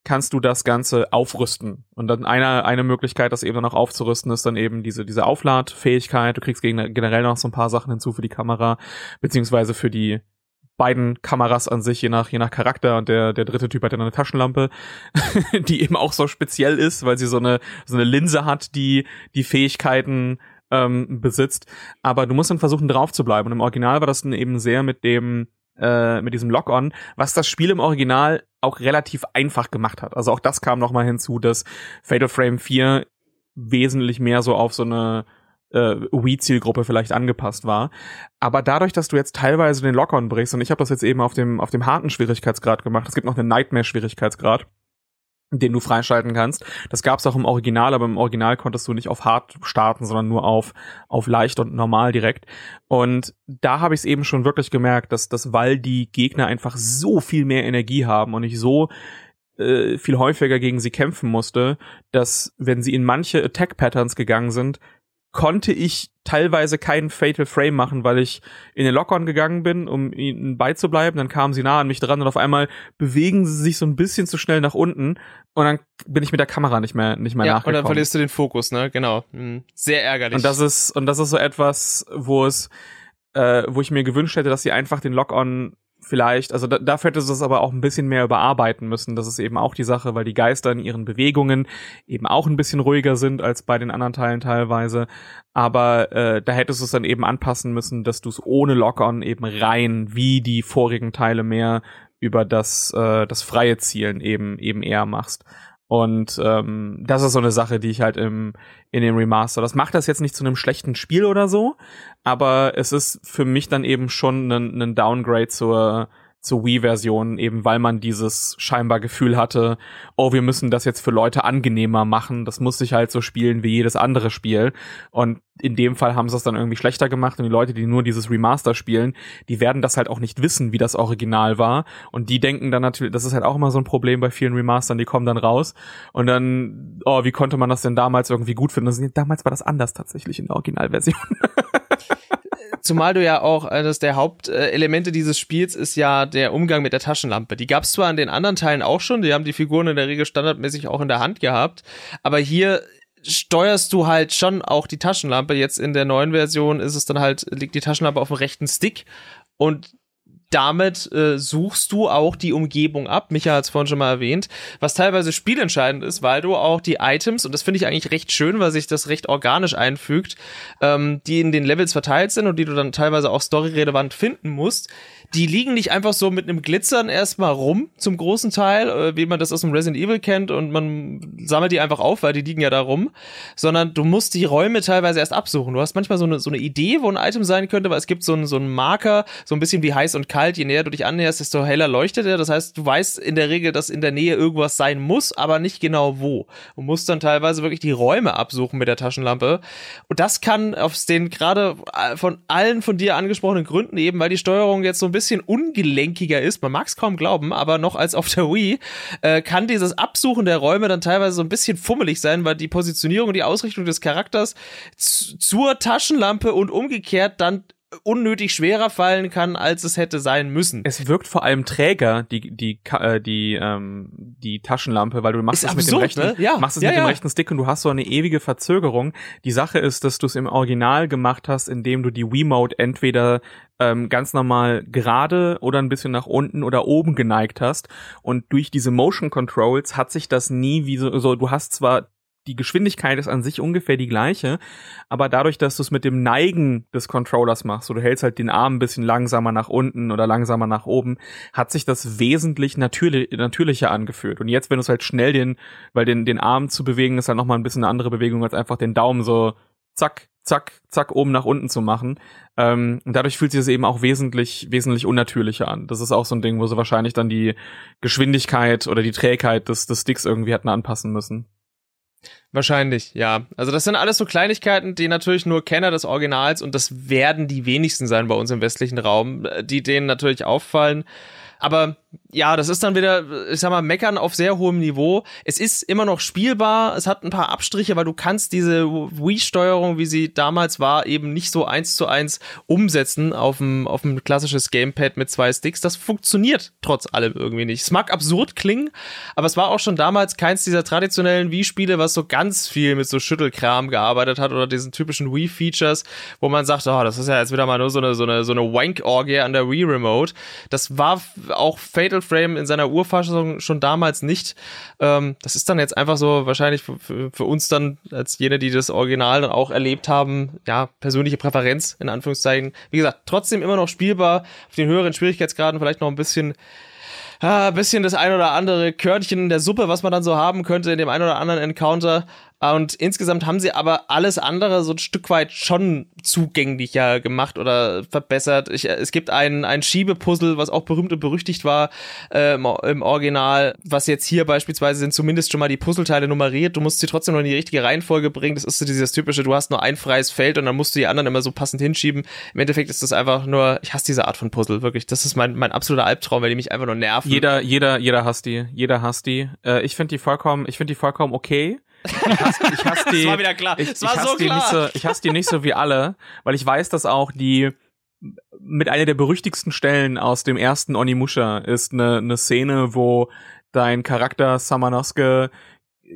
kannst du das Ganze aufrüsten. Und dann eine, eine Möglichkeit, das eben dann auch aufzurüsten, ist dann eben diese, diese Aufladfähigkeit. Du kriegst generell noch so ein paar Sachen hinzu für die Kamera, beziehungsweise für die beiden Kameras an sich, je nach, je nach Charakter. Und der, der dritte Typ hat dann eine Taschenlampe, die eben auch so speziell ist, weil sie so eine, so eine Linse hat, die die Fähigkeiten ähm, besitzt. Aber du musst dann versuchen, drauf zu bleiben. Und im Original war das dann eben sehr mit dem, äh, mit diesem Lock-on, was das Spiel im Original auch relativ einfach gemacht hat. Also auch das kam noch mal hinzu, dass Fatal Frame 4 wesentlich mehr so auf so eine äh, Wii-Zielgruppe vielleicht angepasst war. Aber dadurch, dass du jetzt teilweise den Lock-on brichst, und ich habe das jetzt eben auf dem, auf dem harten Schwierigkeitsgrad gemacht, es gibt noch einen Nightmare-Schwierigkeitsgrad, den du freischalten kannst. Das gab's auch im Original, aber im Original konntest du nicht auf hart starten, sondern nur auf auf leicht und normal direkt. Und da habe ich es eben schon wirklich gemerkt, dass dass weil die Gegner einfach so viel mehr Energie haben und ich so äh, viel häufiger gegen sie kämpfen musste, dass wenn sie in manche Attack Patterns gegangen sind, konnte ich teilweise keinen Fatal Frame machen, weil ich in den Lock-on gegangen bin, um ihnen beizubleiben. Dann kamen sie nah an mich dran und auf einmal bewegen sie sich so ein bisschen zu schnell nach unten und dann bin ich mit der Kamera nicht mehr nicht mehr ja, und nachgekommen. dann verlierst du den Fokus, ne? Genau. Mhm. Sehr ärgerlich. Und das ist und das ist so etwas, wo es äh, wo ich mir gewünscht hätte, dass sie einfach den Lock-on vielleicht, also da, dafür hätte sie es aber auch ein bisschen mehr überarbeiten müssen. Das ist eben auch die Sache, weil die Geister in ihren Bewegungen eben auch ein bisschen ruhiger sind als bei den anderen Teilen teilweise. Aber äh, da hättest du es dann eben anpassen müssen, dass du es ohne Lock-on eben rein wie die vorigen Teile mehr über das äh, das freie Zielen eben eben eher machst. Und ähm, das ist so eine Sache, die ich halt im, in dem Remaster. Das macht das jetzt nicht zu einem schlechten Spiel oder so, aber es ist für mich dann eben schon ein, ein Downgrade zur, zur Wii-Version, eben weil man dieses scheinbar Gefühl hatte, oh, wir müssen das jetzt für Leute angenehmer machen. Das muss sich halt so spielen wie jedes andere Spiel. Und in dem Fall haben sie es dann irgendwie schlechter gemacht und die Leute, die nur dieses Remaster spielen, die werden das halt auch nicht wissen, wie das Original war. Und die denken dann natürlich, das ist halt auch immer so ein Problem bei vielen Remastern, die kommen dann raus und dann, oh, wie konnte man das denn damals irgendwie gut finden? Damals war das anders tatsächlich in der Originalversion. Zumal du ja auch, eines der Hauptelemente dieses Spiels ist ja der Umgang mit der Taschenlampe. Die gab es zwar in den anderen Teilen auch schon, die haben die Figuren in der Regel standardmäßig auch in der Hand gehabt, aber hier steuerst du halt schon auch die Taschenlampe. Jetzt in der neuen Version ist es dann halt, liegt die Taschenlampe auf dem rechten Stick und damit äh, suchst du auch die Umgebung ab. Micha hat es vorhin schon mal erwähnt, was teilweise spielentscheidend ist, weil du auch die Items, und das finde ich eigentlich recht schön, weil sich das recht organisch einfügt, ähm, die in den Levels verteilt sind und die du dann teilweise auch storyrelevant finden musst, die liegen nicht einfach so mit einem Glitzern erstmal rum, zum großen Teil, äh, wie man das aus dem Resident Evil kennt und man sammelt die einfach auf, weil die liegen ja da rum, sondern du musst die Räume teilweise erst absuchen. Du hast manchmal so eine, so eine Idee, wo ein Item sein könnte, weil es gibt so einen, so einen Marker, so ein bisschen wie heiß und kalt. Je näher du dich annäherst, desto heller leuchtet er. Das heißt, du weißt in der Regel, dass in der Nähe irgendwas sein muss, aber nicht genau wo. Du musst dann teilweise wirklich die Räume absuchen mit der Taschenlampe. Und das kann aus den gerade äh, von allen von dir angesprochenen Gründen eben, weil die Steuerung jetzt so ein bisschen bisschen ungelenkiger ist, man mag es kaum glauben, aber noch als auf der Wii, äh, kann dieses Absuchen der Räume dann teilweise so ein bisschen fummelig sein, weil die Positionierung und die Ausrichtung des Charakters zur Taschenlampe und umgekehrt dann unnötig schwerer fallen kann, als es hätte sein müssen. Es wirkt vor allem träger, die, die, äh, die, ähm, die Taschenlampe, weil du machst es mit dem rechten, ne? ja. machst es ja, mit ja. dem rechten Stick und du hast so eine ewige Verzögerung. Die Sache ist, dass du es im Original gemacht hast, indem du die Wiimote entweder ähm, ganz normal gerade oder ein bisschen nach unten oder oben geneigt hast. Und durch diese Motion Controls hat sich das nie wie so, so du hast zwar die Geschwindigkeit ist an sich ungefähr die gleiche, aber dadurch, dass du es mit dem Neigen des Controllers machst, so du hältst halt den Arm ein bisschen langsamer nach unten oder langsamer nach oben, hat sich das wesentlich natürlich, natürlicher angefühlt. Und jetzt, wenn du es halt schnell den, weil den, den Arm zu bewegen, ist halt nochmal ein bisschen eine andere Bewegung, als einfach den Daumen so zack, zack, zack, oben nach unten zu machen. Ähm, und dadurch fühlt sich es eben auch wesentlich, wesentlich unnatürlicher an. Das ist auch so ein Ding, wo sie wahrscheinlich dann die Geschwindigkeit oder die Trägheit des, des Sticks irgendwie hätten anpassen müssen. Wahrscheinlich, ja. Also das sind alles so Kleinigkeiten, die natürlich nur Kenner des Originals und das werden die wenigsten sein bei uns im westlichen Raum, die denen natürlich auffallen. Aber ja, das ist dann wieder, ich sag mal, meckern auf sehr hohem Niveau. Es ist immer noch spielbar, es hat ein paar Abstriche, weil du kannst diese Wii-Steuerung, wie sie damals war, eben nicht so eins zu eins umsetzen auf ein, auf ein klassisches Gamepad mit zwei Sticks. Das funktioniert trotz allem irgendwie nicht. Es mag absurd klingen, aber es war auch schon damals keins dieser traditionellen Wii-Spiele, was so ganz viel mit so Schüttelkram gearbeitet hat oder diesen typischen Wii-Features, wo man sagt, oh, das ist ja jetzt wieder mal nur so eine, so eine, so eine Wank-Orgie an der Wii-Remote. Das war auch Fatal Frame in seiner Urfassung schon damals nicht. Ähm, das ist dann jetzt einfach so wahrscheinlich für, für, uns dann als jene, die das Original dann auch erlebt haben, ja, persönliche Präferenz in Anführungszeichen. Wie gesagt, trotzdem immer noch spielbar, auf den höheren Schwierigkeitsgraden vielleicht noch ein bisschen ah, bisschen das ein oder andere Körnchen der Suppe, was man dann so haben könnte in dem ein oder anderen Encounter. Und insgesamt haben sie aber alles andere so ein Stück weit schon zugänglicher gemacht oder verbessert. Ich, es gibt ein, ein Schiebepuzzle, was auch berühmt und berüchtigt war äh, im, im, Original, was jetzt hier beispielsweise sind zumindest schon mal die Puzzleteile nummeriert. Du musst sie trotzdem noch in die richtige Reihenfolge bringen. Das ist so dieses typische, du hast nur ein freies Feld und dann musst du die anderen immer so passend hinschieben. Im Endeffekt ist das einfach nur, ich hasse diese Art von Puzzle, wirklich. Das ist mein, mein absoluter Albtraum, weil die mich einfach nur nerven. Jeder, jeder, jeder hasst die. Jeder hasst die. Äh, ich finde die vollkommen, ich finde die vollkommen okay. Ich hasse, ich hasse die. das war wieder klar. Ich, das war ich so klar. Nicht so, ich hasse die nicht so wie alle, weil ich weiß, dass auch die mit einer der berüchtigsten Stellen aus dem ersten Onimusha ist eine, eine Szene, wo dein Charakter Samanosuke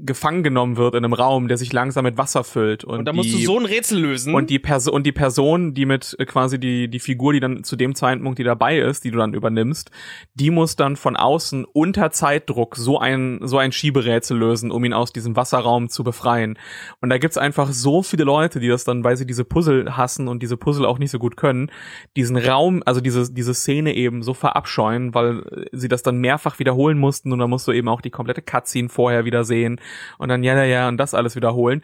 gefangen genommen wird in einem Raum, der sich langsam mit Wasser füllt. Und, und da musst du so ein Rätsel lösen. Und die Person, und die Person, die mit äh, quasi die, die Figur, die dann zu dem Zeitpunkt, die dabei ist, die du dann übernimmst, die muss dann von außen unter Zeitdruck so ein, so ein Schieberätsel lösen, um ihn aus diesem Wasserraum zu befreien. Und da gibt's einfach so viele Leute, die das dann, weil sie diese Puzzle hassen und diese Puzzle auch nicht so gut können, diesen Raum, also diese, diese Szene eben so verabscheuen, weil sie das dann mehrfach wiederholen mussten und dann musst du eben auch die komplette Cutscene vorher wieder sehen und dann ja, ja, ja und das alles wiederholen.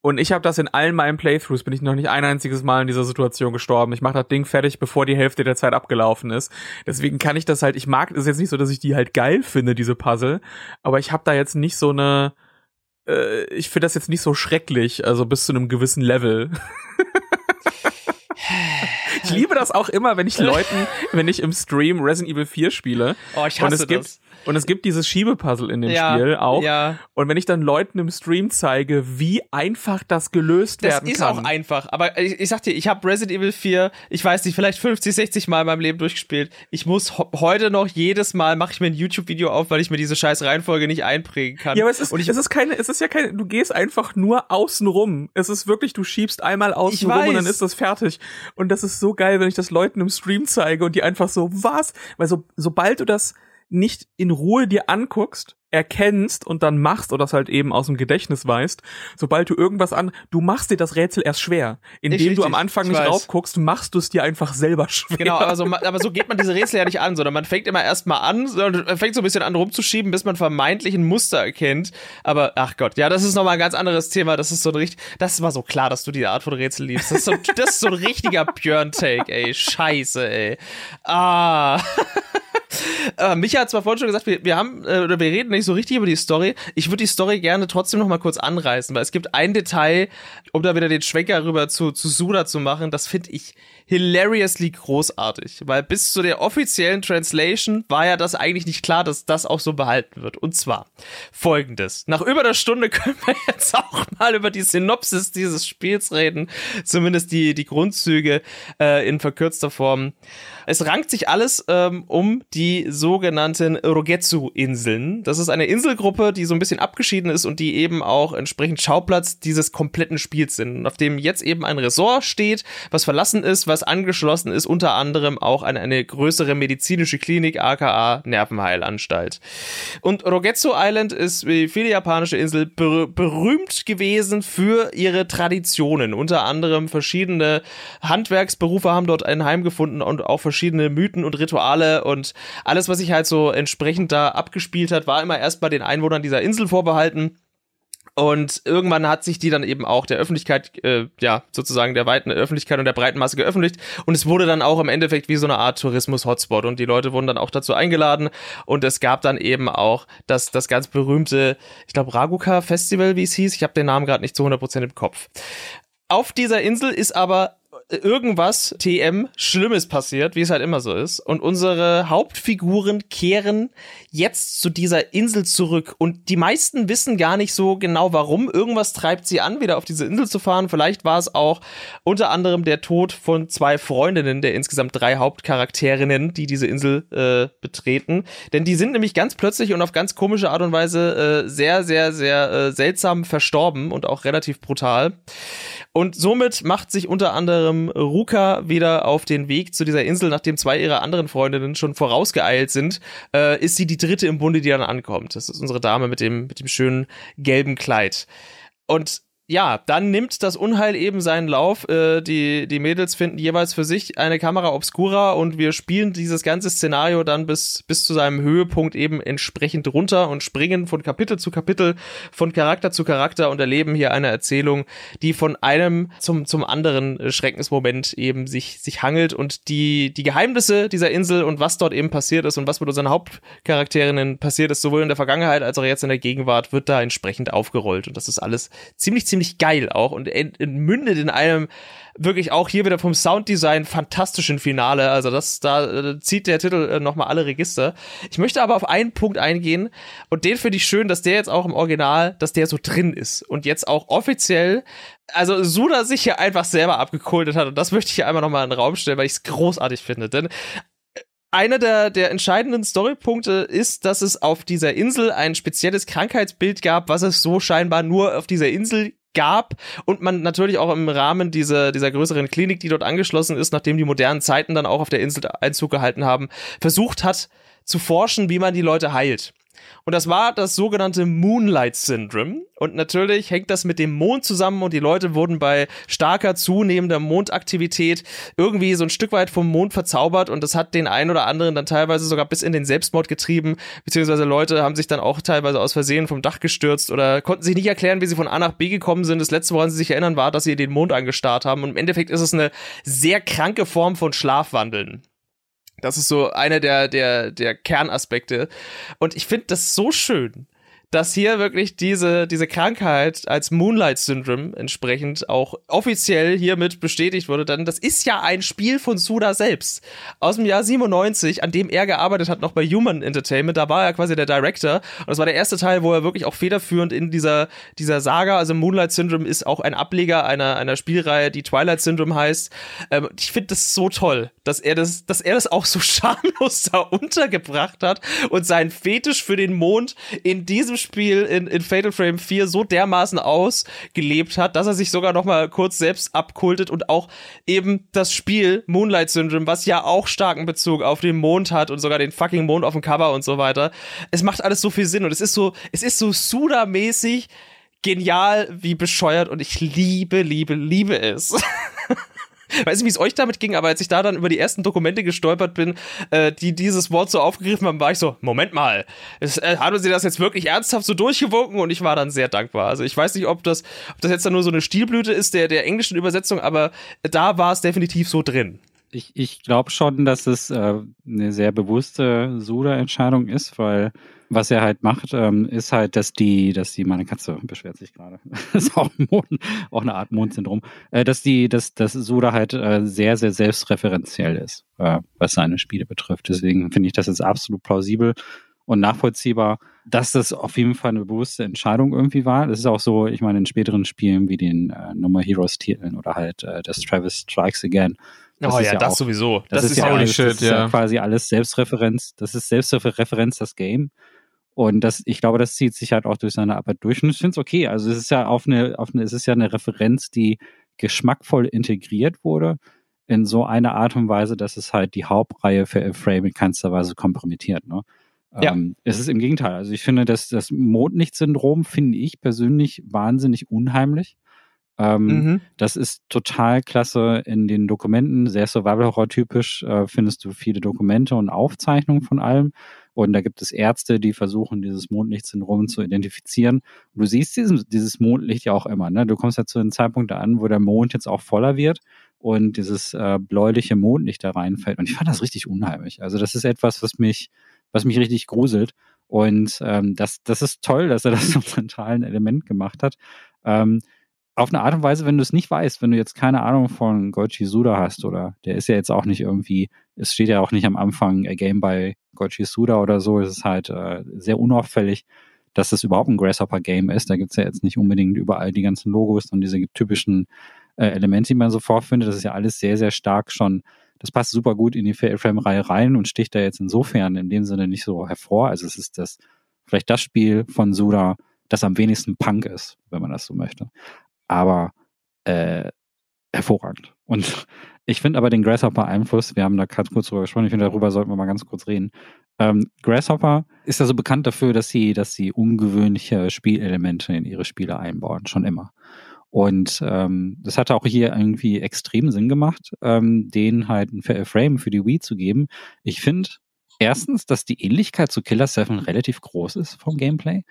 Und ich habe das in allen meinen Playthroughs, bin ich noch nicht ein einziges Mal in dieser Situation gestorben. Ich mache das Ding fertig, bevor die Hälfte der Zeit abgelaufen ist. Deswegen kann ich das halt, ich mag, es ist jetzt nicht so, dass ich die halt geil finde, diese Puzzle, aber ich habe da jetzt nicht so eine, äh, ich finde das jetzt nicht so schrecklich, also bis zu einem gewissen Level. ich liebe das auch immer, wenn ich Leuten, wenn ich im Stream Resident Evil 4 spiele. Oh, ich hasse und es das. Und es gibt dieses Schiebepuzzle in dem Ja, Spiel auch. ja. Und wenn ich dann Leuten im Stream zeige, wie einfach das gelöst Das werden ist kann. auch einfach. Aber ich, ich sag dir, ich habe Resident Evil 4, ich weiß nicht, vielleicht 50, 60 Mal in meinem Leben durchgespielt. Ich muss heute noch jedes Mal mache ich mir ein YouTube-Video auf, weil ich mir diese scheiß Reihenfolge nicht einprägen kann. ja, aber es ist, Und ich, es ist keine, es ist ja keine, du gehst einfach nur außen rum. Es ist wirklich, du schiebst einmal außen rum und dann ist das fertig. Und das ist so geil, wenn ich das Leuten im Stream zeige und die einfach so, was? Weil so, sobald du das nicht in Ruhe dir anguckst, erkennst und dann machst oder das halt eben aus dem Gedächtnis weißt, sobald du irgendwas an, du machst dir das Rätsel erst schwer. Indem Ich du am Anfang ich nicht weiß. drauf guckst, machst du es dir einfach selber schwer. Genau, aber so, aber so geht man diese Rätsel ja nicht an, sondern man fängt immer erstmal an, fängt so ein bisschen an rumzuschieben, bis man vermeintlich ein Muster erkennt. Aber ach Gott, ja, das ist nochmal ein ganz anderes Thema. Das ist so ein richtig, das war so klar, dass du die Art von Rätsel liebst. Das ist so, das ist so ein richtiger Björn-Take, ey. Scheiße, ey. Ah. Äh, Micha hat zwar vorhin schon gesagt, wir, wir haben, äh, oder wir reden nicht so richtig über die Story. Ich würde die Story gerne trotzdem noch mal kurz anreißen, weil es gibt ein Detail, um da wieder den Schwenker rüber zu, zu Suda zu machen, das finde ich hilariously großartig, weil bis zu der offiziellen Translation war ja das eigentlich nicht klar, dass das auch so behalten wird. Und zwar folgendes. Nach über einer Stunde können wir jetzt auch mal über die Synopsis dieses Spiels reden, zumindest die, die Grundzüge äh, in verkürzter Form. Es rankt sich alles ähm, um die sogenannten Rogetsu-Inseln. Das ist eine Inselgruppe, die so ein bisschen abgeschieden ist und die eben auch entsprechend Schauplatz dieses kompletten Spiels sind. Auf dem jetzt eben ein Resort steht, was verlassen ist, was angeschlossen ist, unter anderem auch an eine größere medizinische Klinik, aka Nervenheilanstalt. Und Rogetsu Island ist wie viele japanische Insel ber berühmt gewesen für ihre Traditionen. Unter anderem verschiedene Handwerksberufe haben dort ein Heim gefunden und auch verschiedene Mythen und Rituale und alles, was sich halt so entsprechend da abgespielt hat, war immer erst bei den Einwohnern dieser Insel vorbehalten. Und irgendwann hat sich die dann eben auch der Öffentlichkeit, äh, ja, sozusagen der weiten Öffentlichkeit und der breiten Masse geöffentlicht. Und es wurde dann auch im Endeffekt wie so eine Art Tourismus-Hotspot. Und die Leute wurden dann auch dazu eingeladen. Und es gab dann eben auch das, das ganz berühmte, ich glaube, Raguka-Festival, wie es hieß. Ich habe den Namen gerade nicht zu 100% im Kopf. Auf dieser Insel ist aber irgendwas TM Schlimmes passiert, wie es halt immer so ist. Und unsere Hauptfiguren kehren jetzt zu dieser Insel zurück. Und die meisten wissen gar nicht so genau warum. Irgendwas treibt sie an, wieder auf diese Insel zu fahren. Vielleicht war es auch unter anderem der Tod von zwei Freundinnen der insgesamt drei Hauptcharakterinnen, die diese Insel äh, betreten. Denn die sind nämlich ganz plötzlich und auf ganz komische Art und Weise äh, sehr, sehr, sehr äh, seltsam verstorben und auch relativ brutal. Und somit macht sich unter anderem Ruka wieder auf den Weg zu dieser Insel, nachdem zwei ihrer anderen Freundinnen schon vorausgeeilt sind, äh, ist sie die dritte im Bunde, die dann ankommt. Das ist unsere Dame mit dem, mit dem schönen gelben Kleid. Und ja, dann nimmt das Unheil eben seinen Lauf. Äh, die, die Mädels finden jeweils für sich eine Kamera obscura und wir spielen dieses ganze Szenario dann bis, bis zu seinem Höhepunkt eben entsprechend runter und springen von Kapitel zu Kapitel, von Charakter zu Charakter und erleben hier eine Erzählung, die von einem zum, zum anderen Schreckensmoment eben sich, sich hangelt und die, die Geheimnisse dieser Insel und was dort eben passiert ist und was mit unseren Hauptcharakterinnen passiert ist, sowohl in der Vergangenheit als auch jetzt in der Gegenwart, wird da entsprechend aufgerollt und das ist alles ziemlich, ziemlich geil auch und mündet in einem wirklich auch hier wieder vom Sounddesign fantastischen Finale. Also das, da äh, zieht der Titel äh, nochmal alle Register. Ich möchte aber auf einen Punkt eingehen und den finde ich schön, dass der jetzt auch im Original, dass der so drin ist und jetzt auch offiziell also Suda sich hier einfach selber abgekultet hat und das möchte ich hier einmal nochmal in den Raum stellen, weil ich es großartig finde, denn einer der, der entscheidenden Storypunkte ist, dass es auf dieser Insel ein spezielles Krankheitsbild gab, was es so scheinbar nur auf dieser Insel gab und man natürlich auch im Rahmen dieser, dieser größeren Klinik, die dort angeschlossen ist, nachdem die modernen Zeiten dann auch auf der Insel Einzug gehalten haben, versucht hat zu forschen, wie man die Leute heilt. Und das war das sogenannte Moonlight Syndrome. Und natürlich hängt das mit dem Mond zusammen und die Leute wurden bei starker zunehmender Mondaktivität irgendwie so ein Stück weit vom Mond verzaubert und das hat den einen oder anderen dann teilweise sogar bis in den Selbstmord getrieben, beziehungsweise Leute haben sich dann auch teilweise aus Versehen vom Dach gestürzt oder konnten sich nicht erklären, wie sie von A nach B gekommen sind. Das letzte, woran sie sich erinnern, war, dass sie den Mond angestarrt haben und im Endeffekt ist es eine sehr kranke Form von Schlafwandeln. Das ist so einer der, der, der Kernaspekte. Und ich finde das so schön, dass hier wirklich diese, diese Krankheit als Moonlight Syndrome entsprechend auch offiziell hiermit bestätigt wurde. Denn das ist ja ein Spiel von Suda selbst. Aus dem Jahr 97, an dem er gearbeitet hat, noch bei Human Entertainment. Da war er quasi der Director. Und das war der erste Teil, wo er wirklich auch federführend in dieser, dieser Saga, also Moonlight Syndrome ist auch ein Ableger einer, einer Spielreihe, die Twilight Syndrome heißt. Ähm, ich finde das so toll, dass er das, dass er das auch so schamlos da untergebracht hat und seinen Fetisch für den Mond in diesem Spiel in, in Fatal Frame 4 so dermaßen ausgelebt hat, dass er sich sogar noch mal kurz selbst abkultet und auch eben das Spiel Moonlight Syndrome, was ja auch starken Bezug auf den Mond hat und sogar den fucking Mond auf dem Cover und so weiter. Es macht alles so viel Sinn und es ist so, es ist so Suda-mäßig genial wie bescheuert und ich liebe, liebe, liebe es. weiß nicht, wie es euch damit ging, aber als ich da dann über die ersten Dokumente gestolpert bin, äh, die dieses Wort so aufgegriffen haben, war ich so, Moment mal, es, äh, haben sie das jetzt wirklich ernsthaft so durchgewunken und ich war dann sehr dankbar. Also ich weiß nicht, ob das, ob das jetzt dann nur so eine Stilblüte ist der, der englischen Übersetzung, aber da war es definitiv so drin. Ich, ich glaube schon, dass es äh, eine sehr bewusste Suda-Entscheidung ist, weil was er halt macht, ähm, ist halt, dass die, dass die, meine Katze beschwert sich gerade, das ist auch, ein Mond, auch eine Art Mondsyndrom, äh, dass die, dass, dass Suda halt äh, sehr, sehr selbstreferenziell ist, äh, was seine Spiele betrifft. Deswegen finde ich das jetzt absolut plausibel und nachvollziehbar, dass das auf jeden Fall eine bewusste Entscheidung irgendwie war. Das ist auch so, ich meine, in späteren Spielen wie den äh, More Heroes Titeln oder halt äh, das Travis Strikes Again. Das oh ja, ja, das auch, sowieso. Das, das ist, ja, alles, shit, das ist ja quasi alles Selbstreferenz. Das ist Selbstreferenz, das Game. Und das, ich glaube, das zieht sich halt auch durch seine Arbeit durch. Und ich finde es okay. Also es ist ja auf eine, auf eine, es ist ja eine Referenz, die geschmackvoll integriert wurde in so eine Art und Weise, dass es halt die Hauptreihe für Frame in keinster Weise kompromittiert. Ne? Ja. Ähm, es ist im Gegenteil. Also ich finde, dass das Mondlicht-Syndrom finde ich persönlich wahnsinnig unheimlich. Ähm, mhm. Das ist total klasse in den Dokumenten, sehr Survival-Horror-typisch äh, findest du viele Dokumente und Aufzeichnungen von allem. Und da gibt es Ärzte, die versuchen, dieses Mondlichtsyndrom zu identifizieren. Und du siehst dieses, dieses Mondlicht ja auch immer. Ne? Du kommst ja zu einem Zeitpunkt an, wo der Mond jetzt auch voller wird und dieses äh, bläuliche Mondlicht da reinfällt. Und ich fand das richtig unheimlich. Also das ist etwas, was mich, was mich richtig gruselt. Und ähm, das, das ist toll, dass er das zum zentralen Element gemacht hat. Ähm, auf eine Art und Weise, wenn du es nicht weißt, wenn du jetzt keine Ahnung von Goichi Suda hast oder der ist ja jetzt auch nicht irgendwie, es steht ja auch nicht am Anfang a Game by Goichi Suda oder so, es ist halt äh, sehr unauffällig, dass das überhaupt ein Grasshopper-Game ist. Da gibt's ja jetzt nicht unbedingt überall die ganzen Logos und diese typischen äh, Elemente, die man so vorfindet. Das ist ja alles sehr, sehr stark schon, das passt super gut in die Frame-Reihe rein und sticht da jetzt insofern in dem Sinne nicht so hervor. Also es ist das, vielleicht das Spiel von Suda, das am wenigsten Punk ist, wenn man das so möchte aber äh, hervorragend. Und ich finde aber den Grasshopper-Einfluss, wir haben da ganz kurz drüber gesprochen, ich finde, darüber sollten wir mal ganz kurz reden. Ähm, Grasshopper ist ja so bekannt dafür, dass sie, dass sie ungewöhnliche Spielelemente in ihre Spiele einbauen, schon immer. Und ähm, das hatte auch hier irgendwie extrem Sinn gemacht, ähm, denen halt ein Frame für die Wii zu geben. Ich finde erstens, dass die Ähnlichkeit zu Killer 7 relativ groß ist vom Gameplay.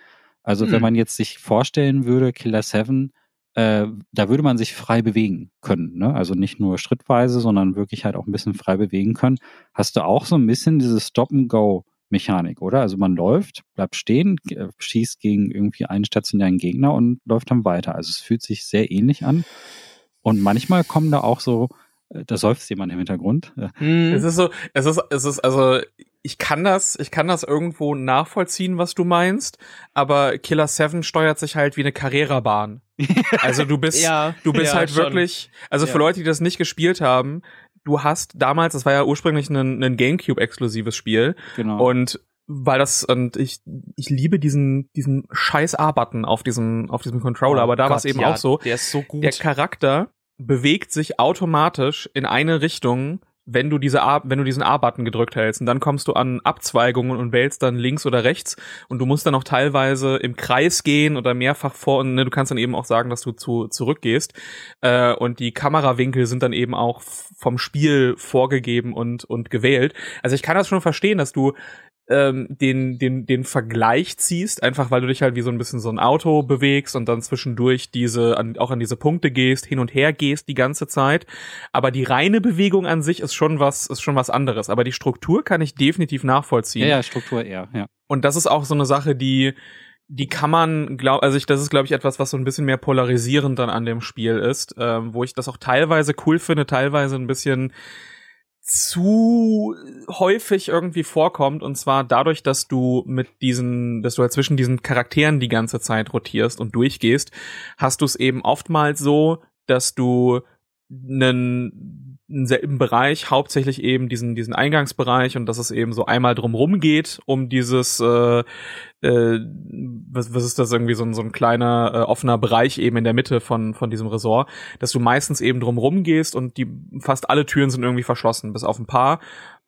Also hm. wenn man jetzt sich vorstellen würde, Killer 7 äh, da würde man sich frei bewegen können. Ne? Also nicht nur schrittweise, sondern wirklich halt auch ein bisschen frei bewegen können. Hast du auch so ein bisschen diese Stop-and-Go-Mechanik, oder? Also man läuft, bleibt stehen, äh, schießt gegen irgendwie einen stationären Gegner und läuft dann weiter. Also es fühlt sich sehr ähnlich an. Und manchmal kommen da auch so, da seufzt jemand im Hintergrund. Hm. Es ist so, es ist, es ist, also ich kann das, ich kann das irgendwo nachvollziehen, was du meinst, aber Killer 7 steuert sich halt wie eine Carrera-Bahn. Also du bist, ja, du bist ja, halt schon. wirklich, also ja. für Leute, die das nicht gespielt haben, du hast damals, das war ja ursprünglich ein, ein GameCube-exklusives Spiel. Genau. Und weil das und ich ich liebe diesen diesen scheiß A-Button auf diesem auf diesem Controller, oh aber da war es eben auch so. Der ist so gut. Der Charakter bewegt sich automatisch in eine Richtung wenn du diese A, wenn du diesen A-Button gedrückt hältst. Und dann kommst du an Abzweigungen und wählst dann links oder rechts. Und du musst dann auch teilweise im Kreis gehen oder mehrfach vor und ne, du kannst dann eben auch sagen, dass du zu zurückgehst. Äh, und die Kamerawinkel sind dann eben auch vom Spiel vorgegeben und und gewählt. Also ich kann das schon verstehen, dass du ähm, den, den, den Vergleich ziehst, einfach weil du dich halt wie so ein bisschen so ein Auto bewegst und dann zwischendurch diese, an, auch an diese Punkte gehst, hin und her gehst die ganze Zeit. Aber die reine Bewegung an sich ist schon was, ist schon was anderes. Aber die Struktur kann ich definitiv nachvollziehen. Ja, ja, Struktur eher, ja. Und das ist auch so eine Sache, die, die kann man, glaub, also ich, das ist, glaube ich, etwas, was so ein bisschen mehr polarisierend dann an dem Spiel ist, ähm, wo ich das auch teilweise cool finde, teilweise ein bisschen zu häufig irgendwie vorkommt und zwar dadurch, dass du mit diesen, dass du halt zwischen diesen Charakteren die ganze Zeit rotierst und durchgehst, hast du es eben oftmals so, dass du einen selben Bereich, hauptsächlich eben diesen diesen Eingangsbereich und dass es eben so einmal drumrum geht, um dieses äh, äh, was, was ist das irgendwie so ein so ein kleiner äh, offener Bereich eben in der Mitte von von diesem Resort, dass du meistens eben drumrum gehst und die fast alle Türen sind irgendwie verschlossen, bis auf ein paar.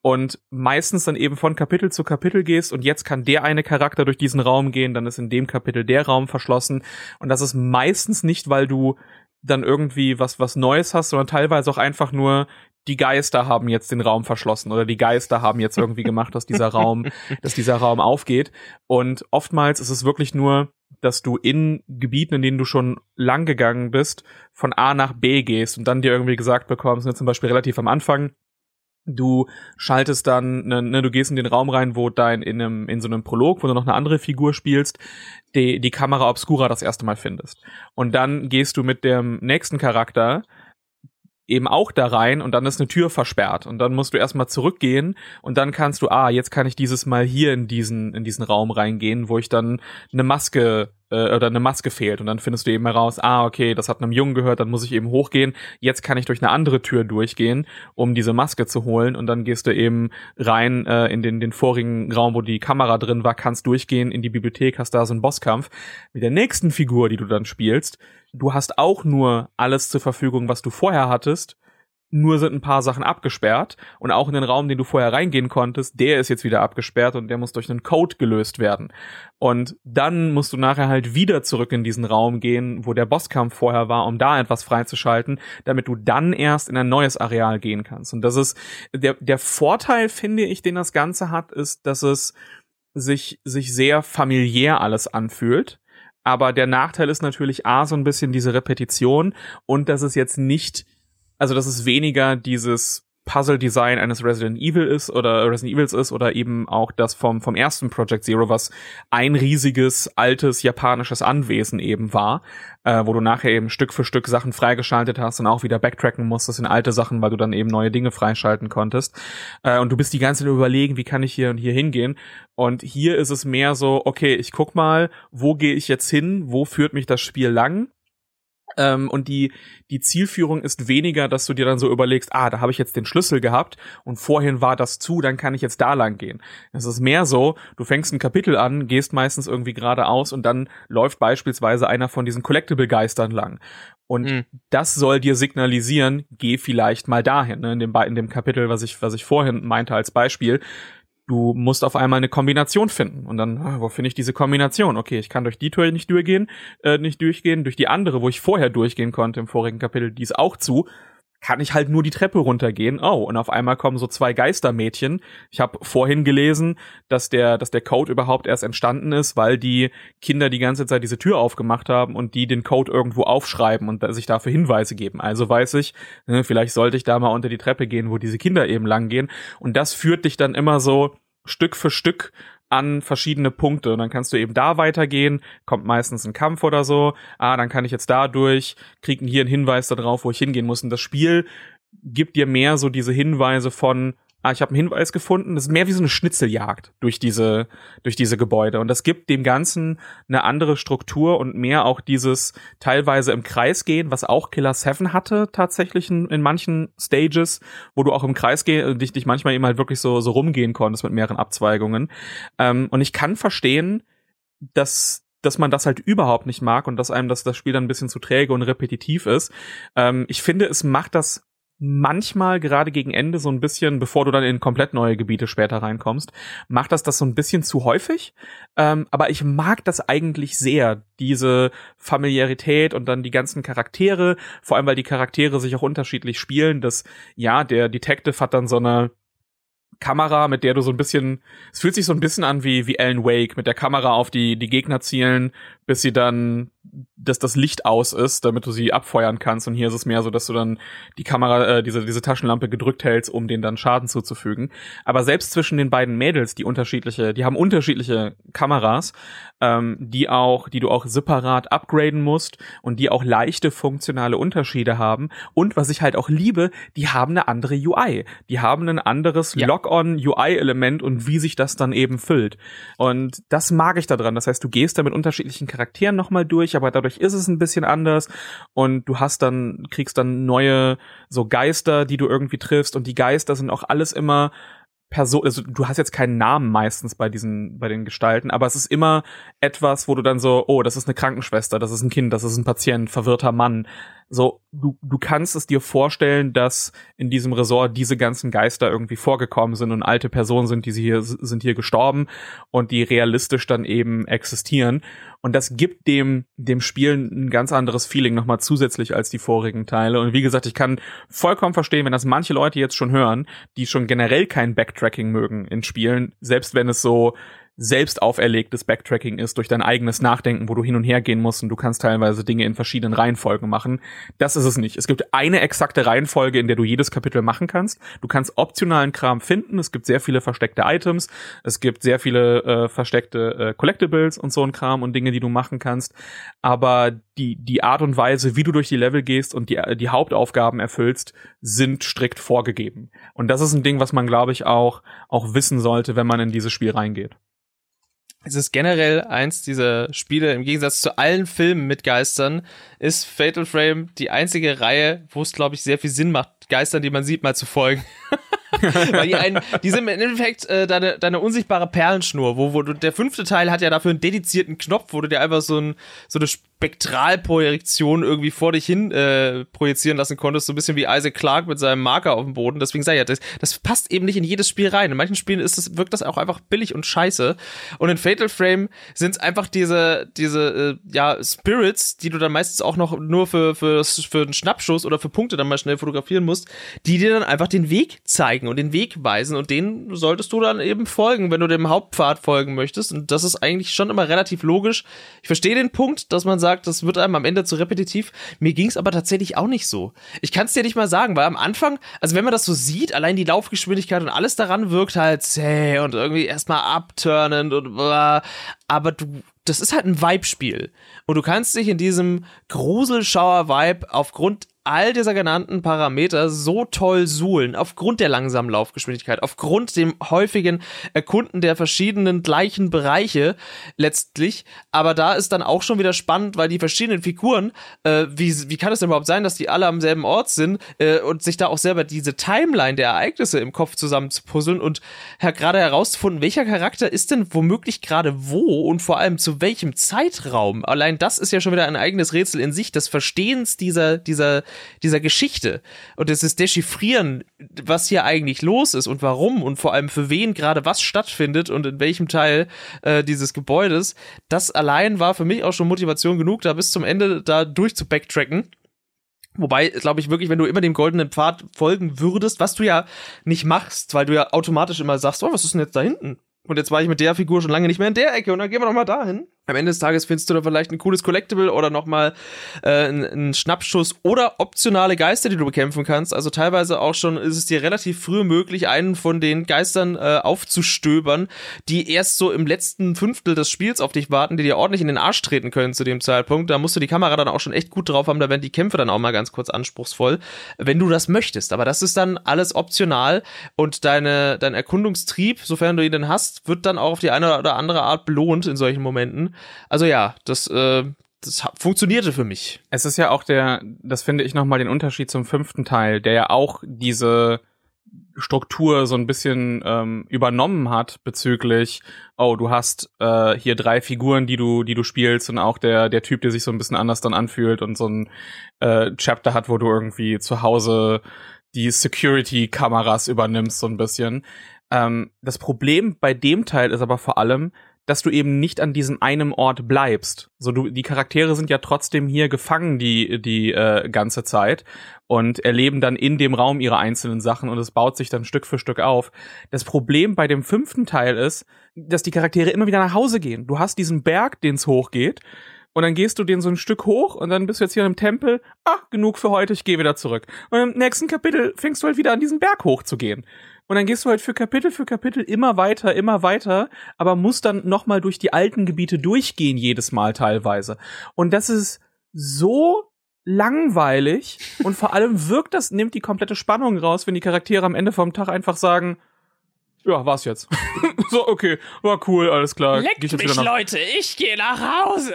Und meistens dann eben von Kapitel zu Kapitel gehst und jetzt kann der eine Charakter durch diesen Raum gehen, dann ist in dem Kapitel der Raum verschlossen. Und das ist meistens nicht, weil du dann irgendwie was, was Neues hast, sondern teilweise auch einfach nur die Geister haben jetzt den Raum verschlossen oder die Geister haben jetzt irgendwie gemacht, dass dieser Raum, dass dieser Raum aufgeht. Und oftmals ist es wirklich nur, dass du in Gebieten, in denen du schon lang gegangen bist, von A nach B gehst und dann dir irgendwie gesagt bekommst, ne, zum Beispiel relativ am Anfang, Du schaltest dann, ne, ne, du gehst in den Raum rein, wo dein in einem in so einem Prolog, wo du noch eine andere Figur spielst, die die Kamera obscura das erste Mal findest. Und dann gehst du mit dem nächsten Charakter eben auch da rein und dann ist eine Tür versperrt und dann musst du erstmal zurückgehen und dann kannst du ah, jetzt kann ich dieses Mal hier in diesen in diesen Raum reingehen, wo ich dann eine Maske äh, oder eine Maske fehlt und dann findest du eben heraus, ah, okay, das hat einem Jungen gehört, dann muss ich eben hochgehen. Jetzt kann ich durch eine andere Tür durchgehen, um diese Maske zu holen und dann gehst du eben rein äh, in den, den vorigen Raum, wo die Kamera drin war, kannst durchgehen in die Bibliothek, hast da so einen Bosskampf mit der nächsten Figur, die du dann spielst. Du hast auch nur alles zur Verfügung, was du vorher hattest nur sind ein paar Sachen abgesperrt und auch in den Raum, den du vorher reingehen konntest, der ist jetzt wieder abgesperrt und der muss durch einen Code gelöst werden. Und dann musst du nachher halt wieder zurück in diesen Raum gehen, wo der Bosskampf vorher war, um da etwas freizuschalten, damit du dann erst in ein neues Areal gehen kannst. Und das ist der der Vorteil, finde ich, den das Ganze hat, ist, dass es sich sich sehr familiär alles anfühlt. Aber der Nachteil ist natürlich A, so ein bisschen diese Repetition und dass es jetzt nicht also, dass es weniger dieses Puzzle-Design eines Resident Evil ist oder Resident Evils ist oder eben auch das vom, vom ersten Project Zero, was ein riesiges, altes japanisches Anwesen eben war, äh, wo du nachher eben Stück für Stück Sachen freigeschaltet hast und auch wieder backtracken musstest in alte Sachen, weil du dann eben neue Dinge freischalten konntest. Äh, und du bist die ganze Zeit überlegen, wie kann ich hier und hier hingehen. Und hier ist es mehr so, okay, ich guck mal, wo gehe ich jetzt hin, wo führt mich das Spiel lang? Ähm, und die, die Zielführung ist weniger, dass du dir dann so überlegst, ah, da habe ich jetzt den Schlüssel gehabt und vorhin war das zu, dann kann ich jetzt da lang gehen. Es ist mehr so, du fängst ein Kapitel an, gehst meistens irgendwie geradeaus und dann läuft beispielsweise einer von diesen Collectible-Geistern lang. Und mhm. das soll dir signalisieren, geh vielleicht mal dahin. Ne? In, dem, in dem Kapitel, was ich, was ich vorhin meinte als Beispiel, du musst auf einmal eine Kombination finden. Und dann, ah, wo finde ich diese Kombination? Okay, ich kann durch die Tür nicht durchgehen, äh, nicht durchgehen, durch die andere, wo ich vorher durchgehen konnte im vorigen Kapitel, die ist auch zu kann ich halt nur die Treppe runtergehen. Oh, und auf einmal kommen so zwei Geistermädchen. Ich habe vorhin gelesen, dass der, dass der Code überhaupt erst entstanden ist, weil die Kinder die ganze Zeit diese Tür aufgemacht haben und die den Code irgendwo aufschreiben und sich dafür Hinweise geben. Also weiß ich, ne, vielleicht sollte ich da mal unter die Treppe gehen, wo diese Kinder eben lang gehen. Und das führt dich dann immer so Stück für Stück an verschiedene Punkte. Und dann kannst du eben da weitergehen, kommt meistens ein Kampf oder so, ah, dann kann ich jetzt da durch, kriegen hier einen Hinweis darauf, wo ich hingehen muss. Und das Spiel gibt dir mehr so diese Hinweise von, ah, ich habe einen Hinweis gefunden. Das ist mehr wie so eine Schnitzeljagd durch diese, durch diese Gebäude. Und das gibt dem Ganzen eine andere Struktur und mehr auch dieses teilweise im Kreis gehen, was auch Killer 7 hatte, tatsächlich in, in manchen Stages, wo du auch im Kreis gehen, dich, dich manchmal eben halt wirklich so, so rumgehen konntest mit mehreren Abzweigungen. Ähm, und ich kann verstehen, dass dass man das halt überhaupt nicht mag und dass einem das, das Spiel dann ein bisschen zu träge und repetitiv ist. Ähm, ich finde, es macht das manchmal gerade gegen Ende so ein bisschen, bevor du dann in komplett neue Gebiete später reinkommst, macht das das so ein bisschen zu häufig. Ähm, aber ich mag das eigentlich sehr, diese Familiarität und dann die ganzen Charaktere, vor allem weil die Charaktere sich auch unterschiedlich spielen. Das, ja, der Detective hat dann so eine Kamera, mit der du so ein bisschen, es fühlt sich so ein bisschen an wie, wie Alan Wake, mit der Kamera auf die, die Gegner zielen, bis sie dann, dass das Licht aus ist, damit du sie abfeuern kannst. Und hier ist es mehr so, dass du dann die Kamera, äh, diese, diese Taschenlampe gedrückt hältst, um denen dann Schaden zuzufügen. Aber selbst zwischen den beiden Mädels, die unterschiedliche, die haben unterschiedliche Kameras, ähm, die auch, die du auch separat upgraden musst und die auch leichte funktionale Unterschiede haben. Und was ich halt auch liebe, die haben eine andere UI. Die haben ein anderes ja. Lock-on-UI-Element und wie sich das dann eben füllt. Und das mag ich daran. Das heißt, du gehst da mit unterschiedlichen Charakteren nochmal durch, aber dadurch ist es ein bisschen anders und du hast dann, kriegst dann neue so Geister, die du irgendwie triffst und die Geister sind auch alles immer Person, also du hast jetzt keinen Namen meistens bei diesen, bei den Gestalten, aber es ist immer etwas, wo du dann so, oh, das ist eine Krankenschwester, das ist ein Kind, das ist ein Patient, verwirrter Mann. So, du, du kannst es dir vorstellen, dass in diesem Resort diese ganzen Geister irgendwie vorgekommen sind und alte Personen sind, die sie hier, sind hier gestorben und die realistisch dann eben existieren. Und das gibt dem, dem Spiel ein ganz anderes Feeling nochmal zusätzlich als die vorigen Teile. Und wie gesagt, ich kann vollkommen verstehen, wenn das manche Leute jetzt schon hören, die schon generell kein Backtracking mögen in Spielen, selbst wenn es so selbst auferlegtes Backtracking ist durch dein eigenes Nachdenken, wo du hin und her gehen musst und du kannst teilweise Dinge in verschiedenen Reihenfolgen machen. Das ist es nicht. Es gibt eine exakte Reihenfolge, in der du jedes Kapitel machen kannst. Du kannst optionalen Kram finden. Es gibt sehr viele versteckte Items. Es gibt sehr viele äh, versteckte äh, Collectibles und so ein Kram und Dinge, die du machen kannst. Aber die, die Art und Weise, wie du durch die Level gehst und die, die Hauptaufgaben erfüllst, sind strikt vorgegeben. Und das ist ein Ding, was man, glaube ich, auch, auch wissen sollte, wenn man in dieses Spiel reingeht es ist generell eins dieser Spiele, im Gegensatz zu allen Filmen mit Geistern, ist Fatal Frame die einzige Reihe, wo es, glaube ich, sehr viel Sinn macht, Geistern, die man sieht, mal zu folgen. Weil die, einen, die sind im Endeffekt äh, deine, deine unsichtbare Perlenschnur, wo, wo du, der fünfte Teil hat ja dafür einen dedizierten Knopf, wo du dir einfach so, ein, so eine Spektralprojektion irgendwie vor dich hin äh, projizieren lassen konntest, so ein bisschen wie Isaac Clarke mit seinem Marker auf dem Boden. Deswegen sag ich ja, das, das passt eben nicht in jedes Spiel rein. In manchen Spielen ist das, wirkt das auch einfach billig und scheiße. Und in Fatal Frame sind es einfach diese, diese äh, ja, Spirits, die du dann meistens auch noch nur für, für, für einen Schnappschuss oder für Punkte dann mal schnell fotografieren musst, die dir dann einfach den Weg zeigen und den Weg weisen. Und den solltest du dann eben folgen, wenn du dem Hauptpfad folgen möchtest. Und das ist eigentlich schon immer relativ logisch. Ich verstehe den Punkt, dass man sagt, sagt, das wird einem am Ende zu repetitiv. Mir ging es aber tatsächlich auch nicht so. Ich kann es dir nicht mal sagen, weil am Anfang, also wenn man das so sieht, allein die Laufgeschwindigkeit und alles daran wirkt halt zäh und irgendwie erstmal abturnend und blah, aber du das ist halt ein Vibe-Spiel. Und du kannst dich in diesem Gruselschauer-Vibe aufgrund all dieser genannten Parameter so toll suhlen, aufgrund der langsamen Laufgeschwindigkeit, aufgrund dem häufigen Erkunden der verschiedenen gleichen Bereiche letztlich. Aber da ist dann auch schon wieder spannend, weil die verschiedenen Figuren, äh, wie, wie kann es denn überhaupt sein, dass die alle am selben Ort sind äh, und sich da auch selber diese Timeline der Ereignisse im Kopf zusammen zu puzzeln und gerade herauszufinden, welcher Charakter ist denn womöglich gerade wo und vor allem zu welchem Zeitraum. Allein das ist ja schon wieder ein eigenes Rätsel in sich, des Verstehens dieser, dieser dieser Geschichte und es ist Dechiffrieren, was hier eigentlich los ist und warum und vor allem für wen gerade was stattfindet und in welchem Teil äh, dieses Gebäudes, das allein war für mich auch schon Motivation genug, da bis zum Ende da durch zu backtracken. Wobei, glaube ich, wirklich, wenn du immer dem goldenen Pfad folgen würdest, was du ja nicht machst, weil du ja automatisch immer sagst, oh, was ist denn jetzt da hinten? Und jetzt war ich mit der Figur schon lange nicht mehr in der Ecke und dann gehen wir noch mal dahin am Ende des Tages findest du da vielleicht ein cooles Collectible oder nochmal äh, einen Schnappschuss oder optionale Geister, die du bekämpfen kannst. Also teilweise auch schon ist es dir relativ früh möglich, einen von den Geistern äh, aufzustöbern, die erst so im letzten Fünftel des Spiels auf dich warten, die dir ordentlich in den Arsch treten können zu dem Zeitpunkt. Da musst du die Kamera dann auch schon echt gut drauf haben, da werden die Kämpfe dann auch mal ganz kurz anspruchsvoll, wenn du das möchtest. Aber das ist dann alles optional und deine, dein Erkundungstrieb, sofern du ihn denn hast, wird dann auch auf die eine oder andere Art belohnt in solchen Momenten. Also ja, das, äh, das funktionierte für mich. Es ist ja auch der, das finde ich nochmal den Unterschied zum fünften Teil, der ja auch diese Struktur so ein bisschen ähm, übernommen hat bezüglich, oh, du hast äh, hier drei Figuren, die du, die du spielst und auch der, der Typ, der sich so ein bisschen anders dann anfühlt und so ein äh, Chapter hat, wo du irgendwie zu Hause die Security-Kameras übernimmst, so ein bisschen. Ähm, das Problem bei dem Teil ist aber vor allem, dass du eben nicht an diesem einen Ort bleibst. So du die Charaktere sind ja trotzdem hier gefangen die die äh, ganze Zeit und erleben dann in dem Raum ihre einzelnen Sachen und es baut sich dann Stück für Stück auf. Das Problem bei dem fünften Teil ist, dass die Charaktere immer wieder nach Hause gehen. Du hast diesen Berg, den es hochgeht und dann gehst du den so ein Stück hoch und dann bist du jetzt hier im Tempel. Ah, genug für heute, ich gehe wieder zurück. Und im nächsten Kapitel fängst du halt wieder an diesen Berg hochzugehen. Und dann gehst du halt für Kapitel für Kapitel immer weiter, immer weiter, aber musst dann nochmal durch die alten Gebiete durchgehen, jedes Mal teilweise. Und das ist so langweilig und vor allem wirkt das, nimmt die komplette Spannung raus, wenn die Charaktere am Ende vom Tag einfach sagen, ja, war's jetzt. so, okay, war cool, alles klar. Leckt mich, Leute, ich gehe nach Hause.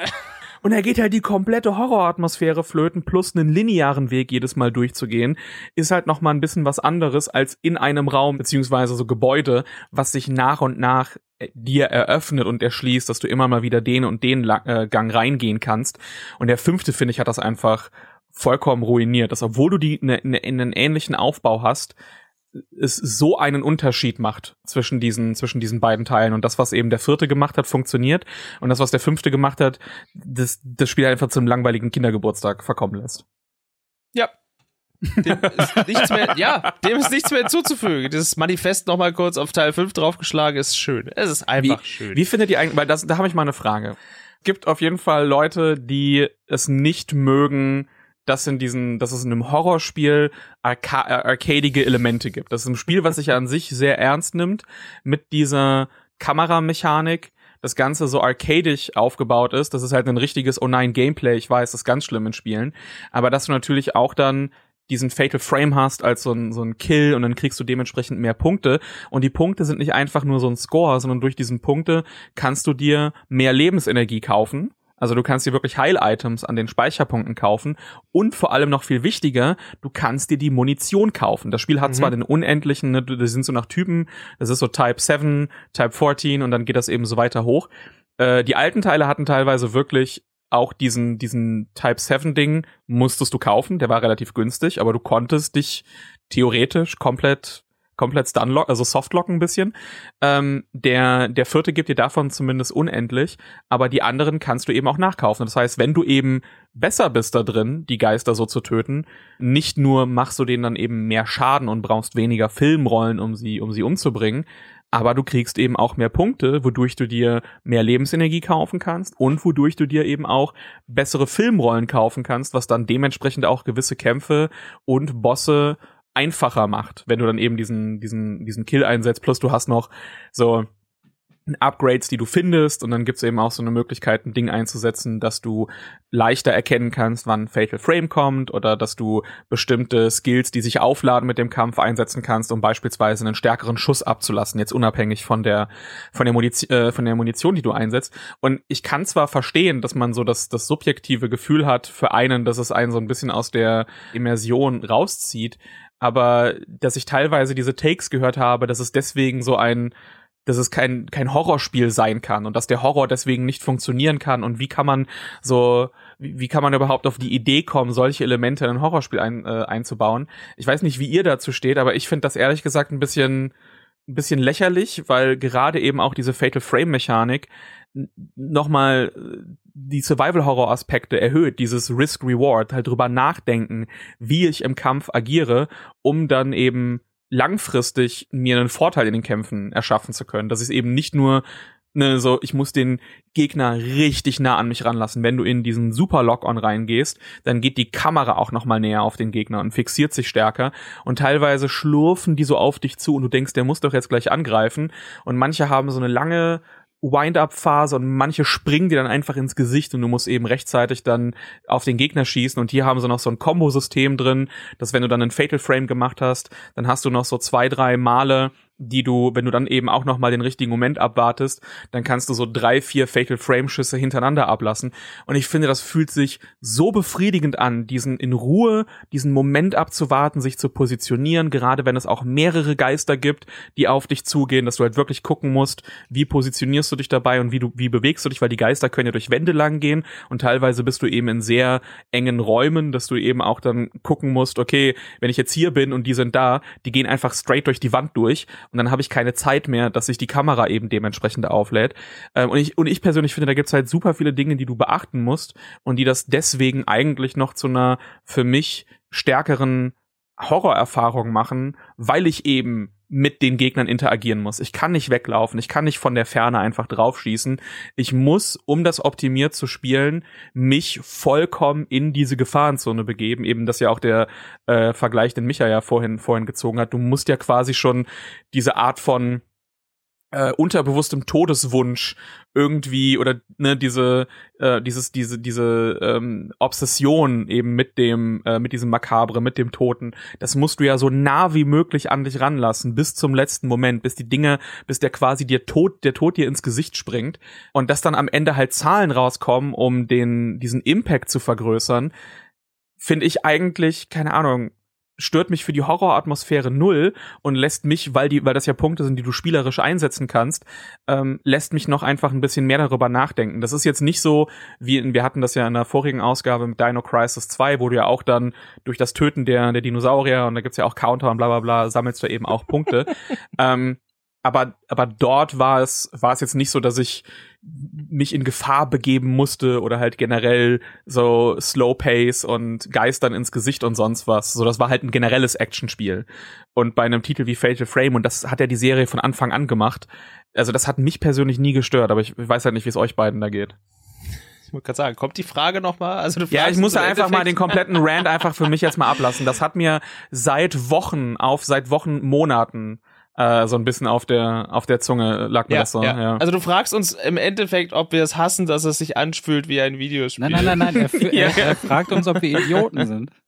Und er geht halt die komplette Horroratmosphäre flöten plus einen linearen Weg jedes Mal durchzugehen, ist halt noch mal ein bisschen was anderes als in einem Raum beziehungsweise so Gebäude, was sich nach und nach äh, dir eröffnet und erschließt, dass du immer mal wieder den und den äh, Gang reingehen kannst. Und der fünfte finde ich hat das einfach vollkommen ruiniert, dass obwohl du die ne, ne, einen ähnlichen Aufbau hast, es so einen Unterschied macht zwischen diesen, zwischen diesen beiden Teilen. Und das, was eben der vierte gemacht hat, funktioniert. Und das, was der fünfte gemacht hat, das, das Spiel einfach zum langweiligen Kindergeburtstag verkommen lässt. Ja. Dem ist nichts mehr, ja, dem ist nichts mehr hinzuzufügen. Dieses Manifest nochmal kurz auf Teil 5 draufgeschlagen ist schön. Es ist einfach wie, schön. Wie findet ihr eigentlich, weil das, da habe ich mal eine Frage. Gibt auf jeden Fall Leute, die es nicht mögen, dass in diesen, dass es in einem Horrorspiel arca äh, arcadige Elemente gibt. Das ist ein Spiel, was sich an sich sehr ernst nimmt mit dieser Kameramechanik, das Ganze so arcadisch aufgebaut ist. Das ist halt ein richtiges Oh nein Gameplay. Ich weiß, das ist ganz schlimm in Spielen. Aber dass du natürlich auch dann diesen Fatal Frame hast als so ein, so ein Kill und dann kriegst du dementsprechend mehr Punkte. Und die Punkte sind nicht einfach nur so ein Score, sondern durch diesen Punkte kannst du dir mehr Lebensenergie kaufen also du kannst dir wirklich Heil-Items an den Speicherpunkten kaufen und vor allem noch viel wichtiger, du kannst dir die Munition kaufen. Das Spiel hat mhm. zwar den unendlichen, ne, das sind so nach Typen, das ist so Type 7, Type 14 und dann geht das eben so weiter hoch. Äh, die alten Teile hatten teilweise wirklich auch diesen, diesen Type 7 Ding musstest du kaufen, der war relativ günstig, aber du konntest dich theoretisch komplett komplett Stunlock, also Softlock ein bisschen. Ähm, der, der vierte gibt dir davon zumindest unendlich, aber die anderen kannst du eben auch nachkaufen. Das heißt, wenn du eben besser bist da drin, die Geister so zu töten, nicht nur machst du denen dann eben mehr Schaden und brauchst weniger Filmrollen, um sie, um sie umzubringen, aber du kriegst eben auch mehr Punkte, wodurch du dir mehr Lebensenergie kaufen kannst und wodurch du dir eben auch bessere Filmrollen kaufen kannst, was dann dementsprechend auch gewisse Kämpfe und Bosse einfacher macht, wenn du dann eben diesen, diesen, diesen Kill einsetzt. Plus du hast noch so Upgrades, die du findest und dann gibt's eben auch so eine Möglichkeit, ein Ding einzusetzen, dass du leichter erkennen kannst, wann Fatal Frame kommt oder dass du bestimmte Skills, die sich aufladen mit dem Kampf einsetzen kannst, um beispielsweise einen stärkeren Schuss abzulassen, jetzt unabhängig von der von der, Munition, äh, von der Munition, die du einsetzt. Und ich kann zwar verstehen, dass man so das das subjektive Gefühl hat für einen, dass es einen so ein bisschen aus der Immersion rauszieht, aber dass ich teilweise diese Takes gehört habe, dass es deswegen so ein dass es kein kein Horrorspiel sein kann und dass der Horror deswegen nicht funktionieren kann und wie kann man so wie, kann man überhaupt auf die Idee kommen, solche Elemente in ein Horrorspiel ein, äh, einzubauen? Ich weiß nicht, wie ihr dazu steht, aber ich finde das ehrlich gesagt ein bisschen ein bisschen lächerlich, weil gerade eben auch diese Fatal Frame Mechanik nochmal äh, die Survival-Horror-Aspekte erhöht, dieses Risk-Reward, halt drüber nachdenken, wie ich im Kampf agiere, um dann eben langfristig mir einen Vorteil in den Kämpfen erschaffen zu können. Dass ich eben nicht nur ne, so, ich muss den Gegner richtig nah an mich ranlassen. Wenn du in diesen Super Lock-on reingehst, dann geht die Kamera auch noch mal näher auf den Gegner und fixiert sich stärker. Und teilweise schlurfen die so auf dich zu und du denkst, der muss doch jetzt gleich angreifen. Und manche haben so eine lange Wind-Up-Phase und manche springen dir dann einfach ins Gesicht und du musst eben rechtzeitig dann auf den Gegner schießen. Und hier haben sie noch so ein Kombo-System drin, dass wenn du dann einen Fatal Frame gemacht hast, dann hast du noch so zwei, drei Male, die du, wenn du dann eben auch noch mal den richtigen Moment abwartest, dann kannst du so drei, vier Fatal Frame Schüsse hintereinander ablassen. Und ich finde, das fühlt sich so befriedigend an, diesen in Ruhe, diesen Moment abzuwarten, sich zu positionieren, gerade wenn es auch mehrere Geister gibt, die auf dich zugehen, dass du halt wirklich gucken musst, wie positionierst du dich dabei und wie du, wie bewegst du dich, weil die Geister können ja durch Wände lang gehen und teilweise bist du eben in sehr engen Räumen, dass du eben auch dann gucken musst, okay, wenn ich jetzt hier bin und die sind da, die gehen einfach straight durch die Wand durch und dann habe ich keine Zeit mehr, dass sich die Kamera eben dementsprechend auflädt. Ähm, und ich und ich persönlich finde, da gibt's halt super viele Dinge, die du beachten musst und die das deswegen eigentlich noch zu einer für mich stärkeren Horrorerfahrung machen, weil ich eben mit den Gegnern interagieren muss. Ich kann nicht weglaufen, ich kann nicht von der Ferne einfach draufschießen. Ich muss, um das optimiert zu spielen, mich vollkommen in diese Gefahrenzone begeben. Eben das ja auch der äh, Vergleich, den Micha ja vorhin vorhin gezogen hat. Du musst ja quasi schon diese Art von äh, unterbewusstem Todeswunsch irgendwie oder ne diese äh, dieses diese diese ähm, Obsession eben mit dem äh, mit diesem Makabre mit dem Toten. Das musst du ja so nah wie möglich an dich ranlassen bis zum letzten Moment bis die Dinge bis der quasi dir Tod der Tod dir ins Gesicht springt und dass dann am Ende halt Zahlen rauskommen um den diesen Impact zu vergrößern finde ich eigentlich keine Ahnung stört mich für die Horroratmosphäre null und lässt mich, weil die, weil das ja Punkte sind, die du spielerisch einsetzen kannst, ähm, lässt mich noch einfach ein bisschen mehr darüber nachdenken. Das ist jetzt nicht so, wie wir hatten das ja in der vorigen Ausgabe mit Dino Crisis 2, wo du ja auch dann durch das Töten der, der Dinosaurier und da gibt's ja auch Counter und bla bla bla, sammelst du eben auch Punkte. ähm, aber, aber dort war es, war es jetzt nicht so, dass ich mich in Gefahr begeben musste oder halt generell so Slow Pace und Geistern ins Gesicht und sonst was. So, das war halt ein generelles Actionspiel. Und bei einem Titel wie Fatal Frame, und das hat ja die Serie von Anfang an gemacht, also das hat mich persönlich nie gestört, aber ich weiß halt nicht, wie es euch beiden da geht. Ich wollte gerade sagen, kommt die Frage nochmal? Also ja, ich muss einfach mal den kompletten Rant einfach für mich jetzt mal ablassen. Das hat mir seit Wochen auf, seit Wochen, Monaten äh, so ein bisschen auf der auf der Zunge lag mir ja, das so. Ja. Ja. Also du fragst uns im Endeffekt, ob wir es hassen, dass es sich anfühlt wie ein Videospiel. Nein, nein, nein, nein. Er, er, er fragt uns, ob wir Idioten sind.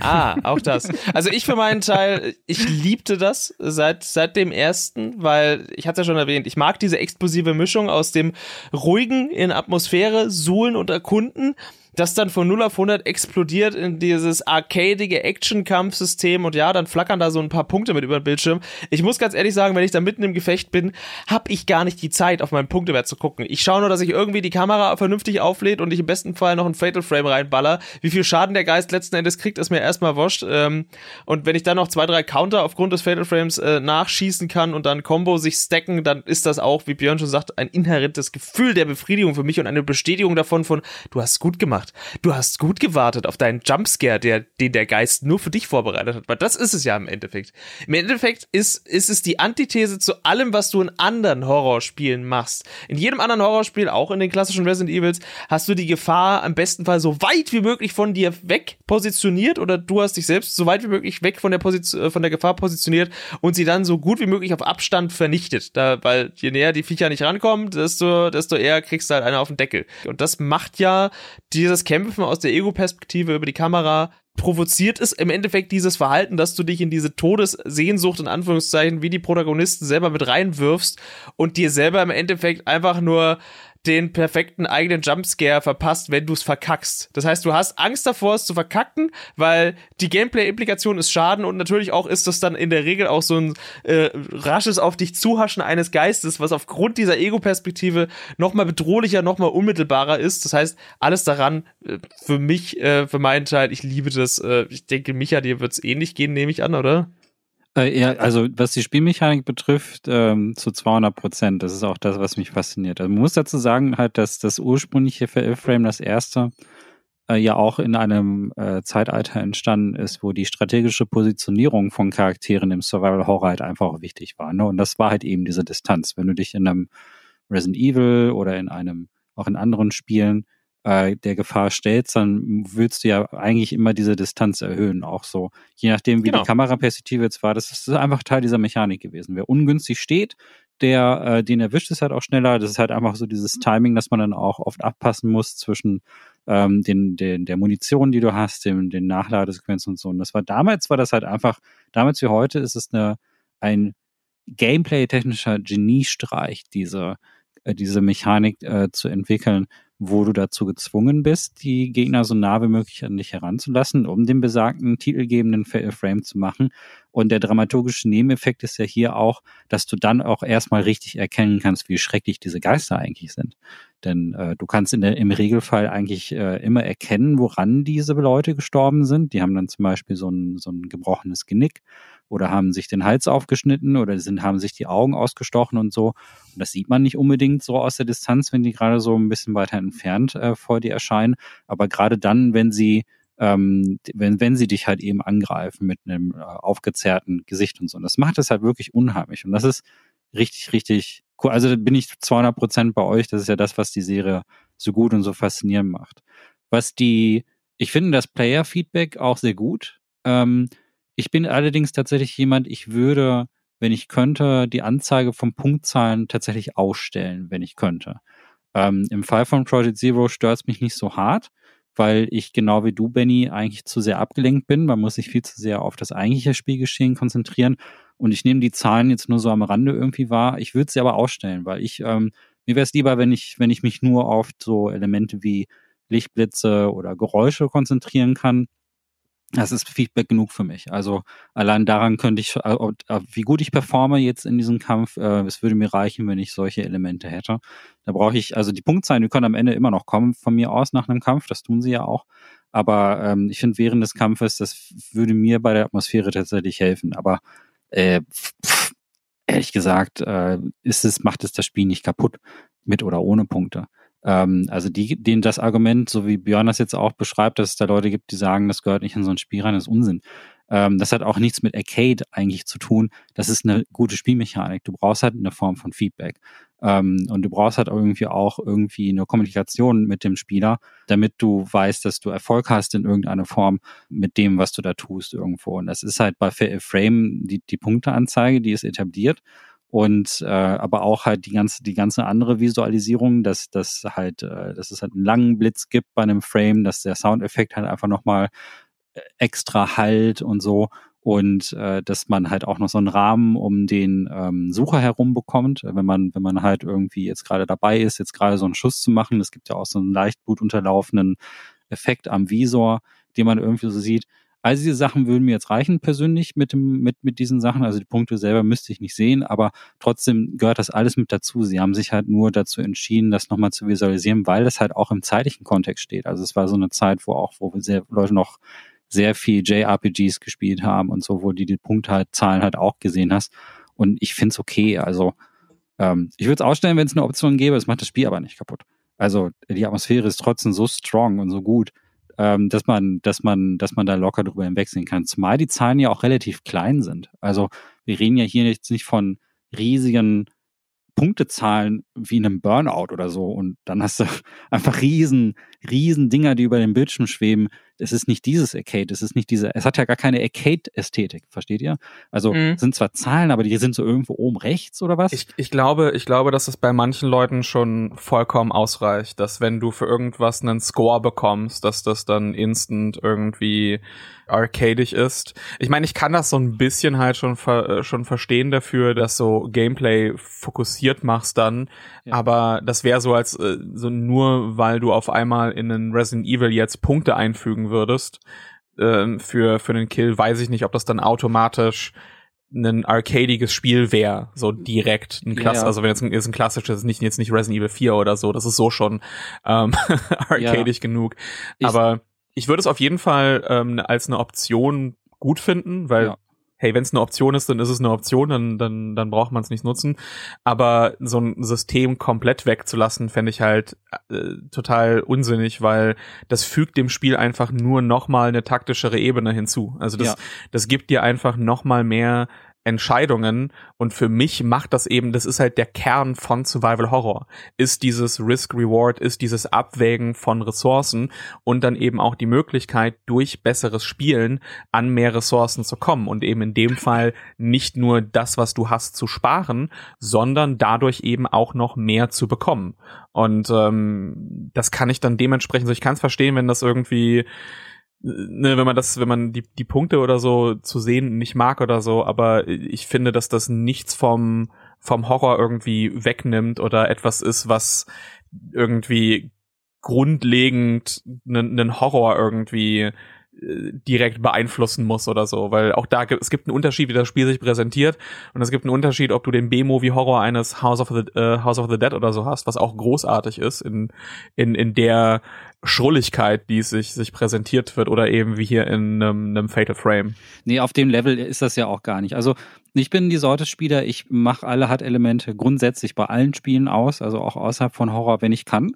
Ah, auch das. Also ich für meinen Teil, ich liebte das seit seit dem ersten, weil ich hatte ja schon erwähnt, ich mag diese explosive Mischung aus dem ruhigen in Atmosphäre suhlen und erkunden das dann von 0 auf 100 explodiert in dieses arcadige Action-Kampfsystem und ja, dann flackern da so ein paar Punkte mit über den Bildschirm. Ich muss ganz ehrlich sagen, wenn ich da mitten im Gefecht bin, habe ich gar nicht die Zeit, auf meinen Punktewert zu gucken. Ich schaue nur, dass ich irgendwie die Kamera vernünftig auflädt und ich im besten Fall noch ein Fatal Frame reinballer. Wie viel Schaden der Geist letzten Endes kriegt, ist mir erstmal wurscht. Ähm, und wenn ich dann noch zwei, drei Counter aufgrund des Fatal Frames äh, nachschießen kann und dann Combo sich stacken, dann ist das auch, wie Björn schon sagt, ein inhärentes Gefühl der Befriedigung für mich und eine Bestätigung davon von, du hast gut gemacht gemacht. Du hast gut gewartet auf deinen Jumpscare, der, den der Geist nur für dich vorbereitet hat. Weil das ist es ja im Endeffekt. Im Endeffekt ist, ist es die Antithese zu allem, was du in anderen Horrorspielen machst. In jedem anderen Horrorspiel, auch in den klassischen Resident Evils, hast du die Gefahr am besten Fall so weit wie möglich von dir weg positioniert oder du hast dich selbst so weit wie möglich weg von der, Position, äh, von der Gefahr positioniert und sie dann so gut wie möglich auf Abstand vernichtet. Da, weil je näher die Viecher nicht rankommen, desto, desto eher kriegst du halt einer auf den Deckel. Und das macht ja dieses Kämpfen aus der Ego-Perspektive über die Kamera provoziert es im Endeffekt dieses Verhalten, dass du dich in diese Todessehnsucht in Anführungszeichen wie die Protagonisten selber mit reinwirfst und dir selber im Endeffekt einfach nur den perfekten eigenen Jumpscare verpasst, wenn du es verkackst. Das heißt, du hast Angst davor, es zu verkacken, weil die Gameplay-Implikation ist Schaden und natürlich auch ist das dann in der Regel auch so ein äh, rasches auf dich zuhaschen eines Geistes, was aufgrund dieser Ego-Perspektive nochmal bedrohlicher, nochmal unmittelbarer ist. Das heißt, alles daran äh, für mich, äh, für meinen Teil, ich liebe das. Äh, ich denke, Micha, dir wird es ähnlich gehen, nehme ich an, oder? Äh, ja, also was die Spielmechanik betrifft, ähm, zu 200 Prozent. Das ist auch das, was mich fasziniert. Also man muss dazu sagen halt, dass das ursprüngliche Frame, das erste, äh, ja auch in einem äh, Zeitalter entstanden ist, wo die strategische Positionierung von Charakteren im Survival Horror halt einfach wichtig war. Ne? Und das war halt eben diese Distanz. Wenn du dich in einem Resident Evil oder in einem, auch in anderen Spielen äh, der Gefahr stellst, dann willst du ja eigentlich immer diese Distanz erhöhen, auch so. Je nachdem, wie genau. die Kameraperspektive jetzt war, das ist einfach Teil dieser Mechanik gewesen. Wer ungünstig steht, der, äh, den erwischt es halt auch schneller. Das ist halt einfach so dieses Timing, dass man dann auch oft abpassen muss zwischen ähm, den, den, der Munition, die du hast, dem, den Nachladesequenzen und so. Und das war damals war das halt einfach, damals wie heute ist es eine, ein gameplay-technischer Geniestreich, diese, äh, diese Mechanik äh, zu entwickeln, wo du dazu gezwungen bist, die Gegner so nah wie möglich an dich heranzulassen, um den besagten titelgebenden Frame zu machen. Und der dramaturgische Nebeneffekt ist ja hier auch, dass du dann auch erstmal richtig erkennen kannst, wie schrecklich diese Geister eigentlich sind. Denn äh, du kannst in der, im Regelfall eigentlich äh, immer erkennen, woran diese Leute gestorben sind. Die haben dann zum Beispiel so ein, so ein gebrochenes Genick oder haben sich den Hals aufgeschnitten oder sind, haben sich die Augen ausgestochen und so. Und das sieht man nicht unbedingt so aus der Distanz, wenn die gerade so ein bisschen weiter entfernt äh, vor dir erscheinen. Aber gerade dann, wenn sie ähm, wenn, wenn sie dich halt eben angreifen mit einem äh, aufgezerrten Gesicht und so. Und das macht es halt wirklich unheimlich. Und das ist richtig, richtig cool. Also da bin ich 200 Prozent bei euch. Das ist ja das, was die Serie so gut und so faszinierend macht. Was die, ich finde das Player-Feedback auch sehr gut. Ähm, ich bin allerdings tatsächlich jemand, ich würde, wenn ich könnte, die Anzeige von Punktzahlen tatsächlich ausstellen, wenn ich könnte. Ähm, Im Fall von Project Zero stört es mich nicht so hart, weil ich genau wie du, Benny, eigentlich zu sehr abgelenkt bin. Man muss sich viel zu sehr auf das eigentliche Spielgeschehen konzentrieren. Und ich nehme die Zahlen jetzt nur so am Rande irgendwie wahr. Ich würde sie aber ausstellen, weil ich, ähm, mir wäre es lieber, wenn ich, wenn ich mich nur auf so Elemente wie Lichtblitze oder Geräusche konzentrieren kann das ist Feedback genug für mich. Also allein daran könnte ich, äh, äh, wie gut ich performe jetzt in diesem Kampf, äh, es würde mir reichen, wenn ich solche Elemente hätte. Da brauche ich, also die Punktzahlen, die können am Ende immer noch kommen von mir aus nach einem Kampf, das tun sie ja auch. Aber ähm, ich finde, während des Kampfes, das würde mir bei der Atmosphäre tatsächlich helfen. Aber äh, ehrlich gesagt, äh, ist es, macht es das Spiel nicht kaputt, mit oder ohne Punkte. Ähm, also die, denen das Argument, so wie Björn das jetzt auch beschreibt, dass es da Leute gibt, die sagen, das gehört nicht in so ein Spiel rein, ist Unsinn. Ähm, das hat auch nichts mit Arcade eigentlich zu tun. Das ist eine gute Spielmechanik. Du brauchst halt eine Form von Feedback. Ähm, und du brauchst halt irgendwie auch irgendwie eine Kommunikation mit dem Spieler, damit du weißt, dass du Erfolg hast in irgendeiner Form mit dem, was du da tust irgendwo. Und das ist halt bei Frame die, die Punkteanzeige, die ist etabliert und äh, aber auch halt die ganze die ganze andere Visualisierung, dass dass halt äh, dass es halt einen langen Blitz gibt bei einem Frame, dass der Soundeffekt halt einfach noch mal äh, extra halt und so und äh, dass man halt auch noch so einen Rahmen um den ähm, Sucher herum bekommt, wenn man wenn man halt irgendwie jetzt gerade dabei ist, jetzt gerade so einen Schuss zu machen. Es gibt ja auch so einen leicht blutunterlaufenden Effekt am Visor, den man irgendwie so sieht. All diese Sachen würden mir jetzt reichen persönlich mit, dem, mit, mit diesen Sachen. Also die Punkte selber müsste ich nicht sehen, aber trotzdem gehört das alles mit dazu. Sie haben sich halt nur dazu entschieden, das nochmal zu visualisieren, weil das halt auch im zeitlichen Kontext steht. Also es war so eine Zeit, wo auch, wo sehr, Leute noch sehr viel JRPGs gespielt haben und so, wo die die Punktzahlen halt auch gesehen hast. Und ich finde es okay. Also ähm, ich würde es ausstellen, wenn es eine Option gäbe, es macht das Spiel aber nicht kaputt. Also die Atmosphäre ist trotzdem so strong und so gut, ähm, dass man, dass man, dass man da locker drüber hinwegsehen kann. Zumal die Zahlen ja auch relativ klein sind. Also wir reden ja hier jetzt nicht von riesigen Punktezahlen wie einem Burnout oder so und dann hast du einfach riesen, riesen Dinger, die über den Bildschirm schweben. Es ist nicht dieses Arcade, es ist nicht diese, es hat ja gar keine Arcade-Ästhetik, versteht ihr? Also mhm. sind zwar Zahlen, aber die sind so irgendwo oben rechts oder was? Ich, ich glaube, ich glaube, dass es bei manchen Leuten schon vollkommen ausreicht, dass wenn du für irgendwas einen Score bekommst, dass das dann instant irgendwie arcadisch ist. Ich meine, ich kann das so ein bisschen halt schon ver äh, schon verstehen dafür, dass so Gameplay fokussiert machst dann, ja. aber das wäre so als äh, so nur weil du auf einmal in einen Resident Evil jetzt Punkte einfügen würdest äh, für für einen Kill, weiß ich nicht, ob das dann automatisch ein arcadiges Spiel wäre, so direkt ein Klass, ja, ja. also wenn jetzt ein, ist ein klassisches, nicht jetzt nicht Resident Evil 4 oder so, das ist so schon ähm, arcadisch ja. genug. Ich, aber ich würde es auf jeden Fall ähm, als eine Option gut finden, weil. Hey, wenn es eine Option ist, dann ist es eine Option, dann dann dann braucht man es nicht nutzen. Aber so ein System komplett wegzulassen, fände ich halt äh, total unsinnig, weil das fügt dem Spiel einfach nur noch mal eine taktischere Ebene hinzu. Also das ja. das gibt dir einfach noch mal mehr Entscheidungen und für mich macht das eben, das ist halt der Kern von Survival Horror, ist dieses Risk-Reward, ist dieses Abwägen von Ressourcen und dann eben auch die Möglichkeit, durch besseres Spielen an mehr Ressourcen zu kommen und eben in dem Fall nicht nur das, was du hast, zu sparen, sondern dadurch eben auch noch mehr zu bekommen. Und ähm, das kann ich dann dementsprechend, so ich kann es verstehen, wenn das irgendwie ne, wenn man das, wenn man die, die Punkte oder so zu sehen nicht mag oder so, aber ich finde, dass das nichts vom, vom Horror irgendwie wegnimmt oder etwas ist, was irgendwie grundlegend einen Horror irgendwie äh, direkt beeinflussen muss oder so, weil auch da es gibt einen Unterschied, wie das Spiel sich präsentiert. Und es gibt einen Unterschied, ob du den B-Movie Horror eines House of the äh, House of the Dead oder so hast, was auch großartig ist in in in der Schrulligkeit, die sich sich präsentiert wird oder eben wie hier in einem, einem Fatal Frame. Nee, auf dem Level ist das ja auch gar nicht. Also ich bin die Sorte Spieler, ich mache alle HUD-Elemente grundsätzlich bei allen Spielen aus, also auch außerhalb von Horror, wenn ich kann.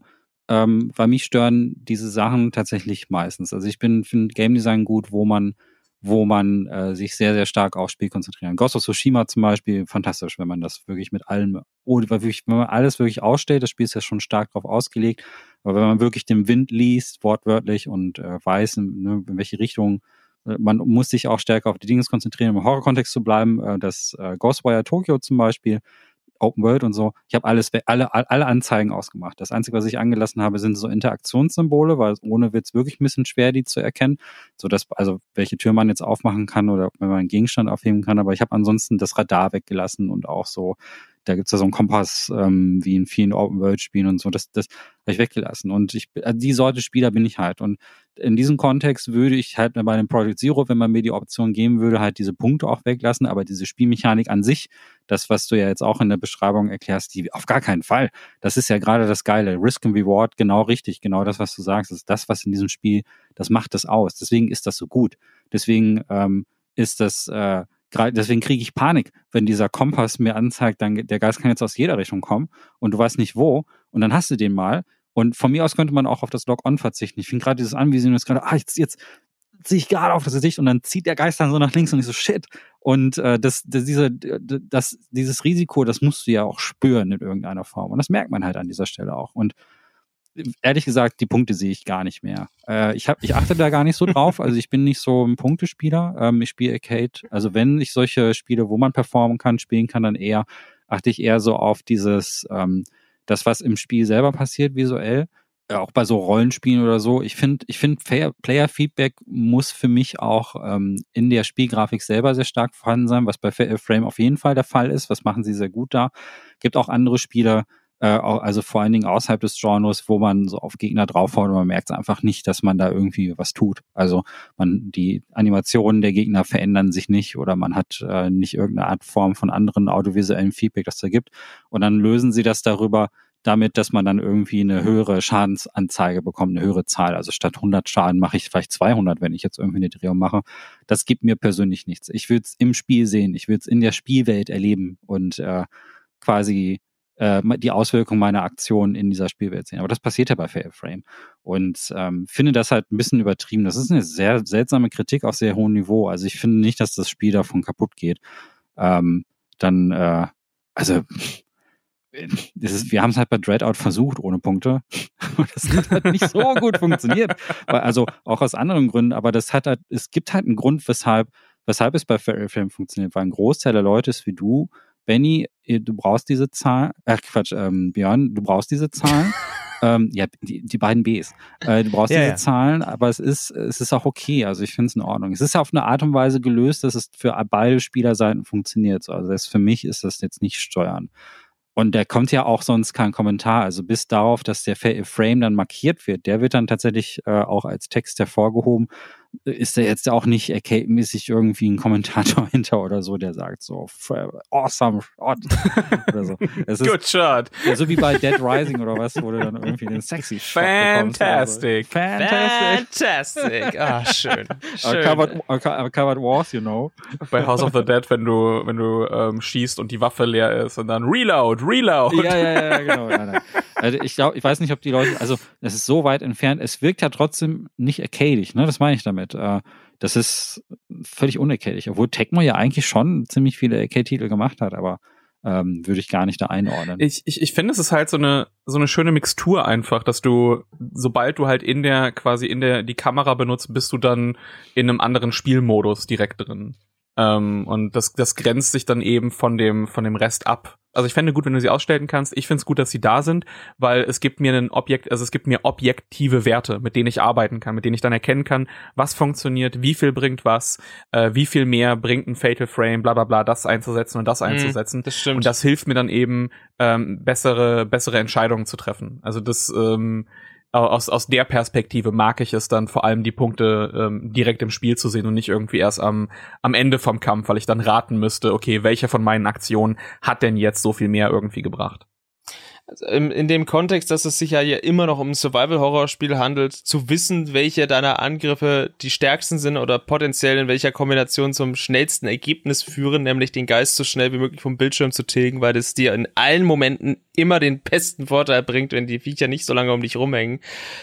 Ähm, weil mich stören diese Sachen tatsächlich meistens. Also ich bin finde Game Design gut, wo man wo man äh, sich sehr, sehr stark aufs Spiel konzentrieren. Ghost of Tsushima zum Beispiel, fantastisch, wenn man das wirklich mit allem, oder wirklich, wenn man alles wirklich ausstellt, das Spiel ist ja schon stark darauf ausgelegt, aber wenn man wirklich den Wind liest, wortwörtlich und äh, weiß, ne, in welche Richtung, äh, man muss sich auch stärker auf die Dinge konzentrieren, um im Horror-Kontext zu bleiben. Äh, das äh, Ghostwire Tokyo zum Beispiel, Open World und so. Ich habe alles, alle, alle Anzeigen ausgemacht. Das Einzige, was ich angelassen habe, sind so Interaktionssymbole, weil ohne Witz wirklich ein bisschen schwer, die zu erkennen. So dass, also welche Tür man jetzt aufmachen kann oder wenn man einen Gegenstand aufheben kann. Aber ich habe ansonsten das Radar weggelassen und auch so da gibt's ja so einen Kompass, ähm, wie in vielen Open-World-Spielen und so. Das, das habe ich weggelassen. Und ich, äh, die Sorte Spieler bin ich halt. Und in diesem Kontext würde ich halt bei dem Project Zero, wenn man mir die Option geben würde, halt diese Punkte auch weglassen. Aber diese Spielmechanik an sich, das, was du ja jetzt auch in der Beschreibung erklärst, die auf gar keinen Fall. Das ist ja gerade das Geile. Risk and Reward, genau richtig. Genau das, was du sagst, ist das, was in diesem Spiel, das macht das aus. Deswegen ist das so gut. Deswegen ähm, ist das, äh, deswegen kriege ich Panik, wenn dieser Kompass mir anzeigt, dann der Geist kann jetzt aus jeder Richtung kommen und du weißt nicht wo und dann hast du den mal. Und von mir aus könnte man auch auf das Log-On verzichten. Ich finde gerade dieses Anvisieren ist gerade, ah, jetzt, jetzt ziehe ich gerade auf das Gesicht und dann zieht der Geist dann so nach links und ich so, shit. Und äh, das, das, diese, das, dieses Risiko, das musst du ja auch spüren in irgendeiner Form. Und das merkt man halt an dieser Stelle auch. Und ehrlich gesagt, die Punkte sehe ich gar nicht mehr. Äh, ich, hab, ich achte da gar nicht so drauf. Also ich bin nicht so ein Punktespieler. Ähm, ich spiele Arcade. Also wenn ich solche Spiele, wo man performen kann, spielen kann, dann eher achte ich eher so auf dieses, ähm, das, was im Spiel selber passiert visuell. Äh, auch bei so Rollenspielen oder so. Ich finde, ich finde, Player-Feedback muss für mich auch ähm, in der Spielgrafik selber sehr stark vorhanden sein, was bei Frame auf jeden Fall der Fall ist. Was machen sie sehr gut da? Gibt auch andere Spiele, äh, also vor allen Dingen außerhalb des Genres, wo man so auf Gegner draufhaut und man merkt einfach nicht, dass man da irgendwie was tut. Also man, die Animationen der Gegner verändern sich nicht oder man hat äh, nicht irgendeine Art Form von anderen audiovisuellen Feedback, das da gibt. Und dann lösen sie das darüber, damit, dass man dann irgendwie eine höhere Schadensanzeige bekommt, eine höhere Zahl. Also statt 100 Schaden mache ich vielleicht 200, wenn ich jetzt irgendwie eine Drehung mache. Das gibt mir persönlich nichts. Ich will es im Spiel sehen, ich will es in der Spielwelt erleben und äh, quasi äh, die Auswirkungen meiner Aktion in dieser Spielwelt sehen. Aber das passiert ja bei Fair Frame. Und ähm, finde das halt ein bisschen übertrieben. Das ist eine sehr seltsame Kritik auf sehr hohem Niveau. Also ich finde nicht, dass das Spiel davon kaputt geht. Ähm, dann, äh, also das ist, wir haben es halt bei Dreadout versucht ohne Punkte. das hat halt nicht so gut funktioniert. Also auch aus anderen Gründen, aber das hat halt, es gibt halt einen Grund, weshalb, weshalb es bei Fairy Frame funktioniert, weil ein Großteil der Leute ist wie du, Benny, du brauchst diese Zahl, ach Quatsch, ähm, Björn, du brauchst diese Zahlen. ähm, ja, die, die beiden Bs. Äh, du brauchst ja, diese ja. Zahlen, aber es ist, es ist auch okay. Also ich finde es in Ordnung. Es ist auf eine Art und Weise gelöst, dass es für beide Spielerseiten funktioniert. Also das, für mich ist das jetzt nicht steuern. Und da kommt ja auch sonst kein Kommentar. Also bis darauf, dass der Frame dann markiert wird, der wird dann tatsächlich äh, auch als Text hervorgehoben ist da jetzt auch nicht arcade-mäßig irgendwie ein Kommentator hinter oder so, der sagt so, awesome shot oder so. Es Good ist, shot. Ja, so wie bei Dead Rising oder was, wo du dann irgendwie den sexy Shot Fantastic. So. Fantastic. Fantastic. Ah, schön. schön. Covered, covered Wars, you know. Bei House of the Dead, wenn du, wenn du ähm, schießt und die Waffe leer ist und dann Reload, Reload. Ja, ja, ja, genau. Ja. Also ich glaube, ich weiß nicht, ob die Leute, also es ist so weit entfernt, es wirkt ja trotzdem nicht arcadig, ne? Das meine ich damit. Äh, das ist völlig unerkältlich, obwohl Tecmo ja eigentlich schon ziemlich viele Arcade-Titel gemacht hat, aber ähm, würde ich gar nicht da einordnen. Ich, ich, ich finde, es ist halt so eine so eine schöne Mixtur einfach, dass du, sobald du halt in der quasi in der die Kamera benutzt, bist du dann in einem anderen Spielmodus direkt drin. Ähm, und das, das grenzt sich dann eben von dem, von dem Rest ab. Also ich fände gut, wenn du sie ausstellen kannst. Ich finde es gut, dass sie da sind, weil es gibt mir ein Objekt, also es gibt mir objektive Werte, mit denen ich arbeiten kann, mit denen ich dann erkennen kann, was funktioniert, wie viel bringt was, äh, wie viel mehr bringt ein Fatal Frame, bla bla bla, das einzusetzen und das mhm, einzusetzen. Das stimmt. Und das hilft mir dann eben, ähm, bessere, bessere Entscheidungen zu treffen. Also das ähm, aus, aus der Perspektive mag ich es dann vor allem die Punkte ähm, direkt im Spiel zu sehen und nicht irgendwie erst am, am Ende vom Kampf, weil ich dann raten müsste, okay, welche von meinen Aktionen hat denn jetzt so viel mehr irgendwie gebracht? Also in, in dem Kontext, dass es sich ja hier immer noch um ein Survival-Horror-Spiel handelt, zu wissen, welche deiner Angriffe die stärksten sind oder potenziell in welcher Kombination zum schnellsten Ergebnis führen, nämlich den Geist so schnell wie möglich vom Bildschirm zu tilgen, weil das dir in allen Momenten immer den besten Vorteil bringt, wenn die Viecher nicht so lange um dich rumhängen,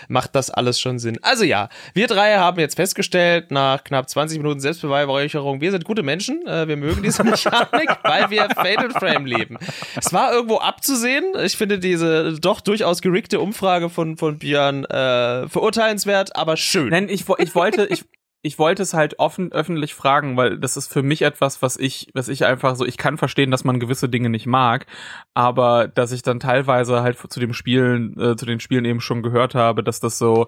macht das alles schon Sinn. Also ja, wir drei haben jetzt festgestellt, nach knapp 20 Minuten Selbstbeweihräucherung, wir sind gute Menschen, äh, wir mögen diese Mechanik, weil wir Fatal Frame leben. Es war irgendwo abzusehen, ich finde diese doch durchaus gerickte Umfrage von, von Björn äh, verurteilenswert, aber schön. Nein, ich, ich wollte, ich, ich wollte es halt offen öffentlich fragen, weil das ist für mich etwas, was ich, was ich einfach so, ich kann verstehen, dass man gewisse Dinge nicht mag, aber dass ich dann teilweise halt zu dem Spielen, äh, zu den Spielen eben schon gehört habe, dass das so,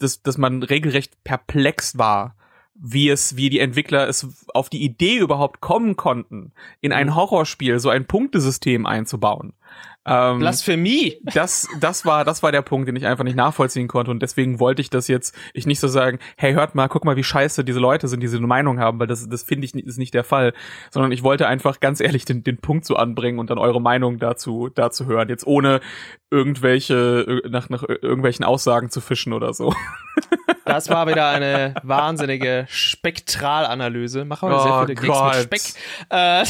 dass, dass man regelrecht perplex war, wie es, wie die Entwickler es auf die Idee überhaupt kommen konnten, in ein mhm. Horrorspiel so ein Punktesystem einzubauen. Ähm, Blasphemie. Das, das war, das war der Punkt, den ich einfach nicht nachvollziehen konnte und deswegen wollte ich das jetzt, ich nicht so sagen, hey, hört mal, guck mal, wie scheiße diese Leute sind, die diese Meinung haben, weil das, das finde ich ist nicht der Fall, sondern ich wollte einfach ganz ehrlich den, den Punkt so anbringen und dann eure Meinung dazu, dazu hören, jetzt ohne irgendwelche, nach, nach irgendwelchen Aussagen zu fischen oder so. Das war wieder eine wahnsinnige Spektralanalyse. Machen wir oh sehr viele Klicks mit Speck. Äh,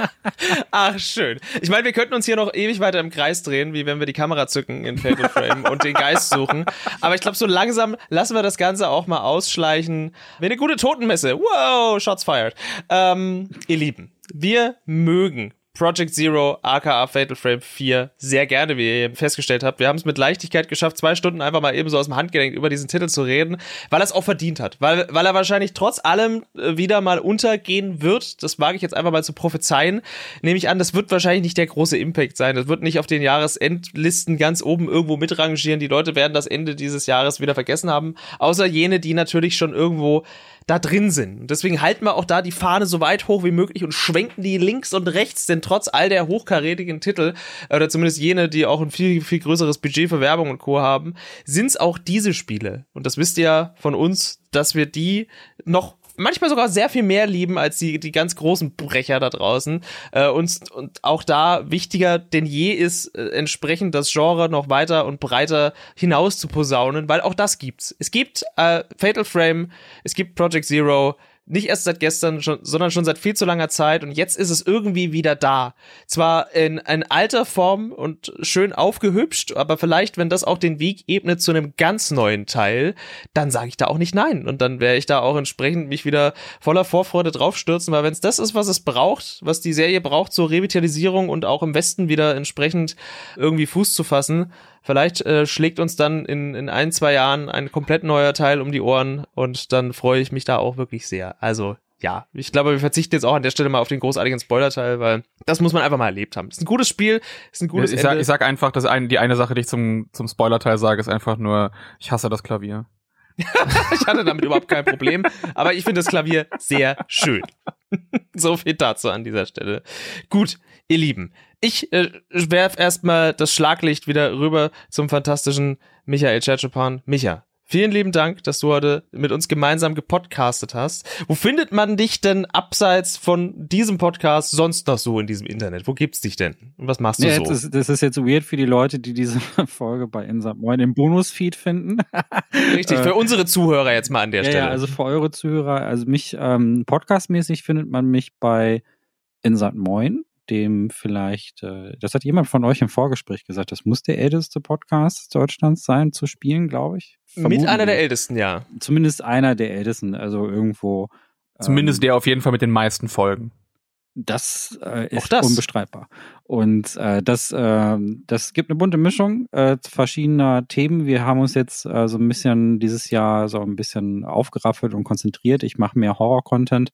Ach, schön. Ich meine, wir könnten uns hier noch ewig weiter im Kreis drehen, wie wenn wir die Kamera zücken in Fatal Frame und den Geist suchen. Aber ich glaube, so langsam lassen wir das Ganze auch mal ausschleichen. Wie eine gute Totenmesse. Wow, Shots fired. Ähm, ihr Lieben, wir mögen Project Zero, aka Fatal Frame 4, sehr gerne, wie ihr festgestellt habt. Wir haben es mit Leichtigkeit geschafft, zwei Stunden einfach mal eben so aus dem Handgelenk über diesen Titel zu reden, weil er es auch verdient hat. Weil, weil er wahrscheinlich trotz allem äh, wieder mal untergehen wird. Das wage ich jetzt einfach mal zu prophezeien. Nehme ich an, das wird wahrscheinlich nicht der große Impact sein. Das wird nicht auf den Jahresendlisten ganz oben irgendwo mitrangieren. Die Leute werden das Ende dieses Jahres wieder vergessen haben. Außer jene, die natürlich schon irgendwo da drin sind. Und deswegen halten wir auch da die Fahne so weit hoch wie möglich und schwenken die links und rechts, denn trotz all der hochkarätigen Titel, oder zumindest jene, die auch ein viel, viel größeres Budget für Werbung und Co. haben, sind es auch diese Spiele. Und das wisst ihr ja von uns, dass wir die noch manchmal sogar sehr viel mehr lieben als die, die ganz großen Brecher da draußen. Äh, und, und auch da wichtiger denn je ist, äh, entsprechend das Genre noch weiter und breiter hinaus zu posaunen, weil auch das gibt's. Es gibt äh, Fatal Frame, es gibt Project Zero, nicht erst seit gestern, schon, sondern schon seit viel zu langer Zeit und jetzt ist es irgendwie wieder da. Zwar in, in alter Form und schön aufgehübscht, aber vielleicht, wenn das auch den Weg ebnet zu einem ganz neuen Teil, dann sage ich da auch nicht nein und dann werde ich da auch entsprechend mich wieder voller Vorfreude draufstürzen, weil wenn es das ist, was es braucht, was die Serie braucht zur Revitalisierung und auch im Westen wieder entsprechend irgendwie Fuß zu fassen, Vielleicht äh, schlägt uns dann in, in ein, zwei Jahren ein komplett neuer Teil um die Ohren und dann freue ich mich da auch wirklich sehr. Also ja, ich glaube, wir verzichten jetzt auch an der Stelle mal auf den großartigen Spoiler-Teil, weil das muss man einfach mal erlebt haben. Ist ein gutes Spiel, ist ein gutes ich Ende. Sag, ich sag einfach, dass ein, die eine Sache, die ich zum, zum Spoiler-Teil sage, ist einfach nur, ich hasse das Klavier. ich hatte damit überhaupt kein Problem, aber ich finde das Klavier sehr schön. so viel dazu an dieser Stelle. Gut, ihr Lieben, ich äh, werf erstmal das Schlaglicht wieder rüber zum fantastischen Michael Tschetschepan. Micha, vielen lieben Dank, dass du heute mit uns gemeinsam gepodcastet hast. Wo findet man dich denn abseits von diesem Podcast sonst noch so in diesem Internet? Wo gibt's dich denn? Und was machst du ja, so? Ist, das ist jetzt weird für die Leute, die diese Folge bei Insert Moin im Bonusfeed finden. Richtig, für unsere Zuhörer jetzt mal an der ja, Stelle. Ja, also für eure Zuhörer, also mich ähm, podcastmäßig findet man mich bei Insert Moin dem vielleicht, äh, das hat jemand von euch im Vorgespräch gesagt, das muss der älteste Podcast Deutschlands sein zu spielen, glaube ich. Vermuten mit einer der ältesten, ja. Zumindest einer der ältesten, also irgendwo. Zumindest ähm, der auf jeden Fall mit den meisten Folgen. Das äh, ist das. unbestreitbar. Und äh, das, äh, das gibt eine bunte Mischung äh, verschiedener Themen. Wir haben uns jetzt äh, so ein bisschen dieses Jahr so ein bisschen aufgeraffelt und konzentriert. Ich mache mehr Horror-Content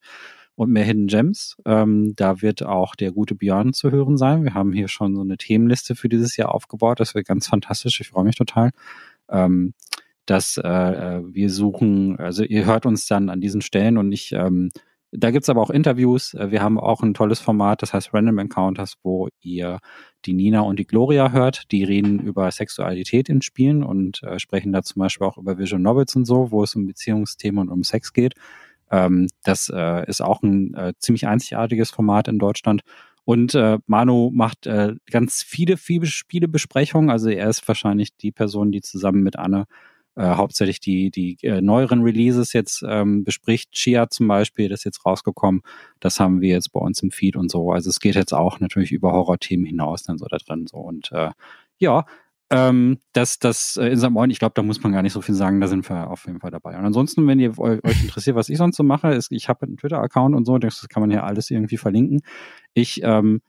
und mehr Hidden Gems. Ähm, da wird auch der gute Björn zu hören sein. Wir haben hier schon so eine Themenliste für dieses Jahr aufgebaut. Das wird ganz fantastisch. Ich freue mich total. Ähm, dass äh, äh, wir suchen, also ihr hört uns dann an diesen Stellen und ich, ähm, da gibt's aber auch Interviews. Äh, wir haben auch ein tolles Format, das heißt Random Encounters, wo ihr die Nina und die Gloria hört. Die reden über Sexualität in Spielen und äh, sprechen da zum Beispiel auch über Vision Novels und so, wo es um Beziehungsthemen und um Sex geht. Ähm, das äh, ist auch ein äh, ziemlich einzigartiges Format in Deutschland. Und äh, Manu macht äh, ganz viele, viele Spielebesprechungen. Also er ist wahrscheinlich die Person, die zusammen mit Anne äh, hauptsächlich die, die äh, neueren Releases jetzt ähm, bespricht. Chia zum Beispiel, das ist jetzt rausgekommen. Das haben wir jetzt bei uns im Feed und so. Also es geht jetzt auch natürlich über Horrorthemen hinaus dann so da drin. So. Und äh, ja, ähm, das, das äh, in St. Moin, ich glaube, da muss man gar nicht so viel sagen, da sind wir auf jeden Fall dabei. Und ansonsten, wenn ihr euch interessiert, was ich sonst so mache, ist, ich habe einen Twitter-Account und so, das kann man hier alles irgendwie verlinken. Ich ähm,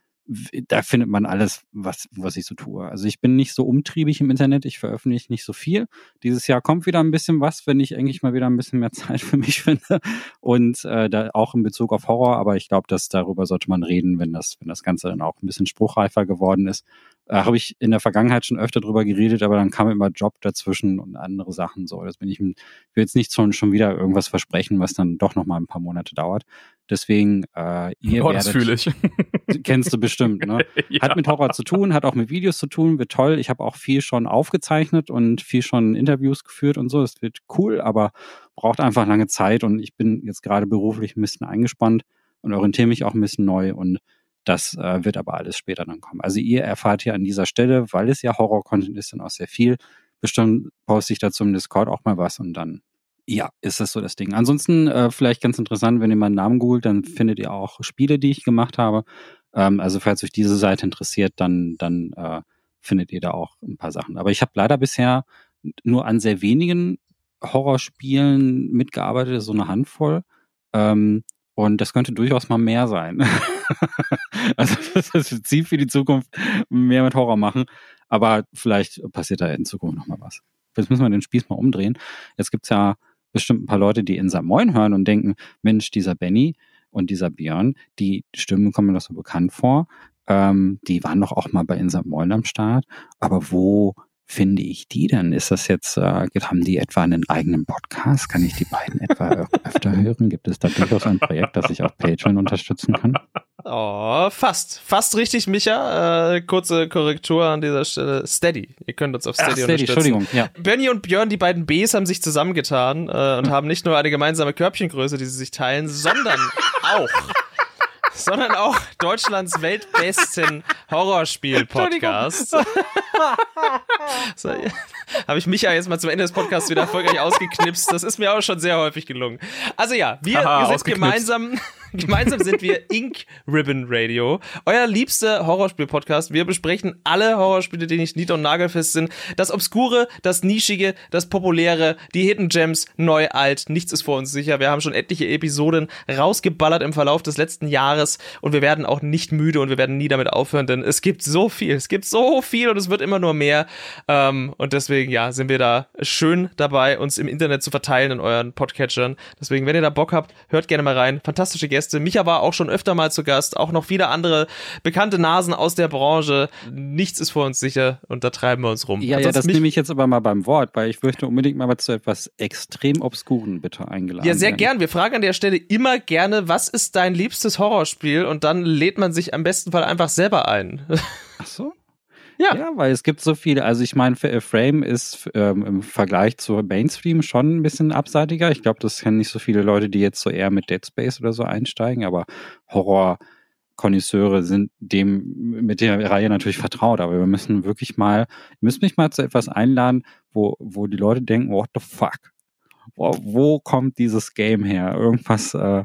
da findet man alles, was, was ich so tue. Also ich bin nicht so umtriebig im Internet, ich veröffentliche nicht so viel. Dieses Jahr kommt wieder ein bisschen was, wenn ich eigentlich mal wieder ein bisschen mehr Zeit für mich finde. Und äh, da auch in Bezug auf Horror, aber ich glaube, dass darüber sollte man reden, wenn das, wenn das Ganze dann auch ein bisschen spruchreifer geworden ist. Äh, Habe ich in der Vergangenheit schon öfter drüber geredet, aber dann kam immer Job dazwischen und andere Sachen so. Das bin ich, ich will jetzt nicht schon, schon wieder irgendwas versprechen, was dann doch noch mal ein paar Monate dauert. Deswegen, äh, ihr oh, das fühle ich. kennst du bestimmt, ne? ja. Hat mit Horror zu tun, hat auch mit Videos zu tun, wird toll. Ich habe auch viel schon aufgezeichnet und viel schon Interviews geführt und so. Es wird cool, aber braucht einfach lange Zeit und ich bin jetzt gerade beruflich ein bisschen eingespannt und orientiere mich auch ein bisschen neu und das äh, wird aber alles später dann kommen. Also ihr erfahrt hier an dieser Stelle, weil es ja Horror-Content ist, dann auch sehr viel. Bestimmt poste ich dazu im Discord auch mal was und dann ja, ist das so das Ding. Ansonsten äh, vielleicht ganz interessant, wenn ihr meinen Namen googelt, dann findet ihr auch Spiele, die ich gemacht habe. Ähm, also falls euch diese Seite interessiert, dann, dann äh, findet ihr da auch ein paar Sachen. Aber ich habe leider bisher nur an sehr wenigen Horrorspielen mitgearbeitet, so eine Handvoll. Ähm, und das könnte durchaus mal mehr sein. also das ist Ziel für die Zukunft, mehr mit Horror machen. Aber vielleicht passiert da in Zukunft noch mal was. Jetzt müssen wir den Spieß mal umdrehen. Jetzt gibt's ja bestimmt ein paar Leute, die in Samoin hören und denken, Mensch, dieser Benny und dieser Björn, die Stimmen kommen mir doch so bekannt vor. Ähm, die waren doch auch mal bei Insa Moin am Start. Aber wo finde ich die denn? Ist das jetzt, äh, haben die etwa einen eigenen Podcast? Kann ich die beiden etwa öfter hören? Gibt es da durchaus ein Projekt, das ich auf Patreon unterstützen kann? Oh, fast. Fast richtig, Micha. Äh, kurze Korrektur an dieser Stelle. Steady. Ihr könnt uns auf Steady, Ach, Steady unterstützen. Entschuldigung, ja. Benny und Björn, die beiden Bs, haben sich zusammengetan äh, und hm. haben nicht nur eine gemeinsame Körbchengröße, die sie sich teilen, sondern auch sondern auch Deutschlands weltbesten Horrorspiel-Podcast. so, Habe ich Micha jetzt mal zum Ende des Podcasts wieder erfolgreich ausgeknipst. Das ist mir auch schon sehr häufig gelungen. Also ja, wir, Aha, wir sind gemeinsam Gemeinsam sind wir Ink Ribbon Radio, euer liebster Horrorspiel-Podcast. Wir besprechen alle Horrorspiele, die nicht nied- und nagelfest sind. Das Obskure, das Nischige, das Populäre, die Hidden Gems, neu, alt. Nichts ist vor uns sicher. Wir haben schon etliche Episoden rausgeballert im Verlauf des letzten Jahres und wir werden auch nicht müde und wir werden nie damit aufhören, denn es gibt so viel. Es gibt so viel und es wird immer nur mehr. Ähm, und deswegen, ja, sind wir da schön dabei, uns im Internet zu verteilen in euren Podcatchern. Deswegen, wenn ihr da Bock habt, hört gerne mal rein. Fantastische Gäste Gäste. Micha war auch schon öfter mal zu Gast, auch noch viele andere bekannte Nasen aus der Branche. Nichts ist vor uns sicher und da treiben wir uns rum. Ja, ja das nehme ich jetzt aber mal beim Wort, weil ich möchte unbedingt mal zu etwas extrem Obskuren bitte eingeladen Ja, sehr werden. gern. Wir fragen an der Stelle immer gerne, was ist dein liebstes Horrorspiel? Und dann lädt man sich am besten Fall einfach selber ein. Ach so? Ja. ja, weil es gibt so viele. Also ich meine, äh, Frame ist ähm, im Vergleich zu Mainstream schon ein bisschen abseitiger. Ich glaube, das kennen nicht so viele Leute, die jetzt so eher mit Dead Space oder so einsteigen, aber Horror. Konnoisseure sind dem mit der Reihe natürlich vertraut, aber wir müssen wirklich mal, ihr müsst mich mal zu etwas einladen, wo, wo die Leute denken, what the fuck? Wo, wo kommt dieses Game her? Irgendwas, äh,